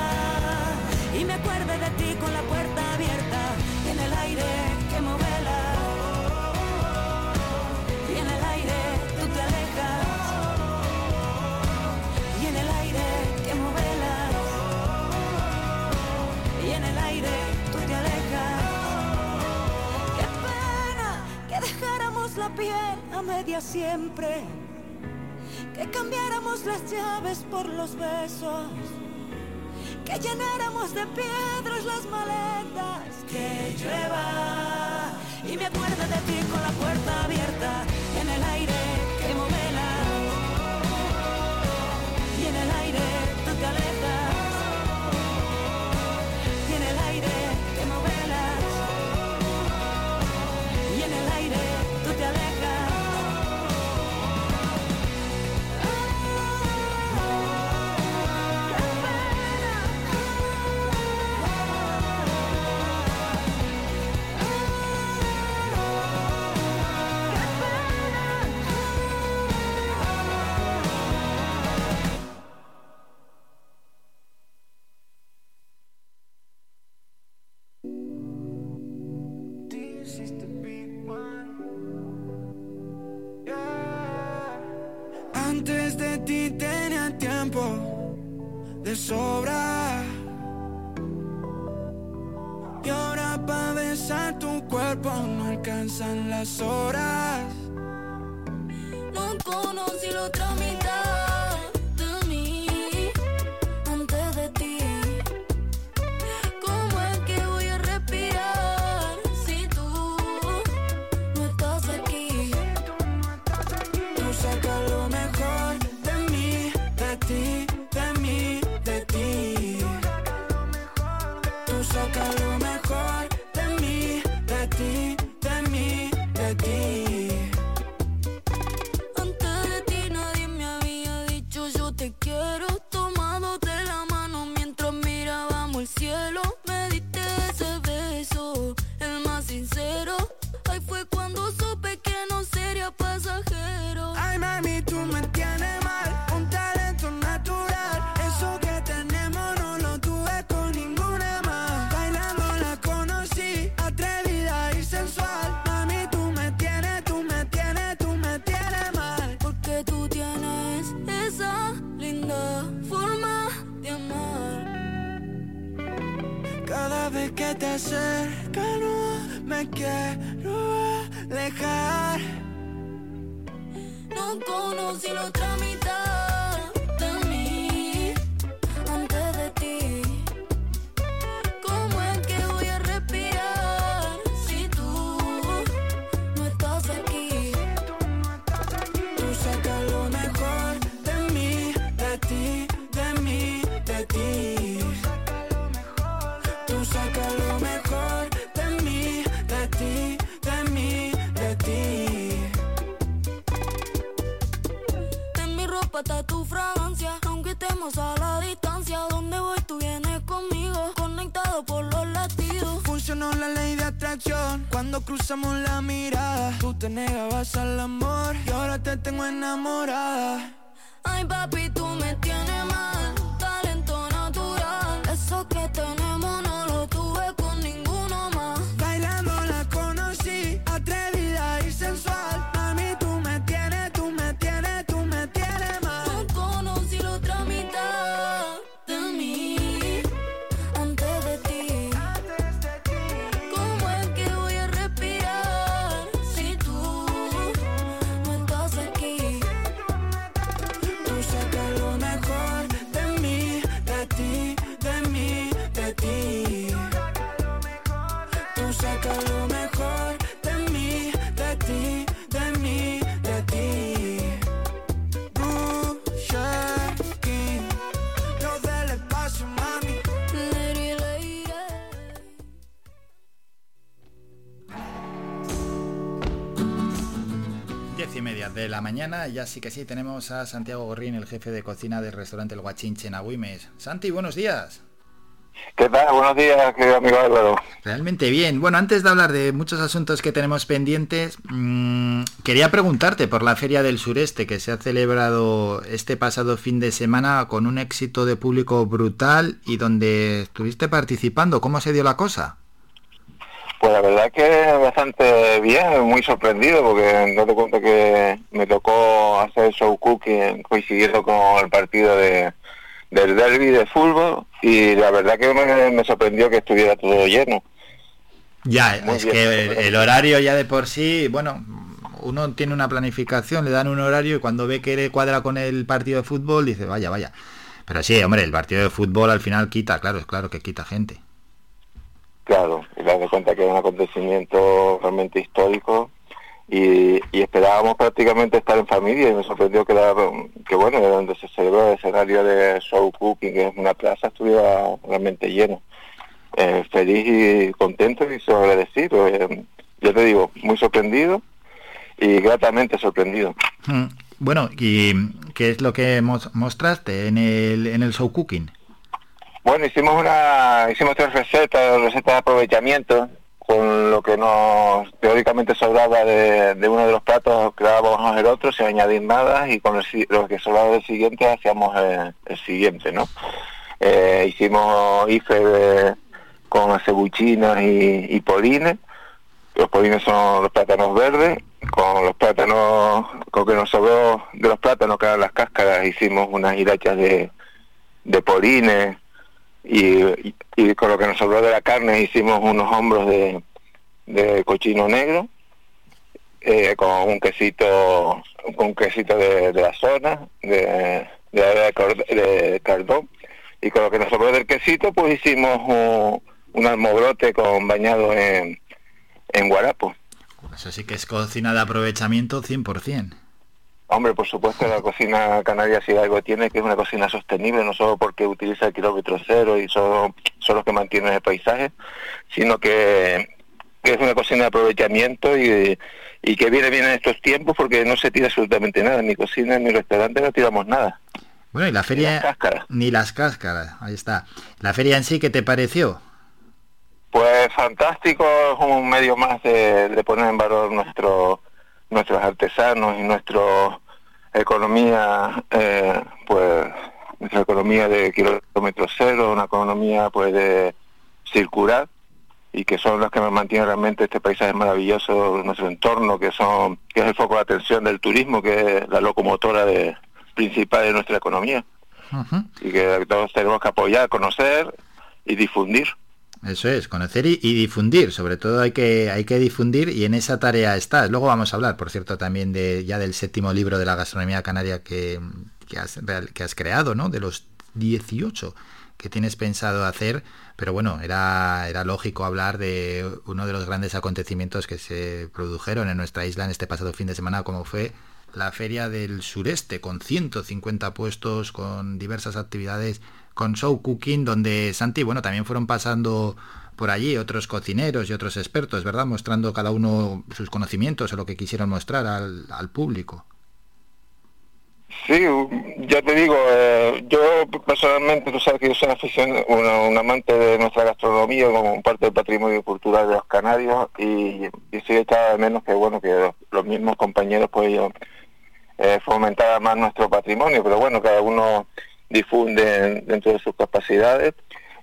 [SPEAKER 12] Y me acuerde de ti con la piel a media siempre. Que cambiáramos las llaves por los besos. Que llenáramos de piedras las maletas. Que llueva. Y me acuerdo de ti con la puerta abierta. La
[SPEAKER 2] mañana, ya sí que sí, tenemos a Santiago Gorrín, el jefe de cocina del restaurante El Guachinche en Agüimes. Santi, buenos días.
[SPEAKER 15] ¿Qué tal? Buenos días, querido amigo Álvaro.
[SPEAKER 2] Realmente bien. Bueno, antes de hablar de muchos asuntos que tenemos pendientes, mmm, quería preguntarte por la Feria del Sureste que se ha celebrado este pasado fin de semana con un éxito de público brutal y donde estuviste participando. ¿Cómo se dio la cosa?
[SPEAKER 15] Pues la verdad que bastante bien, muy sorprendido porque no te cuento que me tocó hacer show cooking coincidiendo con el partido de, del derby de fútbol y la verdad que me, me sorprendió que estuviera todo lleno.
[SPEAKER 2] Ya,
[SPEAKER 15] Muy
[SPEAKER 2] es
[SPEAKER 15] bien.
[SPEAKER 2] que el, el horario ya de por sí, bueno, uno tiene una planificación, le dan un horario y cuando ve que le cuadra con el partido de fútbol dice, vaya, vaya. Pero sí, hombre, el partido de fútbol al final quita, claro, es claro que quita gente.
[SPEAKER 15] Claro, y das de cuenta que es un acontecimiento realmente histórico y, esperábamos prácticamente estar en familia y me sorprendió que, era, que bueno, de donde se celebró el escenario de show cooking, que es una plaza, estuviera realmente lleno. Eh, feliz y contento y agradecido. Eh, yo te digo, muy sorprendido y gratamente sorprendido.
[SPEAKER 2] Mm, Bueno, ¿y qué es lo que mos- mostraste en el, en el show cooking?
[SPEAKER 15] Bueno, hicimos una, hicimos tres recetas, recetas de aprovechamiento, con lo que nos teóricamente sobraba de, de uno de los platos creábamos el otro sin añadir nada y con el lo que sobraba del siguiente hacíamos el, siguiente, ¿no? Eh, hicimos ife con acebuchinas y, y polines, los polines son los plátanos verdes, con los plátanos, con que nos sobró de los plátanos que eran las cáscaras, hicimos unas hirachas de, de polines, y, y- con lo que nos sobró de la carne hicimos unos hombros de, de cochino negro eh, con un quesito con un quesito de, de la zona de, de, cardón y con lo que nos sobró del quesito pues hicimos un, un con bañado en, en guarapo
[SPEAKER 2] Eso sí que es cocina de aprovechamiento 100%.
[SPEAKER 15] Hombre, por supuesto, la cocina canaria si algo tiene, que es una cocina sostenible, no solo porque utiliza el kilómetro cero y son, son los que mantienen el paisaje, sino que, que es una cocina de aprovechamiento y, y que viene bien en estos tiempos porque no se tira absolutamente nada, ni cocina ni restaurante no tiramos nada.
[SPEAKER 2] Bueno, y la feria... Ni las cáscaras, ahí está. ¿La feria en sí qué te pareció?
[SPEAKER 15] Pues fantástico, es un medio más de, de poner en valor nuestro, nuestros artesanos y nuestra economía, eh, pues nuestra economía de kilómetro cero, una economía pues de circular y que son las que nos mantienen realmente este paisaje maravilloso, nuestro entorno, que son que es el foco de atención del turismo, que es la locomotora de, principal de nuestra economía y que todos tenemos que apoyar, conocer y difundir.
[SPEAKER 2] Eso es, conocer y, difundir, sobre todo hay que, hay que difundir y en esa tarea estás. Luego vamos a hablar, por cierto, también de ya del séptimo libro de la gastronomía canaria que, que, has, que has creado, ¿no? De los 18 que tienes pensado hacer, pero bueno, era, era lógico hablar de uno de los grandes acontecimientos que se produjeron en nuestra isla en este pasado fin de semana, como fue la Feria del Sureste, con 150 puestos, con diversas actividades con Show Cooking, donde Santi, bueno, también fueron pasando por allí otros cocineros y otros expertos, ¿verdad? Mostrando cada uno sus conocimientos o lo que quisieron mostrar al, al público.
[SPEAKER 15] Sí, ya te digo, eh, yo personalmente, tú sabes que yo soy afición, una, un amante de nuestra gastronomía como parte del patrimonio cultural de los canarios y, y sí de menos que, bueno, que los, mismos compañeros pues yo eh, más nuestro patrimonio, pero bueno, cada uno difunde dentro de sus capacidades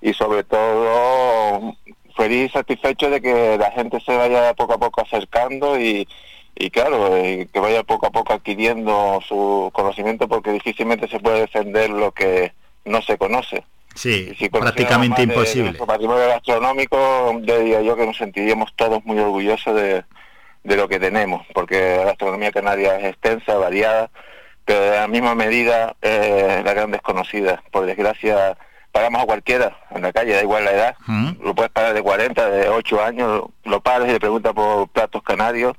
[SPEAKER 15] y sobre todo feliz y satisfecho de que la gente se vaya poco a poco acercando y, y claro, y que vaya poco a poco adquiriendo su conocimiento porque difícilmente se puede defender lo que no se conoce.
[SPEAKER 2] Sí, si prácticamente imposible.
[SPEAKER 15] nuestro patrimonio gastronómico, yo diría yo que nos sentiríamos todos muy orgullosos de, de lo que tenemos, porque la gastronomía canaria es extensa, variada, pero de la misma medida eh, la gran desconocida. Por desgracia, pagamos a cualquiera en la calle, da igual la edad, lo puedes pagar de 40, de 8 años, lo pares y le preguntas por platos canarios,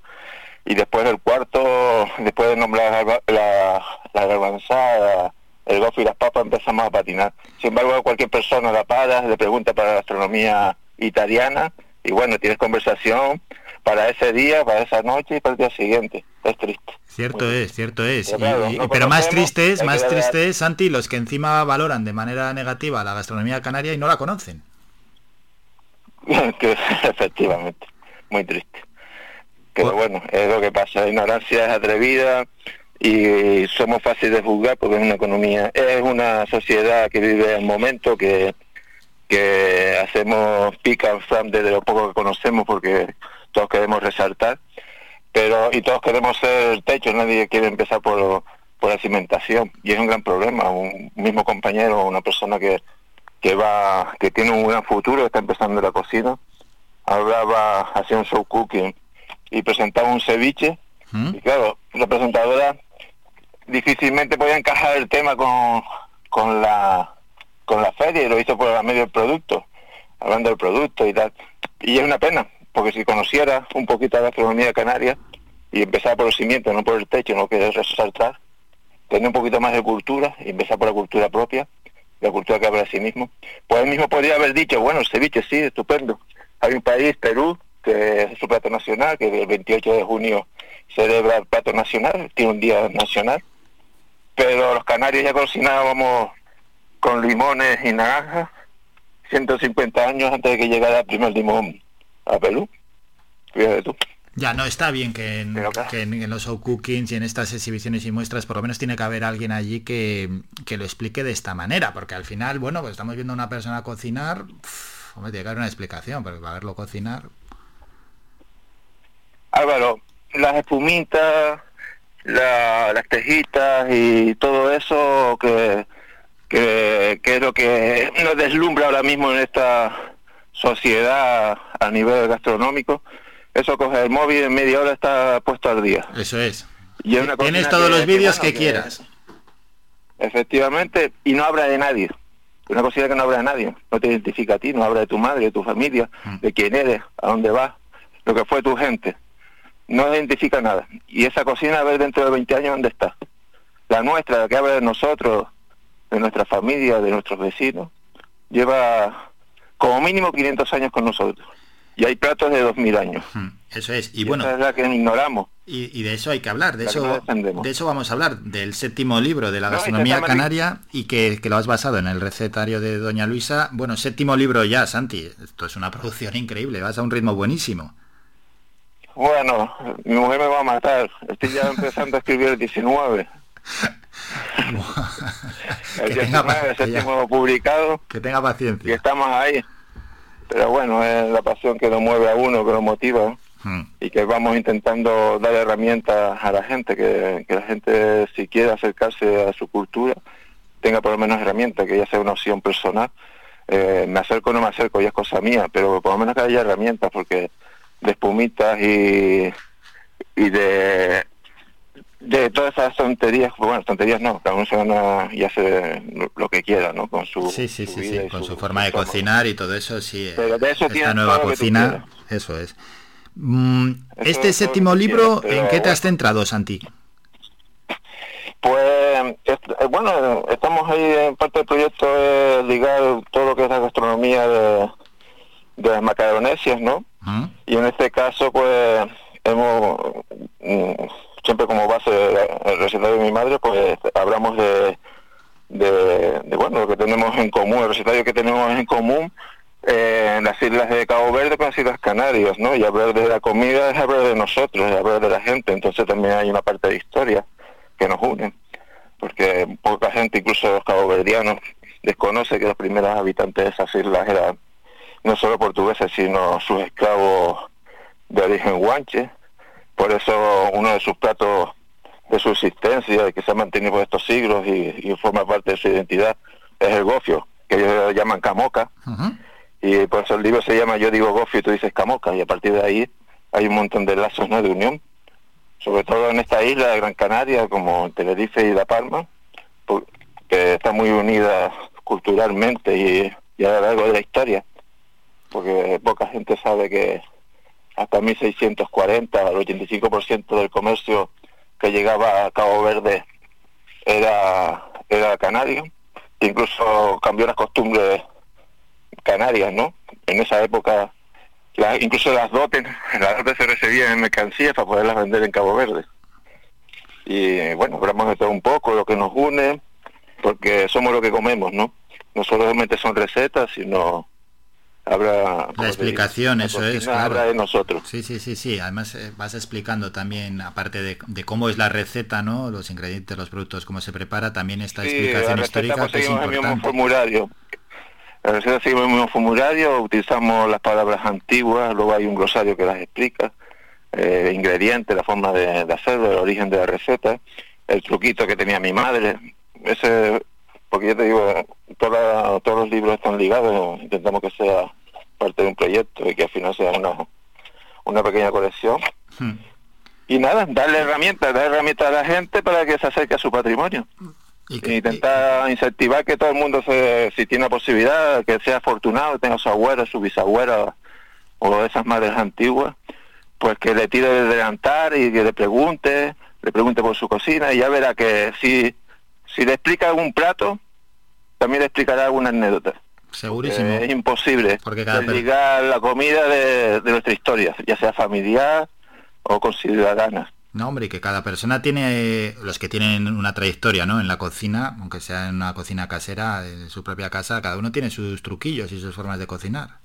[SPEAKER 15] y después del cuarto, después de nombrar la, la, la garbanzada, el gofio y las papas, empezamos a patinar. Sin embargo, cualquier persona la para, le pregunta para la gastronomía italiana, y bueno, tienes conversación para ese día, para esa noche y para el día siguiente. Es triste.
[SPEAKER 2] Cierto es, cierto es. Claro, y, no pero más triste es, más triste es, Santi, los que encima valoran de manera negativa la gastronomía canaria y no la conocen.
[SPEAKER 15] efectivamente, muy triste. Pero pues... bueno, es lo que pasa. La ignorancia es atrevida y somos fáciles de juzgar porque es una economía, es una sociedad que vive el momento que que hacemos pick and flam desde lo poco que conocemos porque todos queremos resaltar, pero y todos queremos ser techo, nadie quiere empezar por, por la cimentación y es un gran problema, un mismo compañero, una persona que, que va, que tiene un gran futuro, está empezando la cocina, hablaba, hacía un show cooking y presentaba un ceviche ¿Mm? y claro, la presentadora difícilmente podía encajar el tema con, con la con la feria y lo hizo por la medio del producto, hablando del producto y tal. Y es una pena, porque si conociera un poquito la gastronomía canaria y empezar por los cimientos, no por el techo, no que resaltar, tener un poquito más de cultura y empezar por la cultura propia, la cultura que habla de sí mismo, pues él mismo podría haber dicho, bueno, el ceviche sí, estupendo. Hay un país, Perú, que es su plato nacional, que el 28 de junio celebra el plato nacional, tiene un día nacional, pero los canarios ya cocinábamos con limones y naranjas 150 años antes de que llegara el primer limón a Perú. Fíjate tú.
[SPEAKER 2] Ya, no, está bien que en, que en, en, los show cookings y en estas exhibiciones y muestras por lo menos tiene que haber alguien allí que, que lo explique de esta manera, porque al final, bueno, pues estamos viendo a una persona cocinar, uff, hombre, tiene que haber una explicación, pero para verlo cocinar...
[SPEAKER 15] Álvaro, las espumitas, la, las tejitas y todo eso que que, que es lo que nos deslumbra ahora mismo en esta sociedad a nivel gastronómico. Eso coge el móvil en media hora está puesto al día.
[SPEAKER 2] Eso es. Y es Tienes todos los vídeos que, bueno, que, quieras.
[SPEAKER 15] Efectivamente, y no habla de nadie. Una cocina que no habla de nadie. No te identifica a ti, no habla de tu madre, de tu familia, mm. de quién eres, a dónde vas, lo que fue tu gente. no identifica nada. Y esa cocina, a ver dentro de 20 años dónde está. La nuestra, la que habla de nosotros, de nuestra familia, de nuestros vecinos, lleva como mínimo 500 años con nosotros. Y hay platos de 2000 años.
[SPEAKER 2] Eso es. Y,
[SPEAKER 15] Y
[SPEAKER 2] bueno,
[SPEAKER 15] esa es la que ignoramos.
[SPEAKER 2] y, y de eso hay que hablar. De
[SPEAKER 15] La
[SPEAKER 2] eso, de eso vamos a hablar, del séptimo libro de la
[SPEAKER 15] No,
[SPEAKER 2] gastronomía canaria y que, que lo has basado en el recetario de Doña Luisa. Bueno, séptimo libro ya, Santi. Esto es una producción increíble, vas a un ritmo buenísimo.
[SPEAKER 15] Bueno, mi mujer me va a matar. Estoy ya empezando a escribir el 19. el
[SPEAKER 2] Que tenga
[SPEAKER 15] 19, el séptimo publicado.
[SPEAKER 2] Que tenga paciencia.
[SPEAKER 15] Y estamos ahí. Pero bueno, es la pasión que nos mueve a uno, que nos motiva.
[SPEAKER 2] Hmm.
[SPEAKER 15] Y que vamos intentando dar herramientas a la gente, que, que la gente si quiere acercarse a su cultura, tenga por lo menos herramientas, que ya sea una opción personal. Eh, me acerco o no me acerco, ya es cosa mía, pero por lo menos que haya herramientas, porque de espumitas y, y de de todas esas tonterías, bueno, tonterías no, cada uno se gana y hace lo- que quiera, ¿no? Con su,
[SPEAKER 2] Sí, sí,
[SPEAKER 15] su
[SPEAKER 2] sí,
[SPEAKER 15] vida
[SPEAKER 2] con
[SPEAKER 15] su-
[SPEAKER 2] su forma de
[SPEAKER 15] su-
[SPEAKER 2] cocinar y todo eso, sí. eh,
[SPEAKER 15] Pero de eso
[SPEAKER 2] Esta nueva cocina, eso es. Mm,
[SPEAKER 15] Eso
[SPEAKER 2] este
[SPEAKER 15] es
[SPEAKER 2] séptimo libro,
[SPEAKER 15] quieras,
[SPEAKER 2] ¿en qué te has centrado, Santi?
[SPEAKER 15] Pues eh, bueno, estamos ahí en parte del proyecto de ligar todo lo que es la gastronomía de, de las macaronesias, ¿no?
[SPEAKER 2] ¿Mm?
[SPEAKER 15] Y en este caso, pues hemos, mm, siempre como base recetario de mi madre, pues hablamos de, bueno, lo que tenemos en común, el recetario que tenemos en común eh, en las islas de Cabo Verde con las Islas Canarias, ¿no? Y hablar de la comida es hablar de nosotros, es hablar de la gente, entonces también hay una parte de historia que nos une, porque poca gente, incluso los caboverdianos, desconoce que los primeros habitantes de esas islas eran no solo portugueses, sino sus esclavos de origen guanche. Por eso uno de sus platos de subsistencia, que se ha mantenido por estos siglos y, y forma parte de su identidad, es el gofio, que ellos lo llaman camoca. Y por eso el libro se llama Yo digo gofio y tú dices camoca. Y a partir de ahí hay un montón de lazos ¿no? de unión, sobre todo en esta isla de Gran Canaria, como Tenerife y La Palma, que está muy unida culturalmente y, y a lo largo de la historia porque poca gente sabe que hasta 1640 el 85% del comercio que llegaba a Cabo Verde era era canario incluso cambió las costumbres canarias no en esa época la- incluso las dotes las dotes se recibían en mercancías para poderlas vender en Cabo Verde. Y bueno hablamos de todo un poco lo que nos une porque somos lo que comemos no no solamente son recetas sino habrá
[SPEAKER 2] La explicación, eso es, claro.
[SPEAKER 15] habla de nosotros
[SPEAKER 2] Sí, sí, sí, sí. Además eh, vas explicando también, aparte de, de cómo es la receta, ¿no? Los ingredientes, los productos, cómo se prepara, también esta
[SPEAKER 15] Sí,
[SPEAKER 2] explicación
[SPEAKER 15] la
[SPEAKER 2] histórica que es
[SPEAKER 15] seguimos el mismo
[SPEAKER 2] importante.
[SPEAKER 15] formulario. La receta seguimos el mismo formulario, utilizamos las palabras antiguas, luego hay un glosario que las explica, eh, ingredientes, la forma de, de hacerlo, el origen de la receta, el truquito que tenía mi madre, ese, porque yo te digo, toda- todos los libros están ligados, intentamos que sea parte de un proyecto y que al final sea una, una pequeña colección.
[SPEAKER 2] Hmm.
[SPEAKER 15] Y nada, darle herramientas, dar herramientas a la gente para que se acerque a su patrimonio. E intentar incentivar que todo el mundo, se, si tiene la posibilidad, que sea afortunado, tenga su abuela, su bisabuela o esas madres antiguas, pues que le tire del delantar y que le pregunte, le pregunte por su cocina y ya verá que si, si le explica algún plato, también le explicará alguna anécdota.
[SPEAKER 2] Segurísimo.
[SPEAKER 15] Eh, es imposible
[SPEAKER 2] Porque cada per-
[SPEAKER 15] la comida de, de nuestra historia, ya sea familiar o con ciudadanas.
[SPEAKER 2] No, hombre, que cada persona tiene, los que tienen una trayectoria, ¿no? En la cocina, aunque sea en una cocina casera, de su propia casa, cada uno tiene sus truquillos y sus formas de cocinar.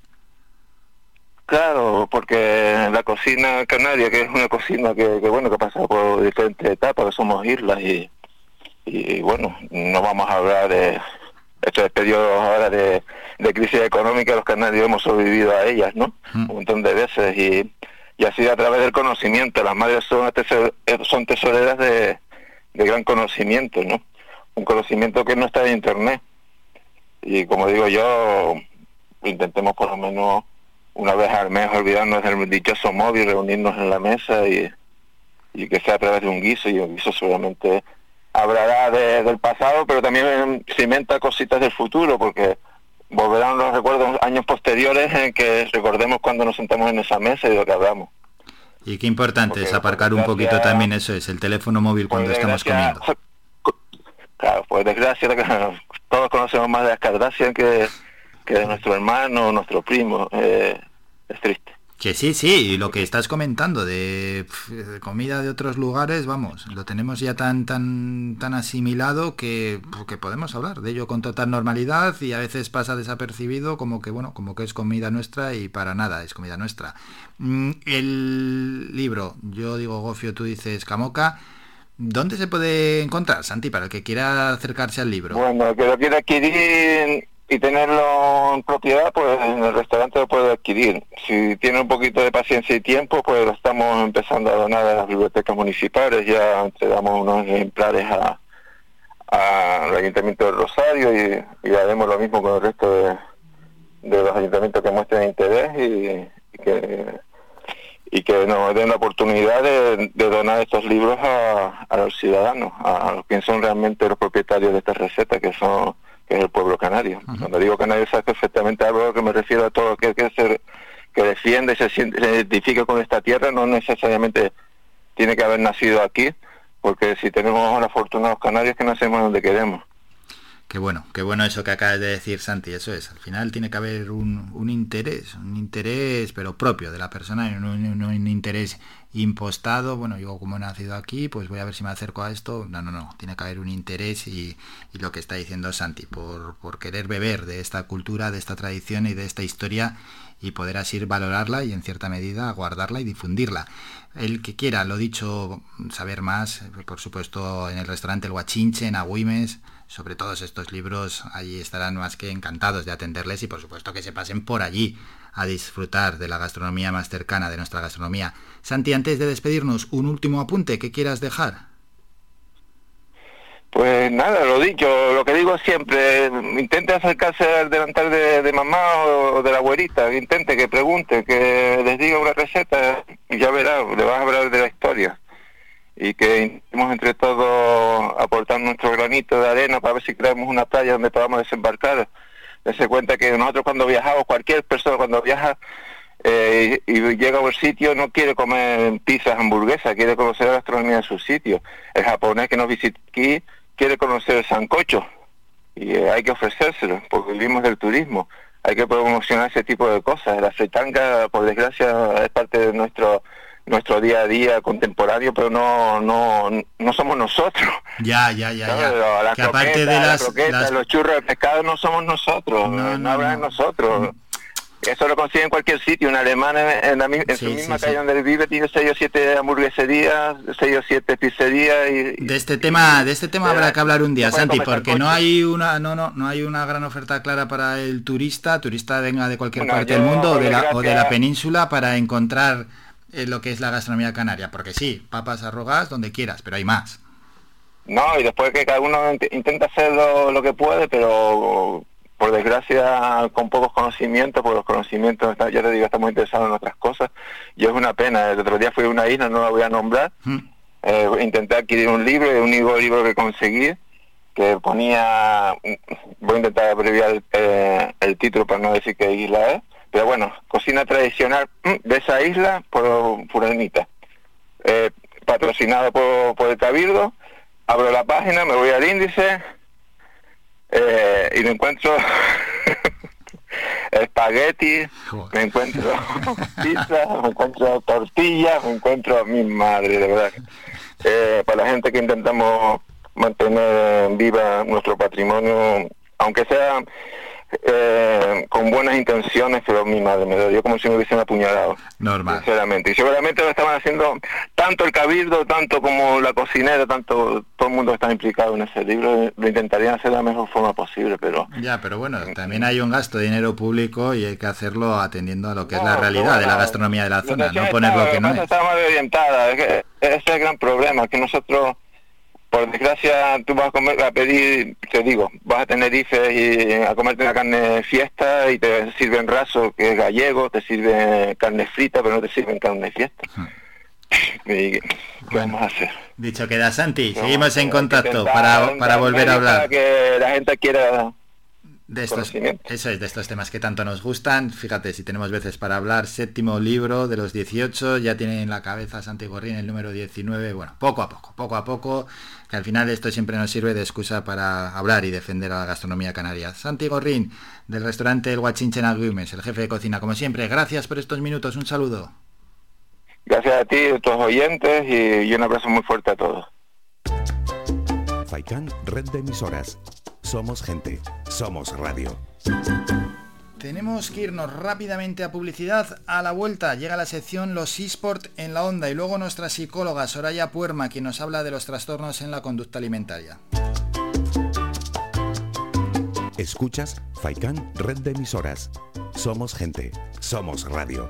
[SPEAKER 15] Claro, porque la cocina canaria, que es una cocina que, que, bueno, que pasa por diferentes etapas, que somos islas y, y bueno, no vamos a hablar de estos periodos ahora de, de crisis económica, los canarios hemos sobrevivido a ellas, ¿no? Un montón de veces y, y así a través del conocimiento, las madres son, tesor- eh, son tesoreras de, de gran conocimiento, ¿no? Un conocimiento que no está en internet. Y como digo yo, intentemos por lo menos una vez al mes olvidarnos del dichoso móvil, reunirnos en la mesa y, y que sea a través de un guiso y un guiso seguramente hablará de- del pasado, pero también cimenta cositas del futuro, porque volverán los recuerdos años posteriores en que recordemos cuando nos sentamos en esa mesa y de lo que hablamos.
[SPEAKER 2] Y qué importante es aparcar un poquito también eso es, el teléfono móvil cuando estamos comiendo.
[SPEAKER 15] Claro, por desgracia todos conocemos más de las que, que de nuestro hermano, nuestro primo. eh, es triste.
[SPEAKER 2] Que sí, sí, y lo que estás comentando de, comida de otros lugares, vamos, lo tenemos ya tan tan tan asimilado que, pues, que podemos hablar de ello con total normalidad y a veces pasa desapercibido como que bueno, como que es comida nuestra y para nada es comida nuestra. Mm, El libro, yo digo Gofio, tú dices Camoca, ¿dónde se puede encontrar, Santi, para el que quiera acercarse al libro?
[SPEAKER 15] Bueno, el que lo quiera adquirir y tenerlo en propiedad, pues en el restaurante lo puede adquirir. Si tiene un poquito de paciencia y tiempo, pues lo estamos empezando a donar a las bibliotecas municipales. Ya entregamos unos ejemplares a, al Ayuntamiento de Rosario y, y haremos lo mismo con el resto de, los ayuntamientos que muestren interés y, que y que nos den la oportunidad de, de donar estos libros a, a los ciudadanos, a, los que son realmente los propietarios de estas recetas, que son que es el pueblo canario. Cuando digo canario, sabes perfectamente a lo que me refiero a todo aquel que, se, que defiende, se, siente- se identifica con esta tierra, no necesariamente tiene que haber nacido aquí, porque si tenemos la fortuna los canarios que nacemos donde queremos.
[SPEAKER 2] Qué bueno, qué bueno eso que acabas de decir, Santi, eso es. Al final tiene que haber un, un interés, un interés pero propio de la persona, no, un interés impostado. Bueno, yo como he nacido aquí, pues voy a ver si me acerco a esto. No, no, no, tiene que haber un interés y, y lo que está diciendo Santi, por, por querer beber de esta cultura, de esta tradición y de esta historia y poder así valorarla y en cierta medida guardarla y difundirla. El que quiera, lo dicho, saber más, por supuesto, en el restaurante El Guachinche, en Agüimes, sobre todos estos libros, allí estarán más que encantados de atenderles y por supuesto que se pasen por allí a disfrutar de la gastronomía más cercana de nuestra gastronomía. Santi, antes de despedirnos, un último apunte que quieras dejar.
[SPEAKER 15] Pues nada, lo dicho, lo que digo siempre, intente acercarse al delantal de, de mamá o de la abuelita, intente que pregunte, que les diga una receta y ya verá, le vas a hablar de la historia. Y que intentemos entre todos aportar nuestro granito de arena para ver si creamos una playa donde podamos desembarcar. Dese cuenta que nosotros cuando viajamos, cualquier persona cuando viaja eh, y, y llega a un sitio no quiere comer pizzas, hamburguesas, quiere conocer la gastronomía de su sitio. El japonés que nos visita aquí quiere conocer el sancocho y eh, hay que ofrecérselo porque vivimos del turismo. Hay que promocionar ese tipo de cosas. La fritanga, por desgracia, es parte de nuestro nuestro día a día contemporáneo, pero no no no somos nosotros.
[SPEAKER 2] Ya, ya, ya,
[SPEAKER 15] ¿sabes?
[SPEAKER 2] ya.
[SPEAKER 15] La
[SPEAKER 2] Que aparte de
[SPEAKER 15] la
[SPEAKER 2] las,
[SPEAKER 15] croqueta,
[SPEAKER 2] las-
[SPEAKER 15] los churros de pescado no somos nosotros, no,
[SPEAKER 2] no,
[SPEAKER 15] habrá en nosotros. Eso lo consigue en cualquier sitio. Un alemán en, la en su misma
[SPEAKER 2] sí,
[SPEAKER 15] calle
[SPEAKER 2] sí.
[SPEAKER 15] donde él vive tiene seis o siete hamburgueserías, seis o siete pizzerías y,
[SPEAKER 2] De este tema, de este tema habrá que hablar un día,
[SPEAKER 15] no
[SPEAKER 2] Santi, porque no hay una, no, no, no hay una gran oferta clara para el turista, turista venga de cualquier
[SPEAKER 15] Bueno,
[SPEAKER 2] parte del mundo o de, la, o de la península para encontrar eh, lo que es la gastronomía canaria, porque sí, papas arrogadas donde quieras, pero hay más.
[SPEAKER 15] No, y después que cada uno int- intenta hacer lo, lo que puede, pero por desgracia con pocos conocimientos, porque los conocimientos, está- ya te digo, estamos interesados en otras cosas. Y es una pena. El otro día fui a una isla, no la voy a nombrar. Eh, intenté adquirir un libro, el único libro que conseguí, que ponía, voy a intentar abreviar el, eh, el título para no decir qué isla es, pero bueno, cocina tradicional mm, de esa isla por Furanita. Eh, patrocinado por, por el Cabildo, abro la página, me voy al índice eh, y me encuentro espagueti, me encuentro pizza, me encuentro tortillas, me encuentro mi madre, de verdad. Eh, para la gente que intentamos mantener viva nuestro patrimonio, aunque sea eh, con buenas intenciones, pero mi madre me dolió como si me hubiesen apuñalado.
[SPEAKER 2] Normal.
[SPEAKER 15] Sinceramente. Y seguramente lo estaban haciendo tanto el cabildo, tanto como la cocinera, tanto todo el mundo que está implicado en ese libro, lo intentarían hacer de la mejor forma posible, pero
[SPEAKER 2] Ya, pero bueno, también hay un gasto de dinero público y hay que hacerlo atendiendo a lo que es la realidad de la gastronomía de la zona, no poner lo que no es.
[SPEAKER 15] está mal orientada, es que ese es el gran problema, que nosotros, por desgracia, tú vas a, comer, a pedir, te digo, vas a Tenerife y a comerte una carne fiesta y te sirven raso, que es gallego, te sirven carne frita, pero no te sirven carne fiesta. ¿Qué vamos a hacer?
[SPEAKER 2] Dicho queda, Santi, seguimos en contacto para, para volver a hablar.
[SPEAKER 15] Que la gente quiera
[SPEAKER 2] De estos, eso es, de estos temas que tanto nos gustan. Fíjate, si tenemos veces para hablar, séptimo libro de los 18, ya tiene en la cabeza Santi Gorrín el número 19. Bueno, poco a poco, poco a poco, que al final esto siempre nos sirve de excusa para hablar y defender a la gastronomía canaria. Santi Gorrín, del restaurante El Guachinche en Agüimes, el jefe de cocina, como siempre, gracias por estos minutos, un saludo.
[SPEAKER 9] Gracias a ti, a tus oyentes y, y un abrazo muy fuerte a todos.
[SPEAKER 5] Faikán, red de emisoras. Somos gente, somos radio.
[SPEAKER 2] Tenemos que irnos rápidamente a publicidad. A la vuelta llega la sección Los eSport en la onda y luego nuestra psicóloga Soraya Puerma, quien nos habla de los trastornos en la conducta alimentaria.
[SPEAKER 5] Escuchas Faikán, red de emisoras. Somos gente, somos radio.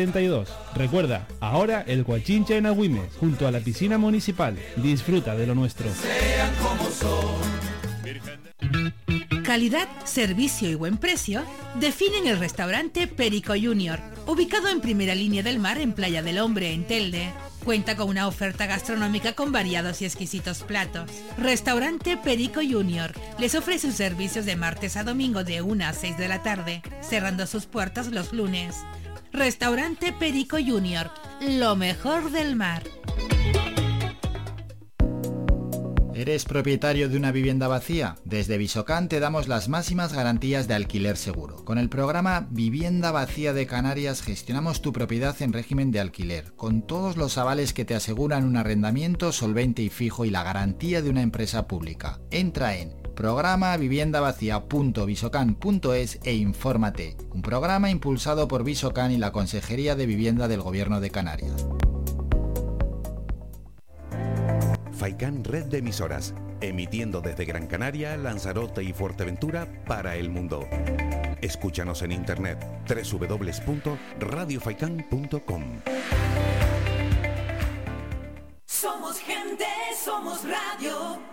[SPEAKER 6] 72. Recuerda, ahora el Guachinche en Agüimes, junto a la piscina municipal. Disfruta de lo nuestro.
[SPEAKER 8] Calidad, servicio y buen precio definen el restaurante Perico Junior, ubicado en primera línea del mar en Playa del Hombre, en Telde. Cuenta con una oferta gastronómica con variados y exquisitos platos. Restaurante Perico Junior les ofrece sus servicios de martes a domingo de 1 a 6 de la tarde, cerrando sus puertas los lunes. Restaurante Perico Junior, lo mejor del mar.
[SPEAKER 2] ¿Eres propietario de una vivienda vacía? Desde Visocan te damos las máximas garantías de alquiler seguro. Con el programa Vivienda Vacía de Canarias gestionamos tu propiedad en régimen de alquiler, con todos los avales que te aseguran un arrendamiento solvente y fijo y la garantía de una empresa pública. Entra en programa viviendavacía.visocan.es e infórmate. Un programa impulsado por Visocan y la Consejería de Vivienda del Gobierno de Canarias.
[SPEAKER 5] Faikán Red de Emisoras, emitiendo desde Gran Canaria, Lanzarote y Fuerteventura para el mundo. Escúchanos en internet www.radiofaikan.com.
[SPEAKER 13] Somos gente, somos radio.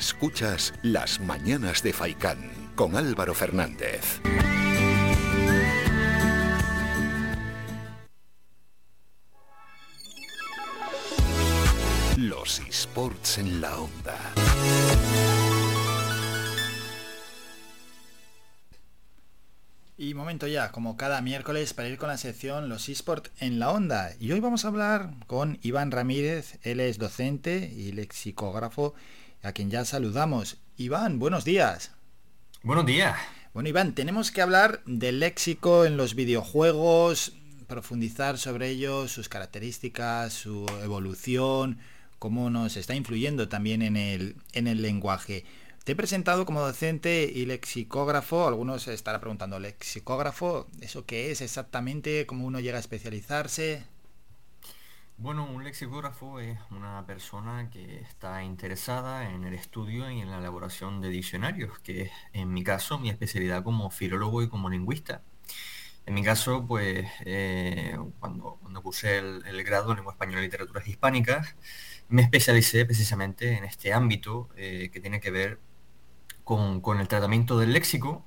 [SPEAKER 1] Escuchas Las Mañanas de Faikán con Álvaro Fernández. Los esports en la onda.
[SPEAKER 2] Y momento ya, como cada miércoles, para ir con la sección Los eSport en la onda. Y hoy vamos a hablar con Iván Ramírez, él es docente y lexicógrafo, a quien ya saludamos. Iván, buenos días.
[SPEAKER 16] Buenos días.
[SPEAKER 2] Bueno, Iván, tenemos que hablar del léxico en los videojuegos, profundizar sobre ello, sus características, su evolución, cómo nos está influyendo también en el, en el lenguaje. Te he presentado como docente y lexicógrafo. Algunos se estarán preguntando, ¿lexicógrafo? ¿Eso qué es exactamente? ¿Cómo uno llega a especializarse?
[SPEAKER 16] Bueno, un lexicógrafo es una persona que está interesada en el estudio y en la elaboración de diccionarios, que es en mi caso mi especialidad como filólogo y como lingüista. En mi caso, pues eh, cuando, cuando cursé el, grado en lengua española y literaturas hispánicas, me especialicé precisamente en este ámbito eh, que tiene que ver con, con el tratamiento del léxico,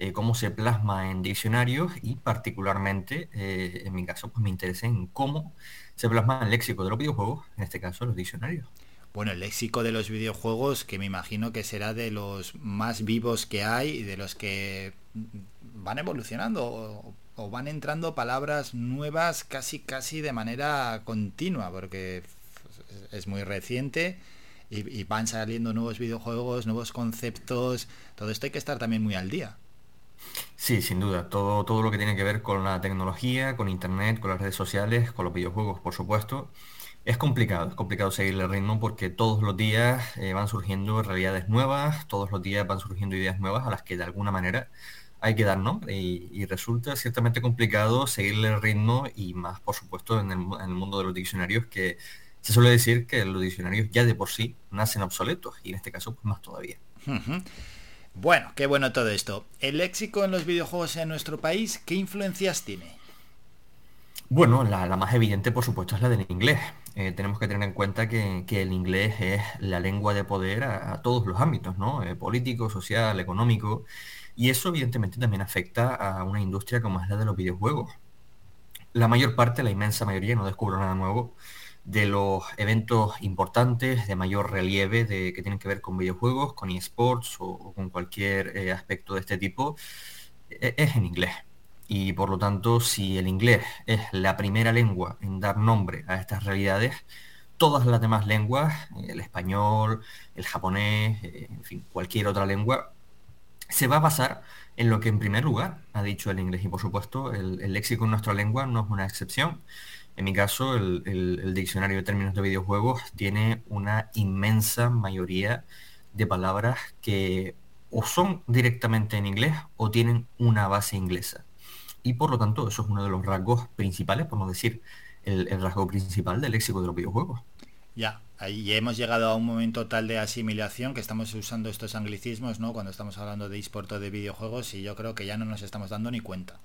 [SPEAKER 16] eh, cómo se plasma en diccionarios y particularmente, eh, en mi caso, pues me interesé en cómo se plasma el léxico de los videojuegos, en este caso los diccionarios.
[SPEAKER 2] Bueno, el léxico de los videojuegos, que me imagino que será de los más vivos que hay y de los que van evolucionando o, van entrando palabras nuevas casi casi de manera continua, porque es muy reciente y van saliendo nuevos videojuegos, nuevos conceptos, todo esto hay que estar también muy al día.
[SPEAKER 16] Sí, sin duda. Todo, todo lo que tiene que ver con la tecnología, con internet, con las redes sociales, con los videojuegos, por supuesto. Es complicado, es complicado seguirle el ritmo porque todos los días eh, van surgiendo realidades nuevas, todos los días van surgiendo ideas nuevas a las que de alguna manera hay que dar nombre y, resulta ciertamente complicado seguirle el ritmo y más, por supuesto, en el, mundo de los diccionarios que se suele decir que los diccionarios ya de por sí nacen obsoletos y en este caso pues más todavía.
[SPEAKER 2] Bueno, qué bueno todo esto. ¿El léxico en los videojuegos en nuestro país qué influencias tiene?
[SPEAKER 16] Bueno, la, más evidente, por supuesto, es la del inglés. Eh, tenemos que tener en cuenta que, el inglés es la lengua de poder a, a todos los ámbitos, ¿no? Eh, político, social, económico. Y eso, evidentemente, también afecta a una industria como es la de los videojuegos. La mayor parte, la inmensa mayoría, no descubro nada nuevo, de los eventos importantes, de mayor relieve, de, que tienen que ver con videojuegos, con esports o, con cualquier eh, aspecto de este tipo, e- es en inglés. Y por lo tanto, si el inglés es la primera lengua en dar nombre a estas realidades, todas las demás lenguas, eh, el español, el japonés, eh, en fin, cualquier otra lengua, se va a basar en lo que en primer lugar ha dicho el inglés. Y por supuesto, el léxico en nuestra lengua no es una excepción. En mi caso, el, diccionario de términos de videojuegos tiene una inmensa mayoría de palabras que o son directamente en inglés o tienen una base inglesa. Y por lo tanto, eso es uno de los rasgos principales, no decir el, rasgo principal del léxico de los videojuegos.
[SPEAKER 2] Ya, ahí hemos llegado a un momento tal de asimilación que estamos usando estos anglicismos, ¿no? Cuando estamos hablando de eSport o de videojuegos y yo creo que ya no nos estamos dando ni cuenta.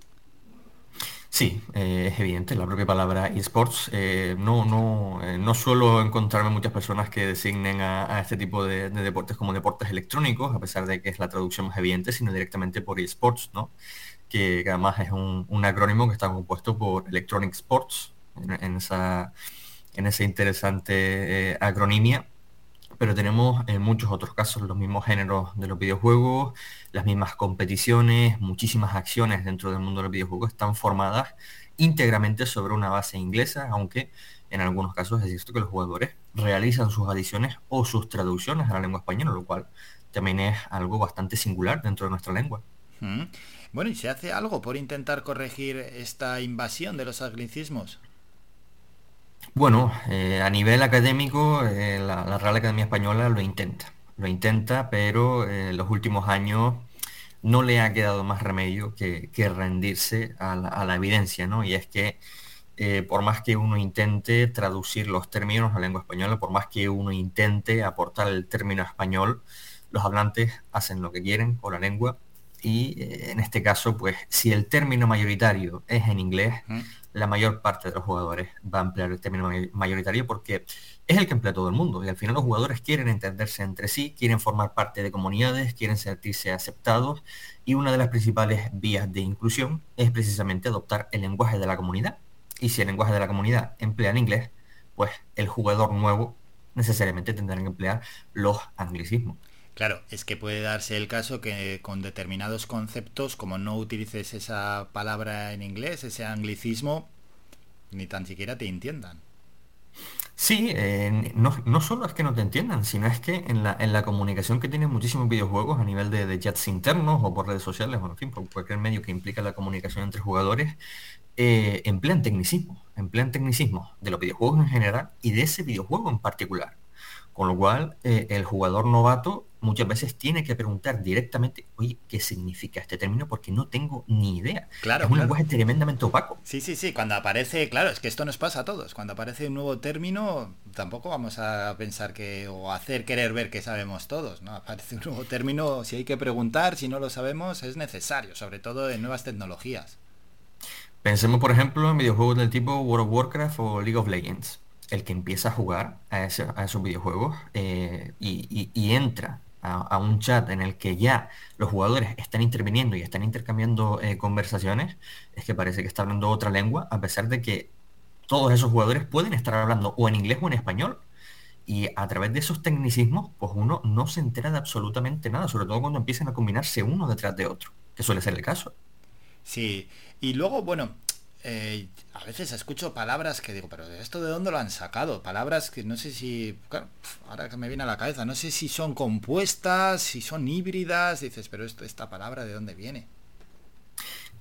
[SPEAKER 16] Sí, eh, es evidente, la propia palabra esports. eh, no, no, eh, no suelo encontrarme muchas personas que designen a, este tipo de, de deportes como deportes electrónicos, a pesar de que es la traducción más evidente, sino directamente por esports, ¿no? Que, además es un, acrónimo que está compuesto por Electronic Sports, en, esa, en esa interesante acronimia pero tenemos en muchos otros casos los mismos géneros de los videojuegos, las mismas competiciones, muchísimas acciones dentro del mundo de los videojuegos están formadas íntegramente sobre una base inglesa, aunque en algunos casos es cierto que los jugadores realizan sus adiciones o sus traducciones a la lengua española, lo cual también es algo bastante singular dentro de nuestra lengua.
[SPEAKER 2] Mm. Bueno, ¿y se hace algo por intentar corregir esta invasión de los anglicismos?
[SPEAKER 16] Bueno, eh, a nivel académico, eh, la, Real Academia Española lo intenta, lo intenta, pero eh, en los últimos años no le ha quedado más remedio que, rendirse a la, evidencia, ¿no? Y es que eh, por más que uno intente traducir los términos a la lengua española, por más que uno intente aportar el término español, los hablantes hacen lo que quieren con la lengua y eh, en este caso, pues si el término mayoritario es en inglés, la mayor parte de los jugadores va a emplear el término may- mayoritario porque es el que emplea todo el mundo y al final los jugadores quieren entenderse entre sí, quieren formar parte de comunidades, quieren sentirse aceptados y una de las principales vías de inclusión es precisamente adoptar el lenguaje de la comunidad. Y si el lenguaje de la comunidad emplea el inglés, pues el jugador nuevo necesariamente tendrá que emplear los anglicismos.
[SPEAKER 2] Claro, es que puede darse el caso que con determinados conceptos, como no utilices esa palabra en inglés, ese anglicismo, ni tan siquiera te entiendan.
[SPEAKER 16] Sí, eh, no, no solo es que no te entiendan, sino es que en la, en la comunicación que tienen muchísimos videojuegos a nivel de, de chats internos o por redes sociales, o en fin, por cualquier medio que implica la comunicación entre jugadores, eh, emplean tecnicismos, emplean tecnicismos de los videojuegos en general y de ese videojuego en particular. Con lo cual, eh, el jugador novato muchas veces tiene que preguntar directamente, oye, ¿qué significa este término? Porque no tengo ni idea.
[SPEAKER 2] Claro,
[SPEAKER 16] es un
[SPEAKER 2] claro.
[SPEAKER 16] lenguaje tremendamente opaco.
[SPEAKER 2] Sí, sí, sí, cuando aparece, claro, es que esto nos pasa a todos. Cuando aparece un nuevo término, tampoco vamos a pensar que, o hacer querer ver que sabemos todos, ¿no? Aparece un nuevo término, si hay que preguntar, si no lo sabemos, es necesario, sobre todo en nuevas tecnologías.
[SPEAKER 16] Pensemos, por ejemplo, en videojuegos del tipo World of Warcraft o League of Legends. El que empieza a jugar a, ese- esos videojuegos eh, y, entra a, a un chat en el que ya los jugadores están interviniendo y están intercambiando eh, conversaciones, es que parece que está hablando otra lengua, a pesar de que todos esos jugadores pueden estar hablando o en inglés o en español. Y a través de esos tecnicismos, pues uno no se entera de absolutamente nada, sobre todo cuando empiezan a combinarse uno detrás de otro. que suele ser el caso.
[SPEAKER 2] Sí, y luego, bueno, eh, a veces escucho palabras que digo, pero ¿esto de dónde lo han sacado? Palabras que no sé si, ahora que me viene a la cabeza, no sé si son compuestas, si son híbridas, dices, pero esto, esta palabra de dónde viene.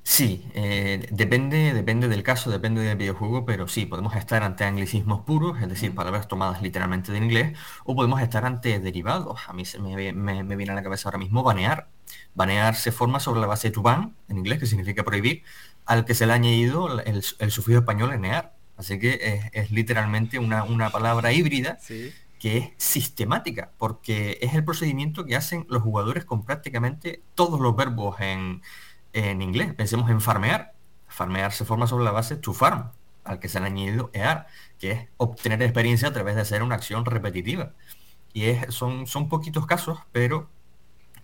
[SPEAKER 16] Sí, eh, depende, depende del caso, depende del videojuego, pero sí, podemos estar ante anglicismos puros, es decir, palabras tomadas literalmente del inglés, o podemos estar ante derivados. A mí se me, me- me viene a la cabeza ahora mismo banear. Banear se forma sobre la base to ban, en inglés, que significa prohibir, al que se le ha añadido el, el sufijo español enear. Así que es, es literalmente una, una palabra híbrida que es sistemática, porque es el procedimiento que hacen los jugadores con prácticamente todos los verbos en, en inglés. Pensemos en farmear. Farmear se forma sobre la base to farm, al que se le ha añadido ear, que es obtener experiencia a través de hacer una acción repetitiva. Y son, son poquitos casos, pero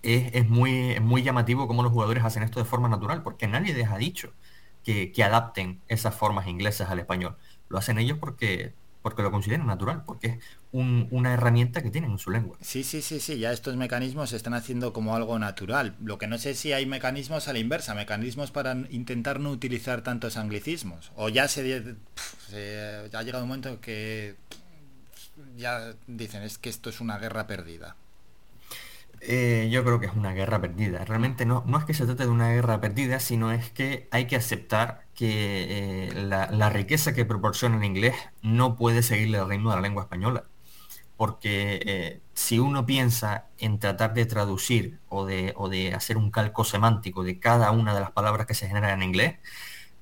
[SPEAKER 16] es, es muy, es muy llamativo cómo los jugadores hacen esto de forma natural, porque nadie les ha dicho que, que adapten esas formas inglesas al español. Lo hacen ellos porque, porque lo consideran natural, porque un- una herramienta que tienen en su lengua.
[SPEAKER 2] Sí, sí, sí, sí, ya estos mecanismos se están haciendo como algo natural. Lo que no sé si hay mecanismos a la inversa, mecanismos para intentar no utilizar tantos anglicismos. O ya se, ya ha llegado un momento que ya dicen, es que esto es una guerra perdida.
[SPEAKER 16] Eh, yo creo que es una guerra perdida. Realmente no, no es que se trate de una guerra perdida, sino es que hay que aceptar que eh, la, la riqueza que proporciona el inglés no puede seguirle el ritmo de la lengua española. Porque eh, si uno piensa en tratar de traducir o de, hacer un calco semántico de cada una de las palabras que se generan en inglés,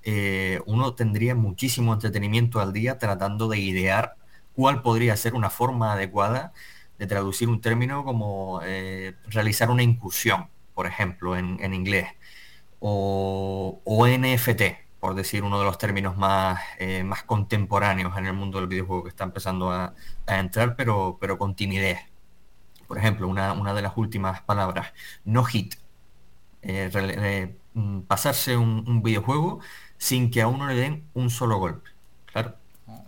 [SPEAKER 16] eh, uno tendría muchísimo entretenimiento al día tratando de idear cuál podría ser una forma adecuada de traducir un término como eh, realizar una incursión, por ejemplo, en, en inglés, o, o NFT, por decir uno de los términos más, eh, más contemporáneos en el mundo del videojuego que está empezando a, a entrar, pero, pero con timidez. Por ejemplo, una, una de las últimas palabras, no hit. Eh, mm, pasarse un, un videojuego sin que a uno le den un solo golpe. Claro.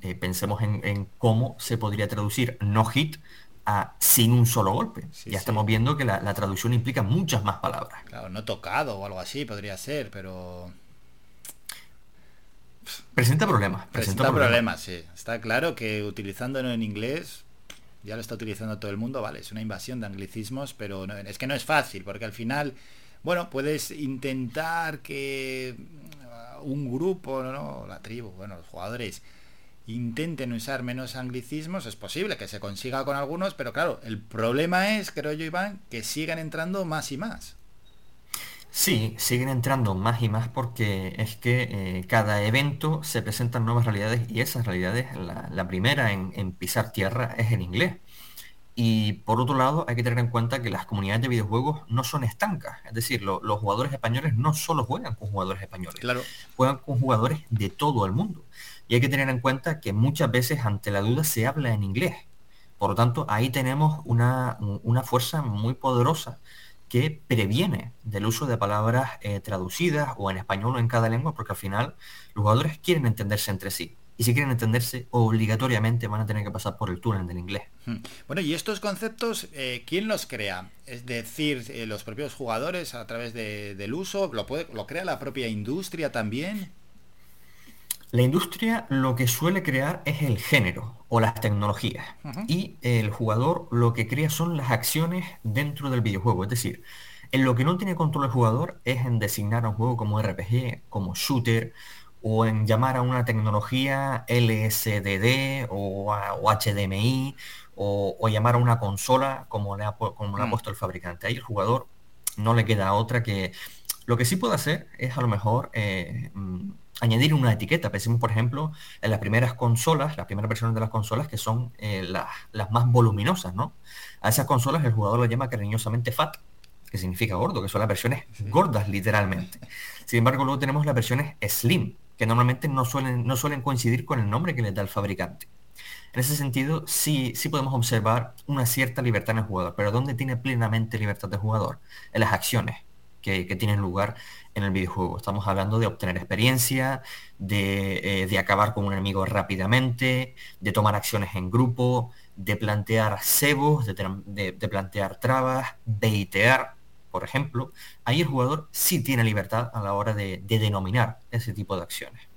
[SPEAKER 16] Eh, pensemos en, en cómo se podría traducir no hit a sin un solo golpe. ya estamos viendo que la, la traducción implica muchas más palabras.
[SPEAKER 2] Claro, no tocado o algo así podría ser, pero...
[SPEAKER 16] Presenta problemas. Presenta,
[SPEAKER 2] Presenta
[SPEAKER 16] problemas.
[SPEAKER 2] problemas, sí. Está claro que utilizándolo en inglés, ya lo está utilizando todo el mundo, vale, es una invasión de anglicismos, pero no- es que no es fácil, porque al final, bueno, puedes intentar que uh, un grupo, ¿no? La tribu, bueno, los jugadores intenten usar menos anglicismos, es posible que se consiga con algunos, pero claro, el problema es, creo yo, Iván, que sigan entrando más y más.
[SPEAKER 16] Sí, siguen entrando más y más porque es que eh, cada evento se presentan nuevas realidades y esas realidades, la, la primera en, en pisar tierra es el inglés. Y por otro lado, hay que tener en cuenta que las comunidades de videojuegos no son estancas. Es decir, lo- los jugadores españoles no solo juegan con jugadores españoles,
[SPEAKER 2] Claro.
[SPEAKER 16] juegan con jugadores de todo el mundo. Y hay que tener en cuenta que muchas veces ante la duda se habla en inglés. Por lo tanto, ahí tenemos una, una fuerza muy poderosa que previene del uso de palabras eh, traducidas o en español o en cada lengua, porque al final los jugadores quieren entenderse entre sí. Y si quieren entenderse, obligatoriamente van a tener que pasar por el túnel del inglés.
[SPEAKER 2] Hmm. Bueno, y estos conceptos, eh, ¿quién los crea? Es decir, eh, los propios jugadores a través de- del uso, ¿lo, puede, ¿lo crea la propia industria también?
[SPEAKER 16] La industria lo que suele crear es el género o las tecnologías. Y el jugador lo que crea son las acciones dentro del videojuego. Es decir, en lo que no tiene control el jugador es en designar a un juego como RPG, como shooter, o en llamar a una tecnología LSDD o, a- o HDMI, o, o llamar a una consola como le ha, como le ha
[SPEAKER 2] Mm.
[SPEAKER 16] puesto el fabricante. Ahí el jugador no le queda otra que... Lo que sí puede hacer es a lo mejor eh, mm, añadir una etiqueta. Pensemos, por ejemplo, en las primeras consolas, las primeras versiones de las consolas que son eh, las, las más voluminosas, ¿no? A esas consolas el jugador lo llama cariñosamente fat, que significa gordo, que son las versiones gordas literalmente. Sin embargo, luego tenemos las versiones slim, que normalmente no suelen, no suelen coincidir con el nombre que les da el fabricante. En ese sentido, sí, sí podemos observar una cierta libertad en el jugador, pero ¿dónde tiene plenamente libertad de jugador? En las acciones que, que tienen lugar en el videojuego. Estamos hablando de obtener experiencia, de, eh, de acabar con un enemigo rápidamente, de tomar acciones en grupo, de plantear cebos, de, de- de plantear trabas, baitear, por ejemplo, ahí el jugador sí tiene libertad a la hora de, de denominar ese tipo de acciones.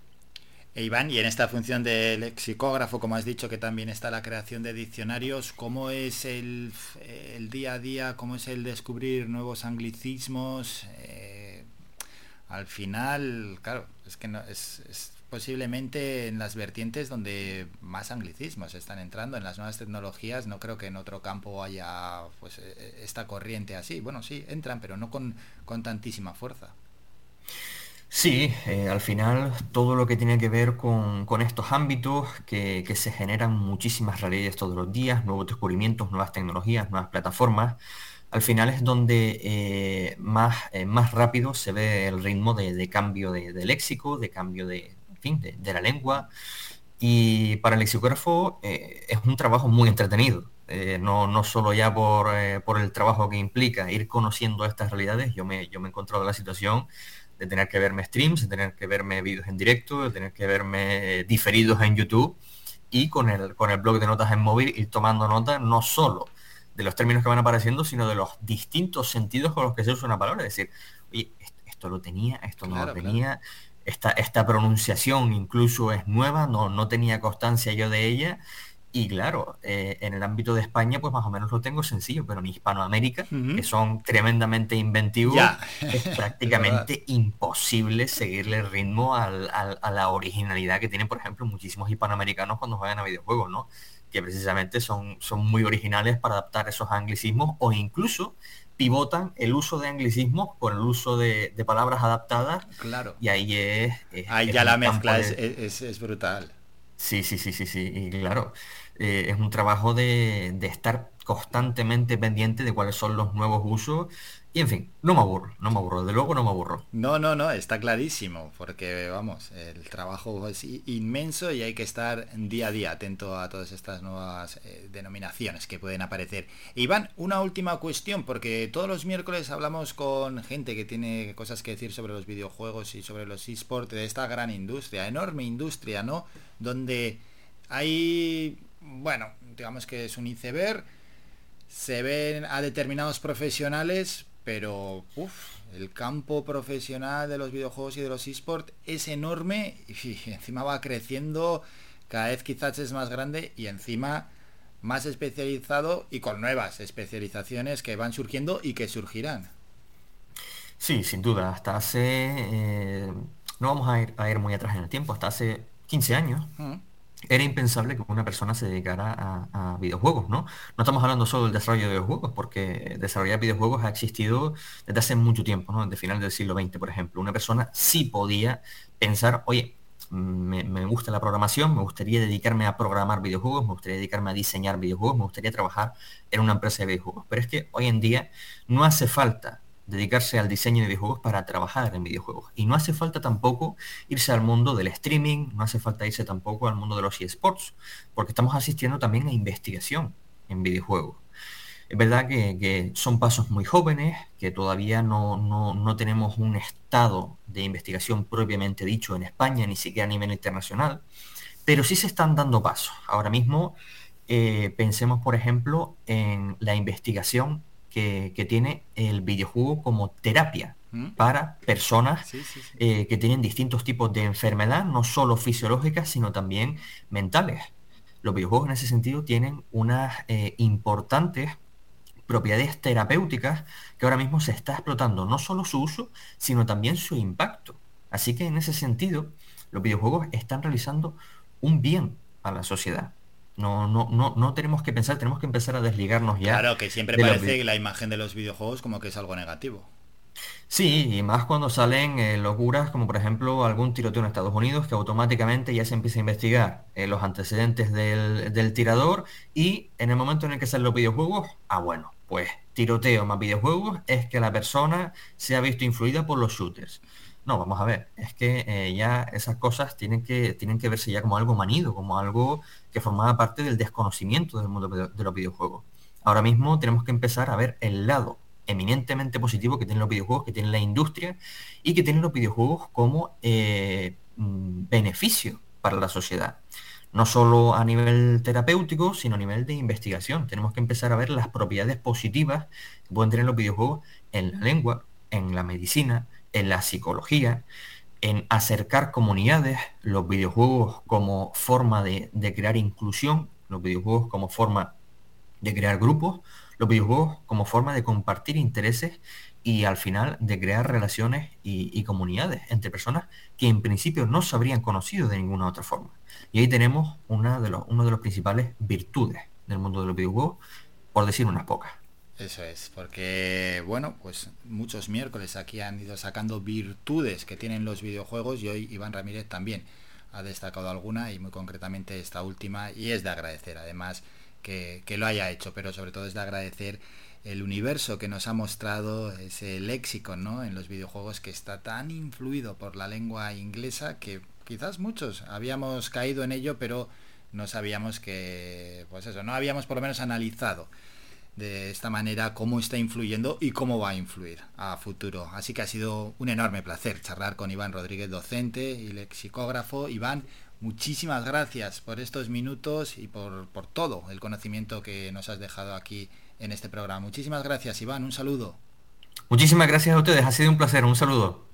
[SPEAKER 2] E Iván, y en esta función de lexicógrafo, como has dicho, que también está la creación de diccionarios, ¿cómo es el, el día a día? ¿Cómo es el descubrir nuevos anglicismos? Eh, al final, claro, es que no, es, posiblemente en las vertientes donde más anglicismos están entrando, en las nuevas tecnologías, no creo que en otro campo haya pues eh, esta corriente así. Bueno, sí, entran, pero no con, tantísima fuerza.
[SPEAKER 16] Sí, eh, al final todo lo que tiene que ver con, con estos ámbitos, que, que se generan muchísimas realidades todos los días, nuevos descubrimientos, nuevas tecnologías, nuevas plataformas, al final es donde eh, más, eh, más rápido se ve el ritmo de, cambio de, léxico, de cambio de, fin, de, la lengua. Y para el lexicógrafo eh, es un trabajo muy entretenido. No, no solo ya por, por el trabajo que implica ir conociendo estas realidades, yo me, yo me he encontrado en la situación de tener que verme streams, de tener que verme vídeos en directo, de tener que verme diferidos en YouTube y con el, con el blog de notas en móvil ir tomando nota no solo de los términos que van apareciendo, sino de los distintos sentidos con los que se usa una palabra. Es decir, oye, esto, lo tenía, esto no
[SPEAKER 2] Claro,
[SPEAKER 16] lo tenía, esta, esta pronunciación incluso es nueva, no, no tenía constancia yo de ella. Y claro, eh, en el ámbito de España, pues más o menos lo tengo sencillo, pero en Hispanoamérica, que son tremendamente inventivos, es prácticamente imposible seguirle el ritmo al- al- a la originalidad que tienen, por ejemplo, muchísimos hispanoamericanos cuando juegan a videojuegos, ¿no? Que precisamente son, son muy originales para adaptar esos anglicismos o incluso pivotan el uso de anglicismos por el uso de, de palabras adaptadas.
[SPEAKER 2] Claro.
[SPEAKER 16] Y ahí es... es-
[SPEAKER 2] Ahí
[SPEAKER 16] es
[SPEAKER 2] ya la mezcla
[SPEAKER 16] de-
[SPEAKER 2] es- es brutal.
[SPEAKER 16] Sí, sí, sí, sí, sí, y claro, eh, es un trabajo de, de estar constantemente pendiente de cuáles son los nuevos usos y en fin, no me aburro, no me aburro, de luego no me aburro.
[SPEAKER 2] No, no, no, está clarísimo, porque vamos, el trabajo es inmenso y hay que estar día a día atento a todas estas nuevas eh, denominaciones que pueden aparecer. Iván, una última cuestión, porque todos los miércoles hablamos con gente que tiene cosas que decir sobre los videojuegos y sobre los esports de esta gran industria, enorme industria, ¿no? Donde hay, bueno, digamos que es un iceberg, se ven a determinados profesionales, pero uf, el campo profesional de los videojuegos y de los esports es enorme y encima va creciendo, cada vez quizás es más grande y encima más especializado y con nuevas especializaciones que van surgiendo y que surgirán.
[SPEAKER 16] Sí, sin duda, hasta hace, eh, no vamos a ir, a ir muy atrás en el tiempo, hasta hace 15 años,
[SPEAKER 2] Mm.
[SPEAKER 16] Era impensable que una persona se dedicara a, videojuegos, ¿no? No estamos hablando solo del desarrollo de videojuegos, porque desarrollar videojuegos ha existido desde hace mucho tiempo, ¿no? Desde final del siglo XX, por ejemplo. Una persona sí podía pensar, oye, me gusta la programación, me gustaría dedicarme a programar videojuegos, me gustaría dedicarme a diseñar videojuegos, me gustaría trabajar en una empresa de videojuegos. Pero es que hoy en día no hace falta dedicarse al diseño de videojuegos para trabajar en videojuegos. Y no hace falta tampoco irse al mundo del streaming, no hace falta irse tampoco al mundo de los eSports, porque estamos asistiendo también a investigación en videojuegos. Es verdad que, son pasos muy jóvenes, que todavía no, no- no tenemos un estado de investigación propiamente dicho en España, ni siquiera a nivel internacional, pero sí se están dando pasos. Ahora mismo eh, pensemos, por ejemplo, en la investigación que, que tiene el videojuego como terapia
[SPEAKER 2] ¿Mm?
[SPEAKER 16] para personas
[SPEAKER 2] Sí, sí, sí.
[SPEAKER 16] eh, que tienen distintos tipos de enfermedad, no solo fisiológicas, sino también mentales. Los videojuegos en ese sentido tienen unas eh, importantes propiedades terapéuticas que ahora mismo se está explotando, no solo su uso, sino también su impacto. Así que en ese sentido, los videojuegos están realizando un bien a la sociedad. No, no, no, no tenemos que pensar, tenemos que empezar a desligarnos ya.
[SPEAKER 2] Claro, que siempre
[SPEAKER 16] los
[SPEAKER 2] parece la imagen de los videojuegos como que es algo negativo.
[SPEAKER 16] Sí, y más cuando salen eh, locuras como por ejemplo algún tiroteo en Estados Unidos que automáticamente ya se empieza a investigar eh, los antecedentes del, del tirador y en el momento en el que salen los videojuegos, ah bueno, pues tiroteo más videojuegos es que la persona se ha visto influida por los shooters. No, vamos a ver, es que eh, ya esas cosas tienen que, tienen que verse ya como algo manido, como algo que formaba parte del desconocimiento del mundo de los videojuegos. Ahora mismo tenemos que empezar a ver el lado eminentemente positivo que tienen los videojuegos, que tiene la industria y que tienen los videojuegos como eh, mm, beneficio para la sociedad. no solo a nivel terapéutico, sino a nivel de investigación. Tenemos que empezar a ver las propiedades positivas que pueden tener los videojuegos en la lengua, en la medicina, en la psicología, en acercar comunidades, los videojuegos como forma de, crear inclusión, los videojuegos como forma de crear grupos, los videojuegos como forma de compartir intereses y al final de crear relaciones y, comunidades entre personas que en principio no se habrían conocido de ninguna otra forma. Y ahí tenemos una de los, uno de los principales virtudes del mundo de los videojuegos, por decir unas pocas.
[SPEAKER 2] Eso es, porque bueno, pues muchos miércoles aquí han ido sacando virtudes que tienen los videojuegos y hoy Iván Ramírez también ha destacado alguna y muy concretamente esta última y es de agradecer además que, lo haya hecho, pero sobre todo es de agradecer el universo que nos ha mostrado ese léxico ¿no? en los videojuegos que está tan influido por la lengua inglesa que quizás muchos habíamos caído en ello, pero no sabíamos que, pues eso, no habíamos por lo menos analizado de esta manera cómo está influyendo y cómo va a influir a futuro. Así que ha sido un enorme placer charlar con Iván Rodríguez, docente y lexicógrafo. Iván, muchísimas gracias por estos minutos y por, por todo el conocimiento que nos has dejado aquí en este programa. Muchísimas gracias, Iván. Un saludo.
[SPEAKER 16] Muchísimas gracias a ustedes. Ha sido un placer. Un saludo.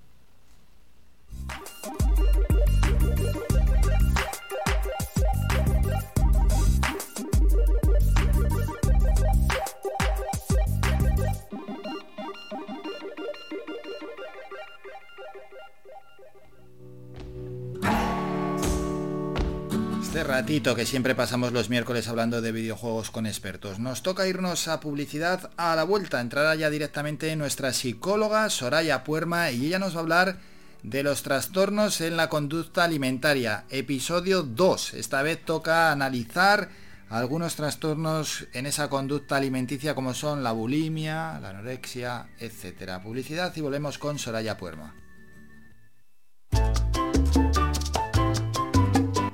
[SPEAKER 2] Ratito que siempre pasamos los miércoles hablando de videojuegos con expertos. Nos toca irnos a publicidad a la vuelta. Entrará ya directamente nuestra psicóloga Soraya Puerma y ella nos va a hablar de los trastornos en la conducta alimentaria. Episodio 2. Esta vez toca analizar algunos trastornos en esa conducta alimenticia como son la bulimia, la anorexia, etcétera. Publicidad y volvemos con Soraya Puerma.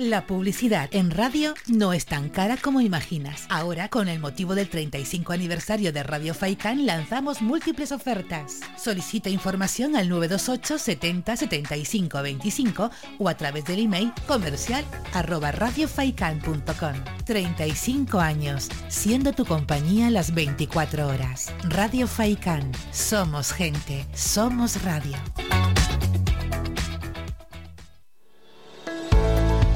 [SPEAKER 8] La publicidad en radio no es tan cara como imaginas. Ahora, con el motivo del 35 aniversario de Radio Faikan, lanzamos múltiples ofertas. Solicita información al 928 70 75 25 o a través del email comercial arroba radiofaikan.com. 35 años, siendo tu compañía las 24 horas. Radio Faikan. Somos gente, somos radio.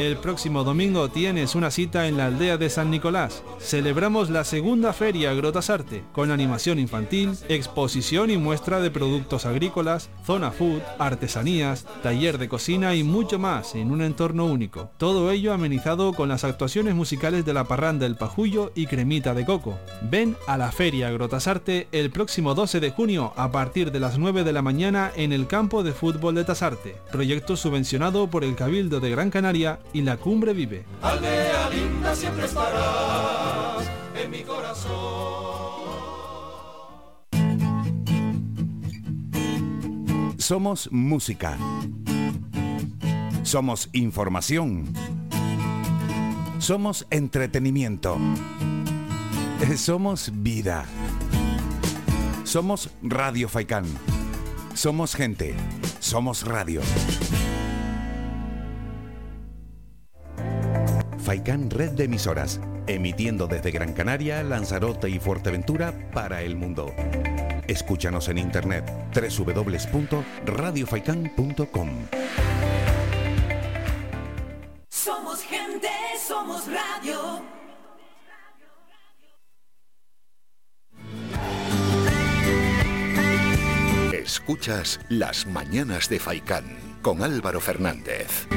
[SPEAKER 6] El próximo domingo tienes una cita en la aldea de San Nicolás. Celebramos la segunda feria Grotasarte, con animación infantil, exposición y muestra de productos agrícolas, zona food, artesanías, taller de cocina y mucho más en un entorno único. Todo ello amenizado con las actuaciones musicales de la parranda El Pajullo y Cremita de Coco. Ven a la feria Grotasarte el próximo 12 de junio a partir de las 9 de la mañana en el campo de fútbol de Tasarte, proyecto subvencionado por el Cabildo de Gran Canaria y la Cumbre Vive.
[SPEAKER 7] Aldea linda siempre estarás en mi corazón.
[SPEAKER 5] Somos música. Somos información. Somos entretenimiento. Somos vida. Somos Radio Faicán. Somos gente. Somos radio. Faicán Red de Emisoras, emitiendo desde Gran Canaria, Lanzarote y Fuerteventura para el mundo. Escúchanos en internet www.radiofaikan.com.
[SPEAKER 13] Somos gente, somos radio.
[SPEAKER 1] Escuchas Las mañanas de Faikán con Álvaro Fernández.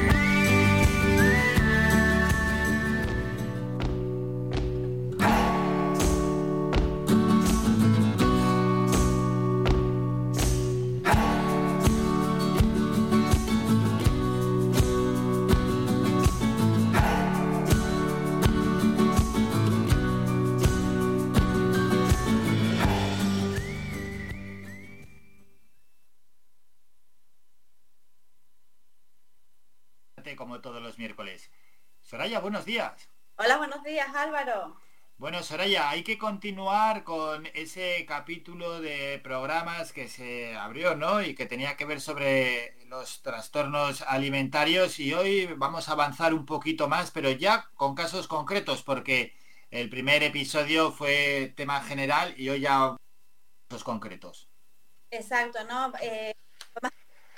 [SPEAKER 2] Bueno, Soraya, hay que continuar con ese capítulo de programas que se abrió, ¿no? Y que tenía que ver sobre los trastornos alimentarios y hoy vamos a avanzar un poquito más, pero ya con casos concretos, porque el primer episodio fue tema general y hoy ya casos concretos.
[SPEAKER 17] Exacto, ¿no? Eh, vamos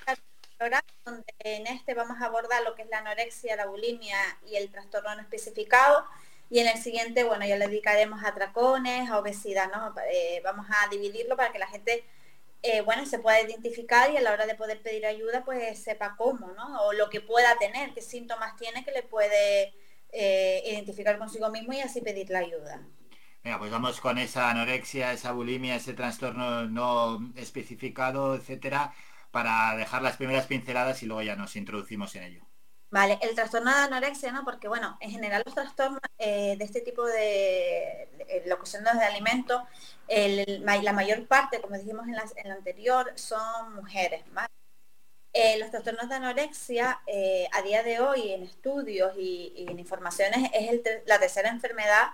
[SPEAKER 17] a programa donde en este vamos a abordar lo que es la anorexia, la bulimia y el trastorno no especificado. Y en el siguiente, bueno, ya le dedicaremos a tracones, a obesidad, ¿no? Eh, vamos a dividirlo para que la gente, eh, bueno, se pueda identificar y a la hora de poder pedir ayuda, pues sepa cómo, ¿no? O lo que pueda tener, qué síntomas tiene que le puede eh, identificar consigo mismo y así pedir la ayuda.
[SPEAKER 2] Venga, pues vamos con esa anorexia, esa bulimia, ese trastorno no especificado, etcétera, para dejar las primeras pinceladas y luego ya nos introducimos en ello.
[SPEAKER 17] Vale, el trastorno de anorexia, ¿no? Porque, bueno, en general los trastornos eh, de este tipo de, de locuciones de alimentos, la mayor parte, como dijimos en la, en la anterior, son mujeres. Eh, los trastornos de anorexia, eh, a día de hoy, en estudios y, en informaciones, es la tercera enfermedad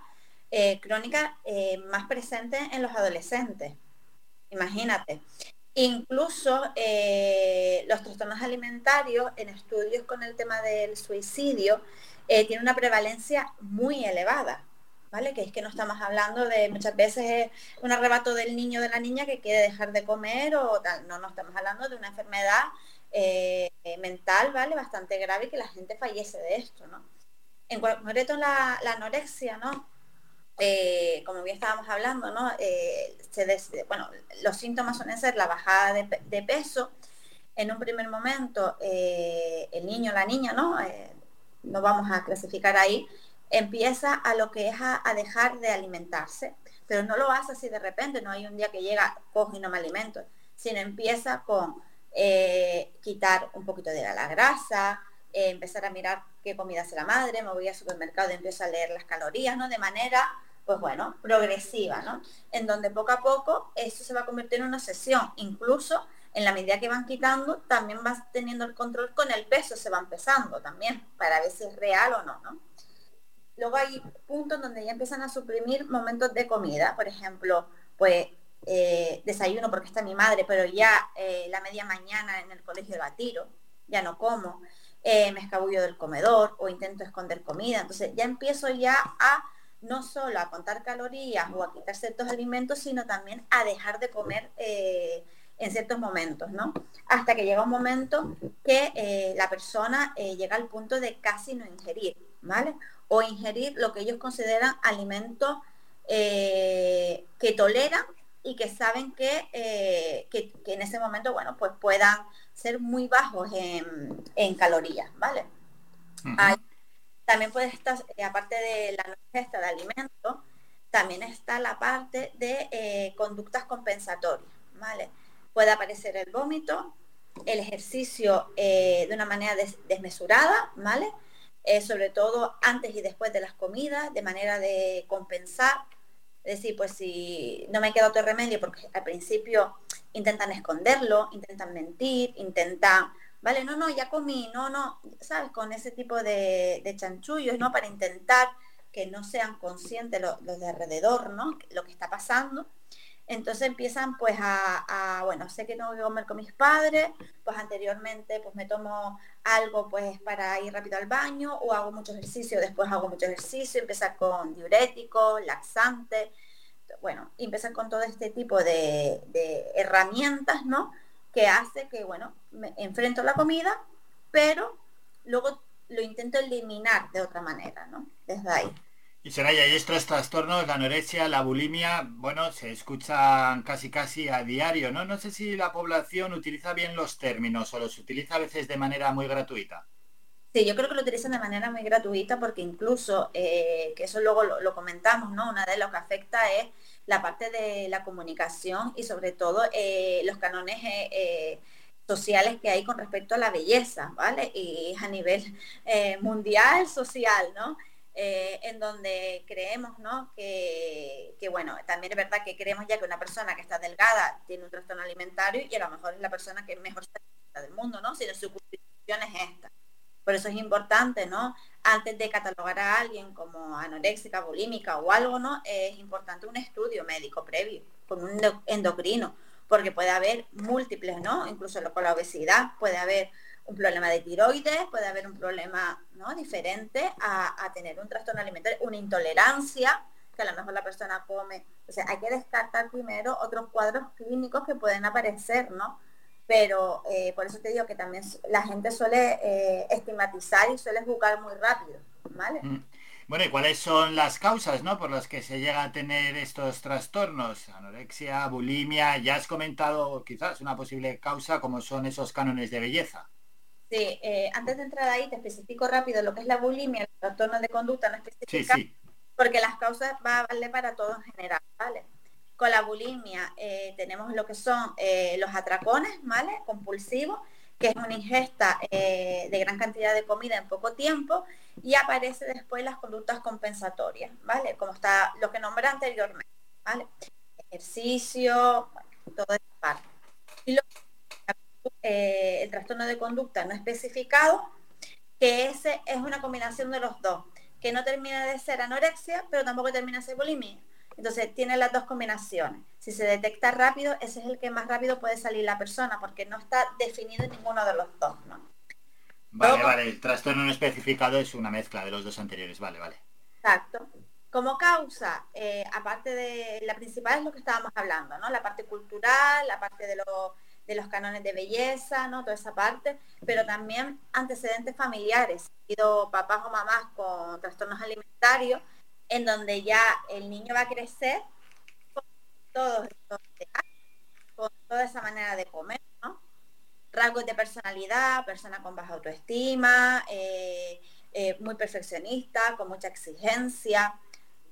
[SPEAKER 17] eh, crónica eh, más presente en los adolescentes. Imagínate. Incluso eh, los trastornos alimentarios en estudios con el tema del suicidio eh, tienen una prevalencia muy elevada, ¿vale? Que es que no estamos hablando de muchas veces es un arrebato del niño o de la niña que quiere dejar de comer o tal. No, no estamos hablando de una enfermedad eh, eh, mental, ¿vale? Bastante grave y que la gente fallece de esto, ¿no? En concreto la, la anorexia, ¿no? Eh, como bien estábamos hablando, ¿no? Eh, se des- bueno, los síntomas suelen ser la bajada de, pe- de peso. En un primer momento, eh, el niño la niña, ¿no? No vamos a clasificar ahí, empieza a lo que es a, dejar de alimentarse, pero no lo hace así de repente, no hay un día que llega, cojo y no me alimento, sino empieza con quitar un poquito de la, la grasa, empezar a mirar qué comida hace la madre, me voy al supermercado y empiezo a leer las calorías, ¿no? De manera, pues bueno, progresiva, ¿no? En donde poco a poco eso se va a convertir en una obsesión. Incluso en la medida que van quitando, también vas teniendo el control con el peso, se va empezando también, para ver si es real o no, ¿no? Luego hay puntos donde ya empiezan a suprimir momentos de comida, por ejemplo, pues eh, desayuno porque está mi madre, pero ya eh, la media mañana en el colegio la tiro, ya no como, eh, me escabullo del comedor o intento esconder comida, entonces ya empiezo ya a no solo a contar calorías o a quitar ciertos alimentos, sino también a dejar de comer eh, en ciertos momentos, ¿no? Hasta que llega un momento que eh, la persona eh, llega al punto de casi no ingerir, ¿vale? O ingerir lo que ellos consideran alimentos que toleran y que saben que, que, que en ese momento, bueno, pues puedan ser muy bajos en, en calorías, ¿vale? Hay- también puede estar, eh, aparte de la ingesta de alimentos, también está la parte de eh, conductas compensatorias, ¿vale? Puede aparecer el vómito, el ejercicio eh, de una manera des- desmesurada, ¿vale? Sobre todo antes y después de las comidas, de manera de compensar. Es decir, pues si no me queda otro remedio, porque al principio intentan esconderlo, intentan mentir, intentan, vale, no, no, ya comí, no, no, ¿sabes? Con ese tipo de, de chanchullos, ¿no? Para intentar que no sean conscientes lo- los de alrededor, ¿no? Lo que está pasando. Entonces empiezan pues a, bueno, sé que tengo que comer con mis padres, pues anteriormente pues me tomo algo pues para ir rápido al baño o hago mucho ejercicio, después hago mucho ejercicio, empezar con diuréticos, laxantes, bueno, y empezar con todo este tipo de, de herramientas, ¿no? Que hace que, bueno, me enfrento la comida, pero luego lo intento eliminar de otra manera, ¿no? Desde ahí.
[SPEAKER 2] Y Soraya, y estos trastornos, la anorexia, la bulimia, bueno, se escuchan casi casi a diario, ¿no? No sé si la población utiliza bien los términos o los utiliza a veces de manera muy gratuita.
[SPEAKER 17] Sí, yo creo que lo utilizan de manera muy gratuita porque incluso, eh, que eso luego lo, comentamos, ¿no? Una de lo que afecta es la parte de la comunicación y sobre todo eh, los cánones eh, sociales que hay con respecto a la belleza, ¿vale? Y a nivel mundial, social, ¿no? En donde creemos, ¿no? Que, que, bueno, también es verdad que creemos ya que una persona que está delgada tiene un trastorno alimentario y a lo mejor es la persona que mejor alimenta del mundo, ¿no? Si su constitución es esta. Por eso es importante, ¿no? Antes de catalogar a alguien como anoréxica, bulímica o algo, ¿no? Es importante un estudio médico previo con un endo- endocrino, porque puede haber múltiples, ¿no? Incluso con la obesidad puede haber un problema de tiroides, puede haber un problema ¿no? diferente a, a tener un trastorno alimentario, una intolerancia, que a lo mejor la persona come. O sea, hay que descartar primero otros cuadros clínicos que pueden aparecer, ¿no? Pero eh, por eso te digo que también la gente suele eh, estigmatizar y suele juzgar muy rápido, ¿vale?
[SPEAKER 2] Mm. Bueno, ¿y cuáles son las causas, ¿no? Por las que se llega a tener estos trastornos? Anorexia, bulimia, ya has comentado quizás una posible causa como son esos cánones de belleza.
[SPEAKER 17] Sí, eh, antes de entrar ahí te especifico rápido lo que es la bulimia, el trastorno de conducta no
[SPEAKER 2] Sí,
[SPEAKER 17] específica,
[SPEAKER 2] sí.
[SPEAKER 17] porque las causas va a valer para todo en general, ¿vale? Con la bulimia eh, tenemos lo que son eh, los atracones, ¿vale? Compulsivos, que es una ingesta eh, de gran cantidad de comida en poco tiempo y aparece después las conductas compensatorias, ¿vale? Como está lo que nombré anteriormente, ¿vale? Ejercicio, bueno, toda esa parte. Y lo- el trastorno de conducta no especificado, que ese es una combinación de los dos, que no termina de ser anorexia, pero tampoco termina de ser bulimia. Entonces tiene las dos combinaciones. Si se detecta rápido, ese es el que más rápido puede salir la persona, porque no está definido ninguno de los dos, ¿no?
[SPEAKER 2] Vale, vale, el trastorno no especificado es una mezcla de los dos anteriores, vale, vale.
[SPEAKER 17] Exacto. Como causa, eh, aparte de la principal es lo que estábamos hablando, ¿no? La parte cultural, la parte de, los de los cánones de belleza, ¿no? Toda esa parte, pero también antecedentes familiares. Ha sido papás o mamás con trastornos alimentarios, en donde ya el niño va a crecer con todos con toda esa manera de comer, ¿no? rasgos de personalidad, persona con baja autoestima, eh, eh, muy perfeccionista, con mucha exigencia,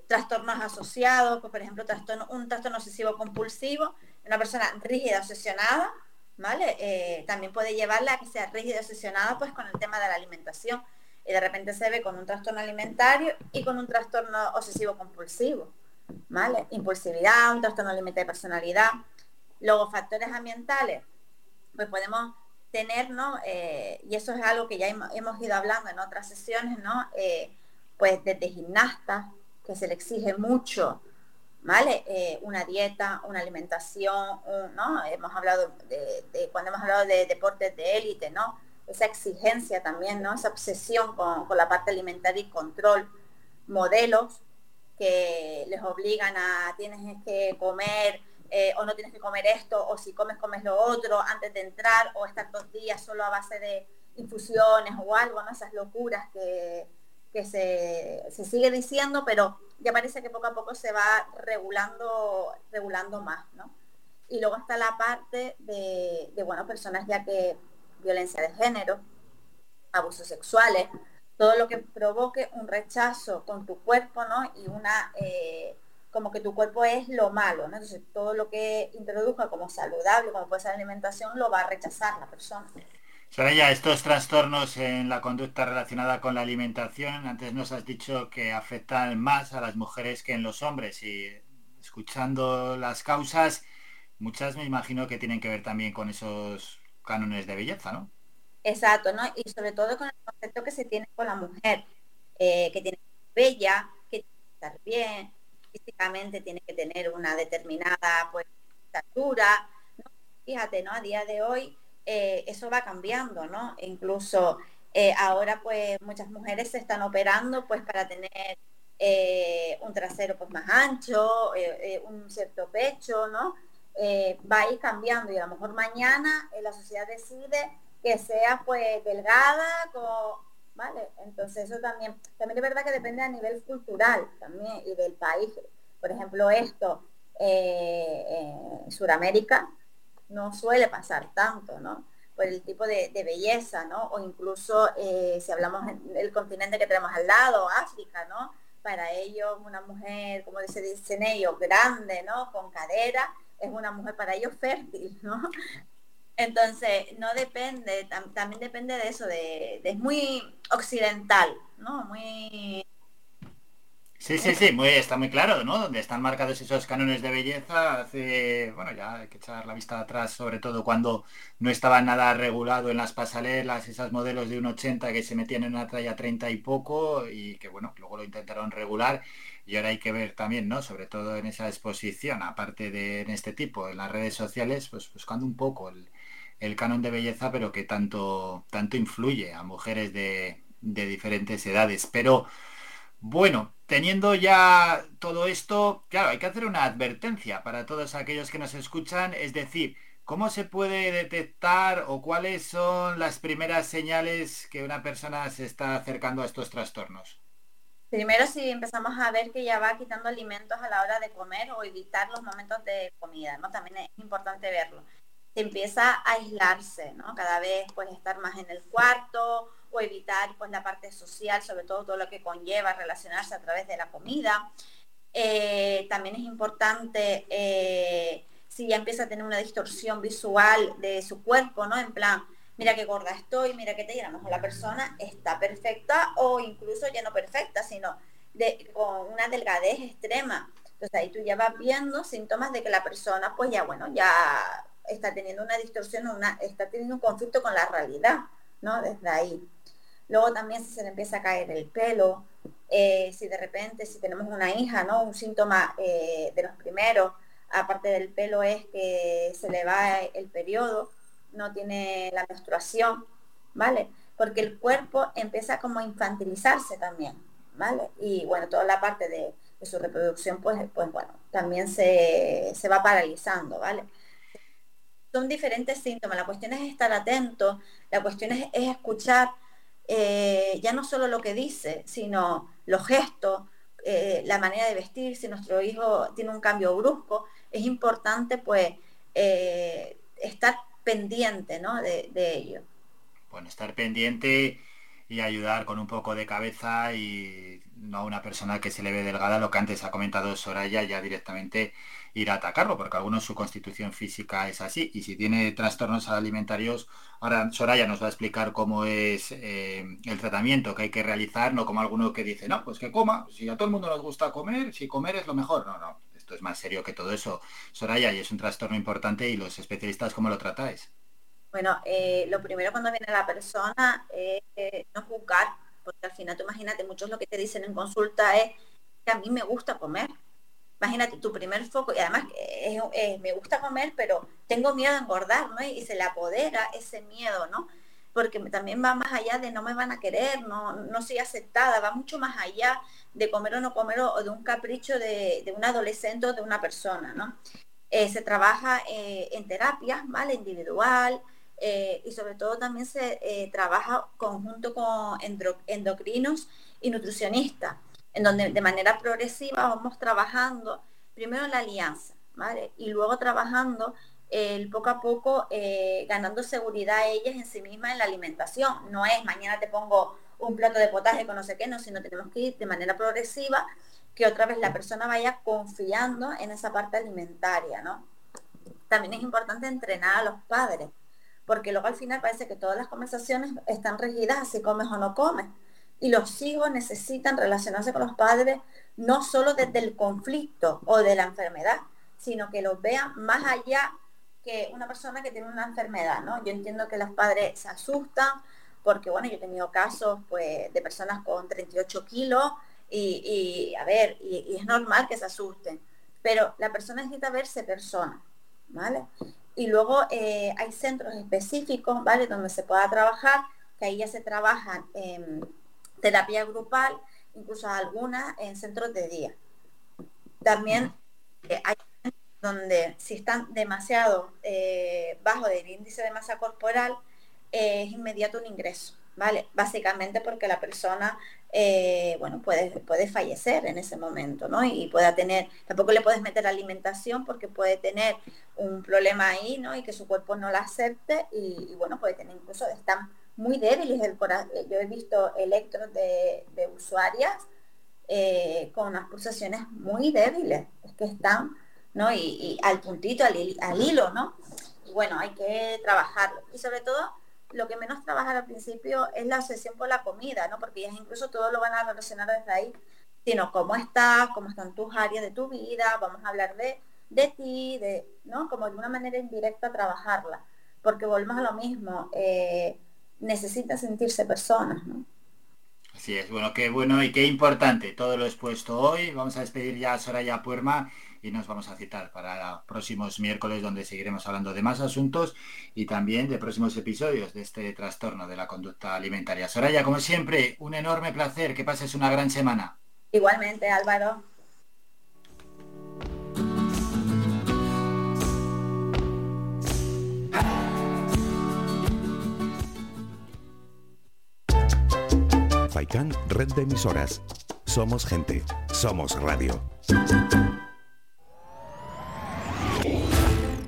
[SPEAKER 17] trastornos asociados, pues, por ejemplo, trastorno, un trastorno obsesivo compulsivo, una persona rígida, obsesionada, ¿vale? Eh, también puede llevarla a que sea rígida, obsesionada, pues con el tema de la alimentación. De repente se ve con un trastorno alimentario y con un trastorno obsesivo compulsivo, ¿vale? Impulsividad, un trastorno alimentario de personalidad. Luego, factores ambientales, pues podemos tener, ¿no? Eh, y eso es algo que ya hemos, ido hablando en otras sesiones, ¿no? Eh, pues desde gimnastas, que se le exige mucho, ¿vale? Eh, una dieta, una alimentación, ¿no? Hemos hablado de, de- cuando hemos hablado de deportes de élite, ¿no? Esa exigencia también, ¿no? Esa obsesión con, con la parte alimentaria y control, modelos que les obligan a tienes que comer eh, o no tienes que comer esto, o si comes, comes lo otro antes de entrar, o estar dos días solo a base de infusiones o algo, ¿no? Esas locuras que, que se, se sigue diciendo, pero ya parece que poco a poco se va regulando, regulando más, ¿no? Y luego está la parte de, de, bueno, personas ya que violencia de género, abusos sexuales, todo lo que provoque un rechazo con tu cuerpo, ¿no? Y una, eh, como que tu cuerpo es lo malo, ¿no? Entonces todo lo que introduzca como saludable, como puede ser alimentación, lo va a rechazar la persona.
[SPEAKER 2] Soraya, estos trastornos en la conducta relacionada con la alimentación, antes nos has dicho que afectan más a las mujeres que en los hombres y escuchando las causas, muchas me imagino que tienen que ver también con esos cánones de belleza, ¿no?
[SPEAKER 17] Exacto, ¿no? Y sobre todo con el concepto que se tiene con la mujer, eh, que tiene que ser bella, que tiene que estar bien, físicamente tiene que tener una determinada pues estatura. Fíjate, ¿no? A día de hoy eh, eso va cambiando, ¿no? Incluso eh, ahora pues muchas mujeres se están operando pues para tener un trasero pues más ancho, un cierto pecho, ¿no? Eh, va a ir cambiando y a lo mejor mañana eh, la sociedad decide que sea pues delgada, con, ¿vale? Entonces eso también, también es verdad que depende a nivel cultural también y del país. Por ejemplo, esto eh, en Sudamérica no suele pasar tanto, ¿no? Por el tipo de, belleza, ¿no? O incluso eh, si hablamos del continente que tenemos al lado, África, ¿no? Para ellos una mujer, como se dicen ellos, grande, ¿no? Con cadera, es una mujer para ellos fértil, ¿no? Entonces, no depende, tam- también depende de eso, de, es muy occidental, ¿no? Muy...
[SPEAKER 2] Sí, sí, sí, muy, está muy claro, ¿no? Donde están marcados esos cánones de belleza hace, bueno, ya hay que echar la vista atrás, sobre todo cuando no estaba nada regulado en las pasarelas, esas modelos de 1,80 que se metían en una talla 30 y poco y que, bueno, luego lo intentaron regular y ahora hay que ver también, ¿no? Sobre todo en esa exposición, aparte de en este tipo, en las redes sociales, pues buscando un poco el, el canon de belleza, pero que tanto, tanto influye a mujeres de, de diferentes edades. Pero bueno, teniendo ya todo esto, claro, hay que hacer una advertencia para todos aquellos que nos escuchan, es decir, ¿cómo se puede detectar o cuáles son las primeras señales que una persona se está acercando a estos trastornos?
[SPEAKER 17] Primero si empezamos a ver que ya va quitando alimentos a la hora de comer o evitar los momentos de comida, ¿no? También es importante verlo. Se empieza a aislarse, ¿no? Cada vez pues estar más en el cuarto o evitar pues la parte social, sobre todo todo lo que conlleva relacionarse a través de la comida. Eh, también es importante eh, si ya empieza a tener una distorsión visual de su cuerpo, ¿no? En plan, mira qué gorda estoy, mira qué te a lo mejor la persona está perfecta o incluso ya no perfecta, sino de, con una delgadez extrema. Entonces ahí tú ya vas viendo síntomas de que la persona pues ya, bueno, ya está teniendo una distorsión, una, está teniendo un conflicto con la realidad, ¿no? Desde ahí. Luego también si se le empieza a caer el pelo, eh, si de repente, si tenemos una hija, ¿no? Un síntoma eh, de los primeros, aparte del pelo, es que se le va el periodo, no tiene la menstruación, ¿vale? Porque el cuerpo empieza como a infantilizarse también, ¿vale? Y bueno, toda la parte de, de su reproducción, pues, pues bueno, también se, se va paralizando, ¿vale? Son diferentes síntomas, la cuestión es estar atento, la cuestión es, es escuchar eh, ya no solo lo que dice, sino los gestos, eh, la manera de vestir, si nuestro hijo tiene un cambio brusco, es importante pues eh, estar pendiente ¿no? de, de ello.
[SPEAKER 2] Bueno, estar pendiente y ayudar con un poco de cabeza y no a una persona que se le ve delgada, lo que antes ha comentado Soraya, ya directamente ir a atacarlo, porque algunos su constitución física es así, y si tiene trastornos alimentarios, ahora Soraya nos va a explicar cómo es eh, el tratamiento que hay que realizar, no como alguno que dice, no, pues que coma, si a todo el mundo nos gusta comer, si comer es lo mejor, no, no, esto es más serio que todo eso, Soraya, y es un trastorno importante y los especialistas, ¿cómo lo tratáis?
[SPEAKER 17] Bueno, eh, lo primero cuando viene la persona es eh, no juzgar, porque al final tú imagínate, muchos lo que te dicen en consulta es que a mí me gusta comer. Imagínate tu primer foco, y además es, es, me gusta comer, pero tengo miedo de engordar, ¿no? Y se le apodera ese miedo, ¿no? Porque también va más allá de no me van a querer, no, no soy aceptada, va mucho más allá de comer o no comer o, de un capricho de, de, un adolescente o de una persona, ¿no? Eh, se trabaja eh, en terapia, ¿vale? Individual, eh, y sobre todo también se eh, trabaja conjunto con endocrinos y nutricionistas, en donde de manera progresiva vamos trabajando primero la alianza, ¿vale? Y luego trabajando el poco a poco eh, ganando seguridad a ellas en sí mismas en la alimentación. No es mañana te pongo un plato de potaje con no sé qué, no, sino tenemos que ir de manera progresiva que otra vez la persona vaya confiando en esa parte alimentaria, ¿no? También es importante entrenar a los padres, porque luego al final parece que todas las conversaciones están regidas si comes o no comes. Y los hijos necesitan relacionarse con los padres no solo desde el conflicto o de la enfermedad, sino que los vean más allá que una persona que tiene una enfermedad, ¿no? Yo entiendo que los padres se asustan, porque bueno, yo he tenido casos pues de personas con 38 kilos y, y a ver, y, y, es normal que se asusten, pero la persona necesita verse persona, Y luego eh, hay centros específicos, ¿vale? Donde se pueda trabajar, que ahí ya se trabajan en terapia grupal, incluso algunas en centros de día. También eh, hay donde si están demasiado eh, bajo del índice de masa corporal, eh, es inmediato un ingreso, ¿vale? Básicamente porque la persona, eh, bueno, puede, puede fallecer en ese momento, ¿no? Y pueda tener, tampoco le puedes meter alimentación porque puede tener un problema ahí, ¿no? Y que su cuerpo no la acepte y, bueno, puede tener incluso, están muy débiles el corazón. Yo he visto electros de, usuarias eh, con unas pulsaciones muy débiles, es que están, ¿no? Y, al puntito, al, al hilo, ¿no? Y bueno, hay que trabajarlo. Y sobre todo, lo que menos trabajar al principio es la obsesión por la comida, ¿no? Porque ellas incluso todo lo van a relacionar desde ahí, sino cómo estás, cómo están tus áreas de tu vida, vamos a hablar de, de ti, de, ¿no? Como de una manera indirecta trabajarla. Porque volvemos a lo mismo, eh, sentirse personas, ¿no?
[SPEAKER 2] Así es, bueno, qué bueno y qué importante todo lo expuesto hoy. Vamos a despedir ya a Soraya Puerma y nos vamos a citar para próximos miércoles donde seguiremos hablando de más asuntos y también de próximos episodios de este trastorno de la conducta alimentaria. Soraya, como siempre, un enorme placer, que pases una gran semana.
[SPEAKER 17] Igualmente, Álvaro.
[SPEAKER 5] Faikan, red de emisoras. Somos gente, somos radio.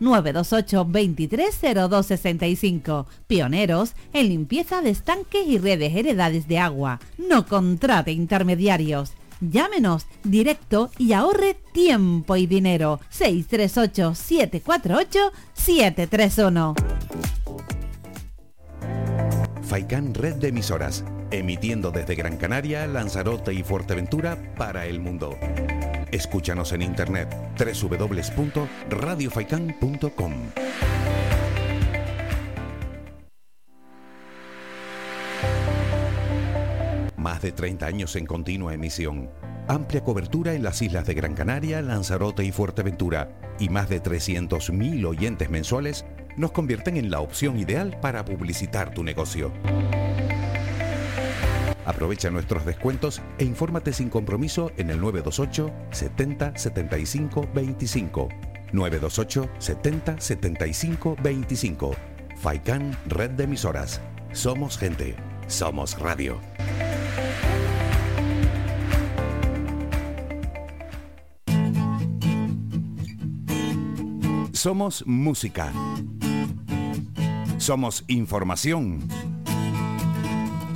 [SPEAKER 18] 928 230265. Pioneros en limpieza de estanques y redes heredades de agua. No contrate intermediarios. Llámenos directo y ahorre tiempo y dinero. 638 748 731.
[SPEAKER 5] Faikan Red de Emisoras, emitiendo desde Gran Canaria, Lanzarote y Fuerteventura para el mundo. Escúchanos en internet www.radiofaikan.com. Más de 30 años en continua emisión. Amplia cobertura en las islas de Gran Canaria, Lanzarote y Fuerteventura. Y más de 300.000 oyentes mensuales nos convierten en la opción ideal para publicitar tu negocio. Aprovecha nuestros descuentos e infórmate sin compromiso en el 928 70 75 25. 928 70 75 25. Faikan Red de Emisoras. Somos gente. Somos radio. Somos música. Somos información.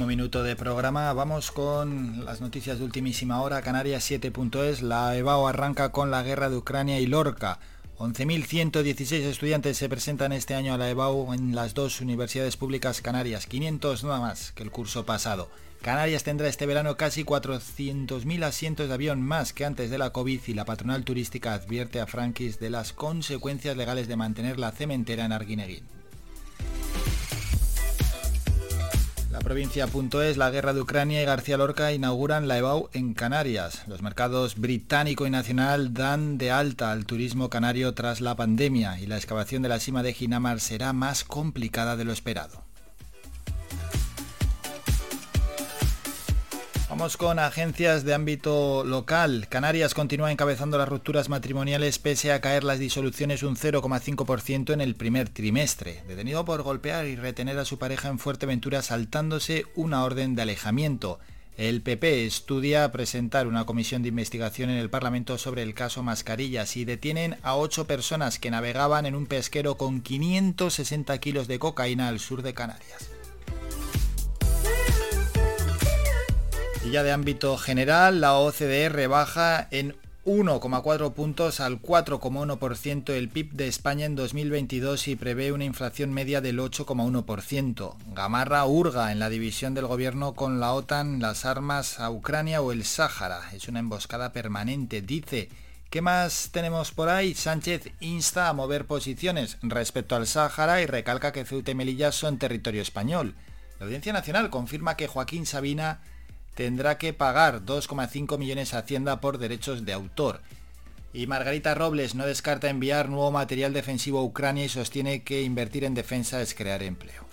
[SPEAKER 2] Último minuto de programa vamos con las noticias de ultimísima hora. Canarias 7.es, la EBAO arranca con la guerra de Ucrania y Lorca. 11.116 estudiantes se presentan este año a la EBAU en las dos universidades públicas canarias, 500 nada más que el curso pasado. Canarias tendrá este verano casi 400.000 asientos de avión más que antes de la COVID y la patronal turística advierte a Frankis de las consecuencias legales de mantener la cementera en Arguineguín. La provincia.es, la guerra de Ucrania y García Lorca inauguran la EBAU en Canarias. Los mercados británico y nacional dan de alta al turismo canario tras la pandemia y la excavación de la cima de Ginamar será más complicada de lo esperado. Vamos con agencias de ámbito local. Canarias continúa encabezando las rupturas matrimoniales pese a caer las disoluciones un 0,5% en el primer trimestre. Detenido por golpear y retener a su pareja en Fuerteventura saltándose una orden de alejamiento. El PP estudia presentar una comisión de investigación en el Parlamento sobre el caso Mascarillas y detienen a ocho personas que navegaban en un pesquero con 560 kilos de cocaína al sur de Canarias. Y ya de ámbito general, la OCDE rebaja en 1,4 puntos al 4,1% el PIB de España en 2022 y prevé una inflación media del 8,1%. Gamarra hurga en la división del gobierno con la OTAN, las armas a Ucrania o el Sáhara. Es una emboscada permanente, dice. ¿Qué más tenemos por ahí? Sánchez insta a mover posiciones respecto al Sáhara y recalca que Ceuta y Melilla son territorio español. La Audiencia Nacional confirma que Joaquín Sabina tendrá que pagar 2,5 millones a Hacienda por derechos de autor. Y Margarita Robles no descarta enviar nuevo material defensivo a Ucrania y sostiene que invertir en defensa es crear empleo.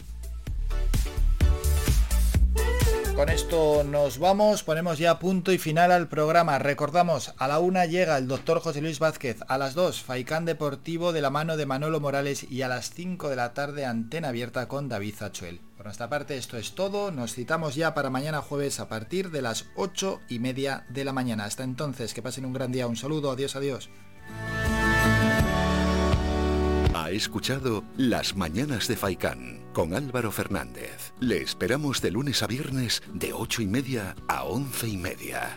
[SPEAKER 2] Con esto nos vamos, ponemos ya punto y final al programa. Recordamos, a la una llega el doctor José Luis Vázquez, a las dos Faicán Deportivo de la mano de Manolo Morales y a las 5 de la tarde antena abierta con David Zachuel. Por nuestra parte esto es todo, nos citamos ya para mañana jueves a partir de las 8 y media de la mañana. Hasta entonces, que pasen un gran día, un saludo, adiós, adiós.
[SPEAKER 1] Ha escuchado Las Mañanas de Faicán con Álvaro Fernández. Le esperamos de lunes a viernes de 8 y media a 11 y media.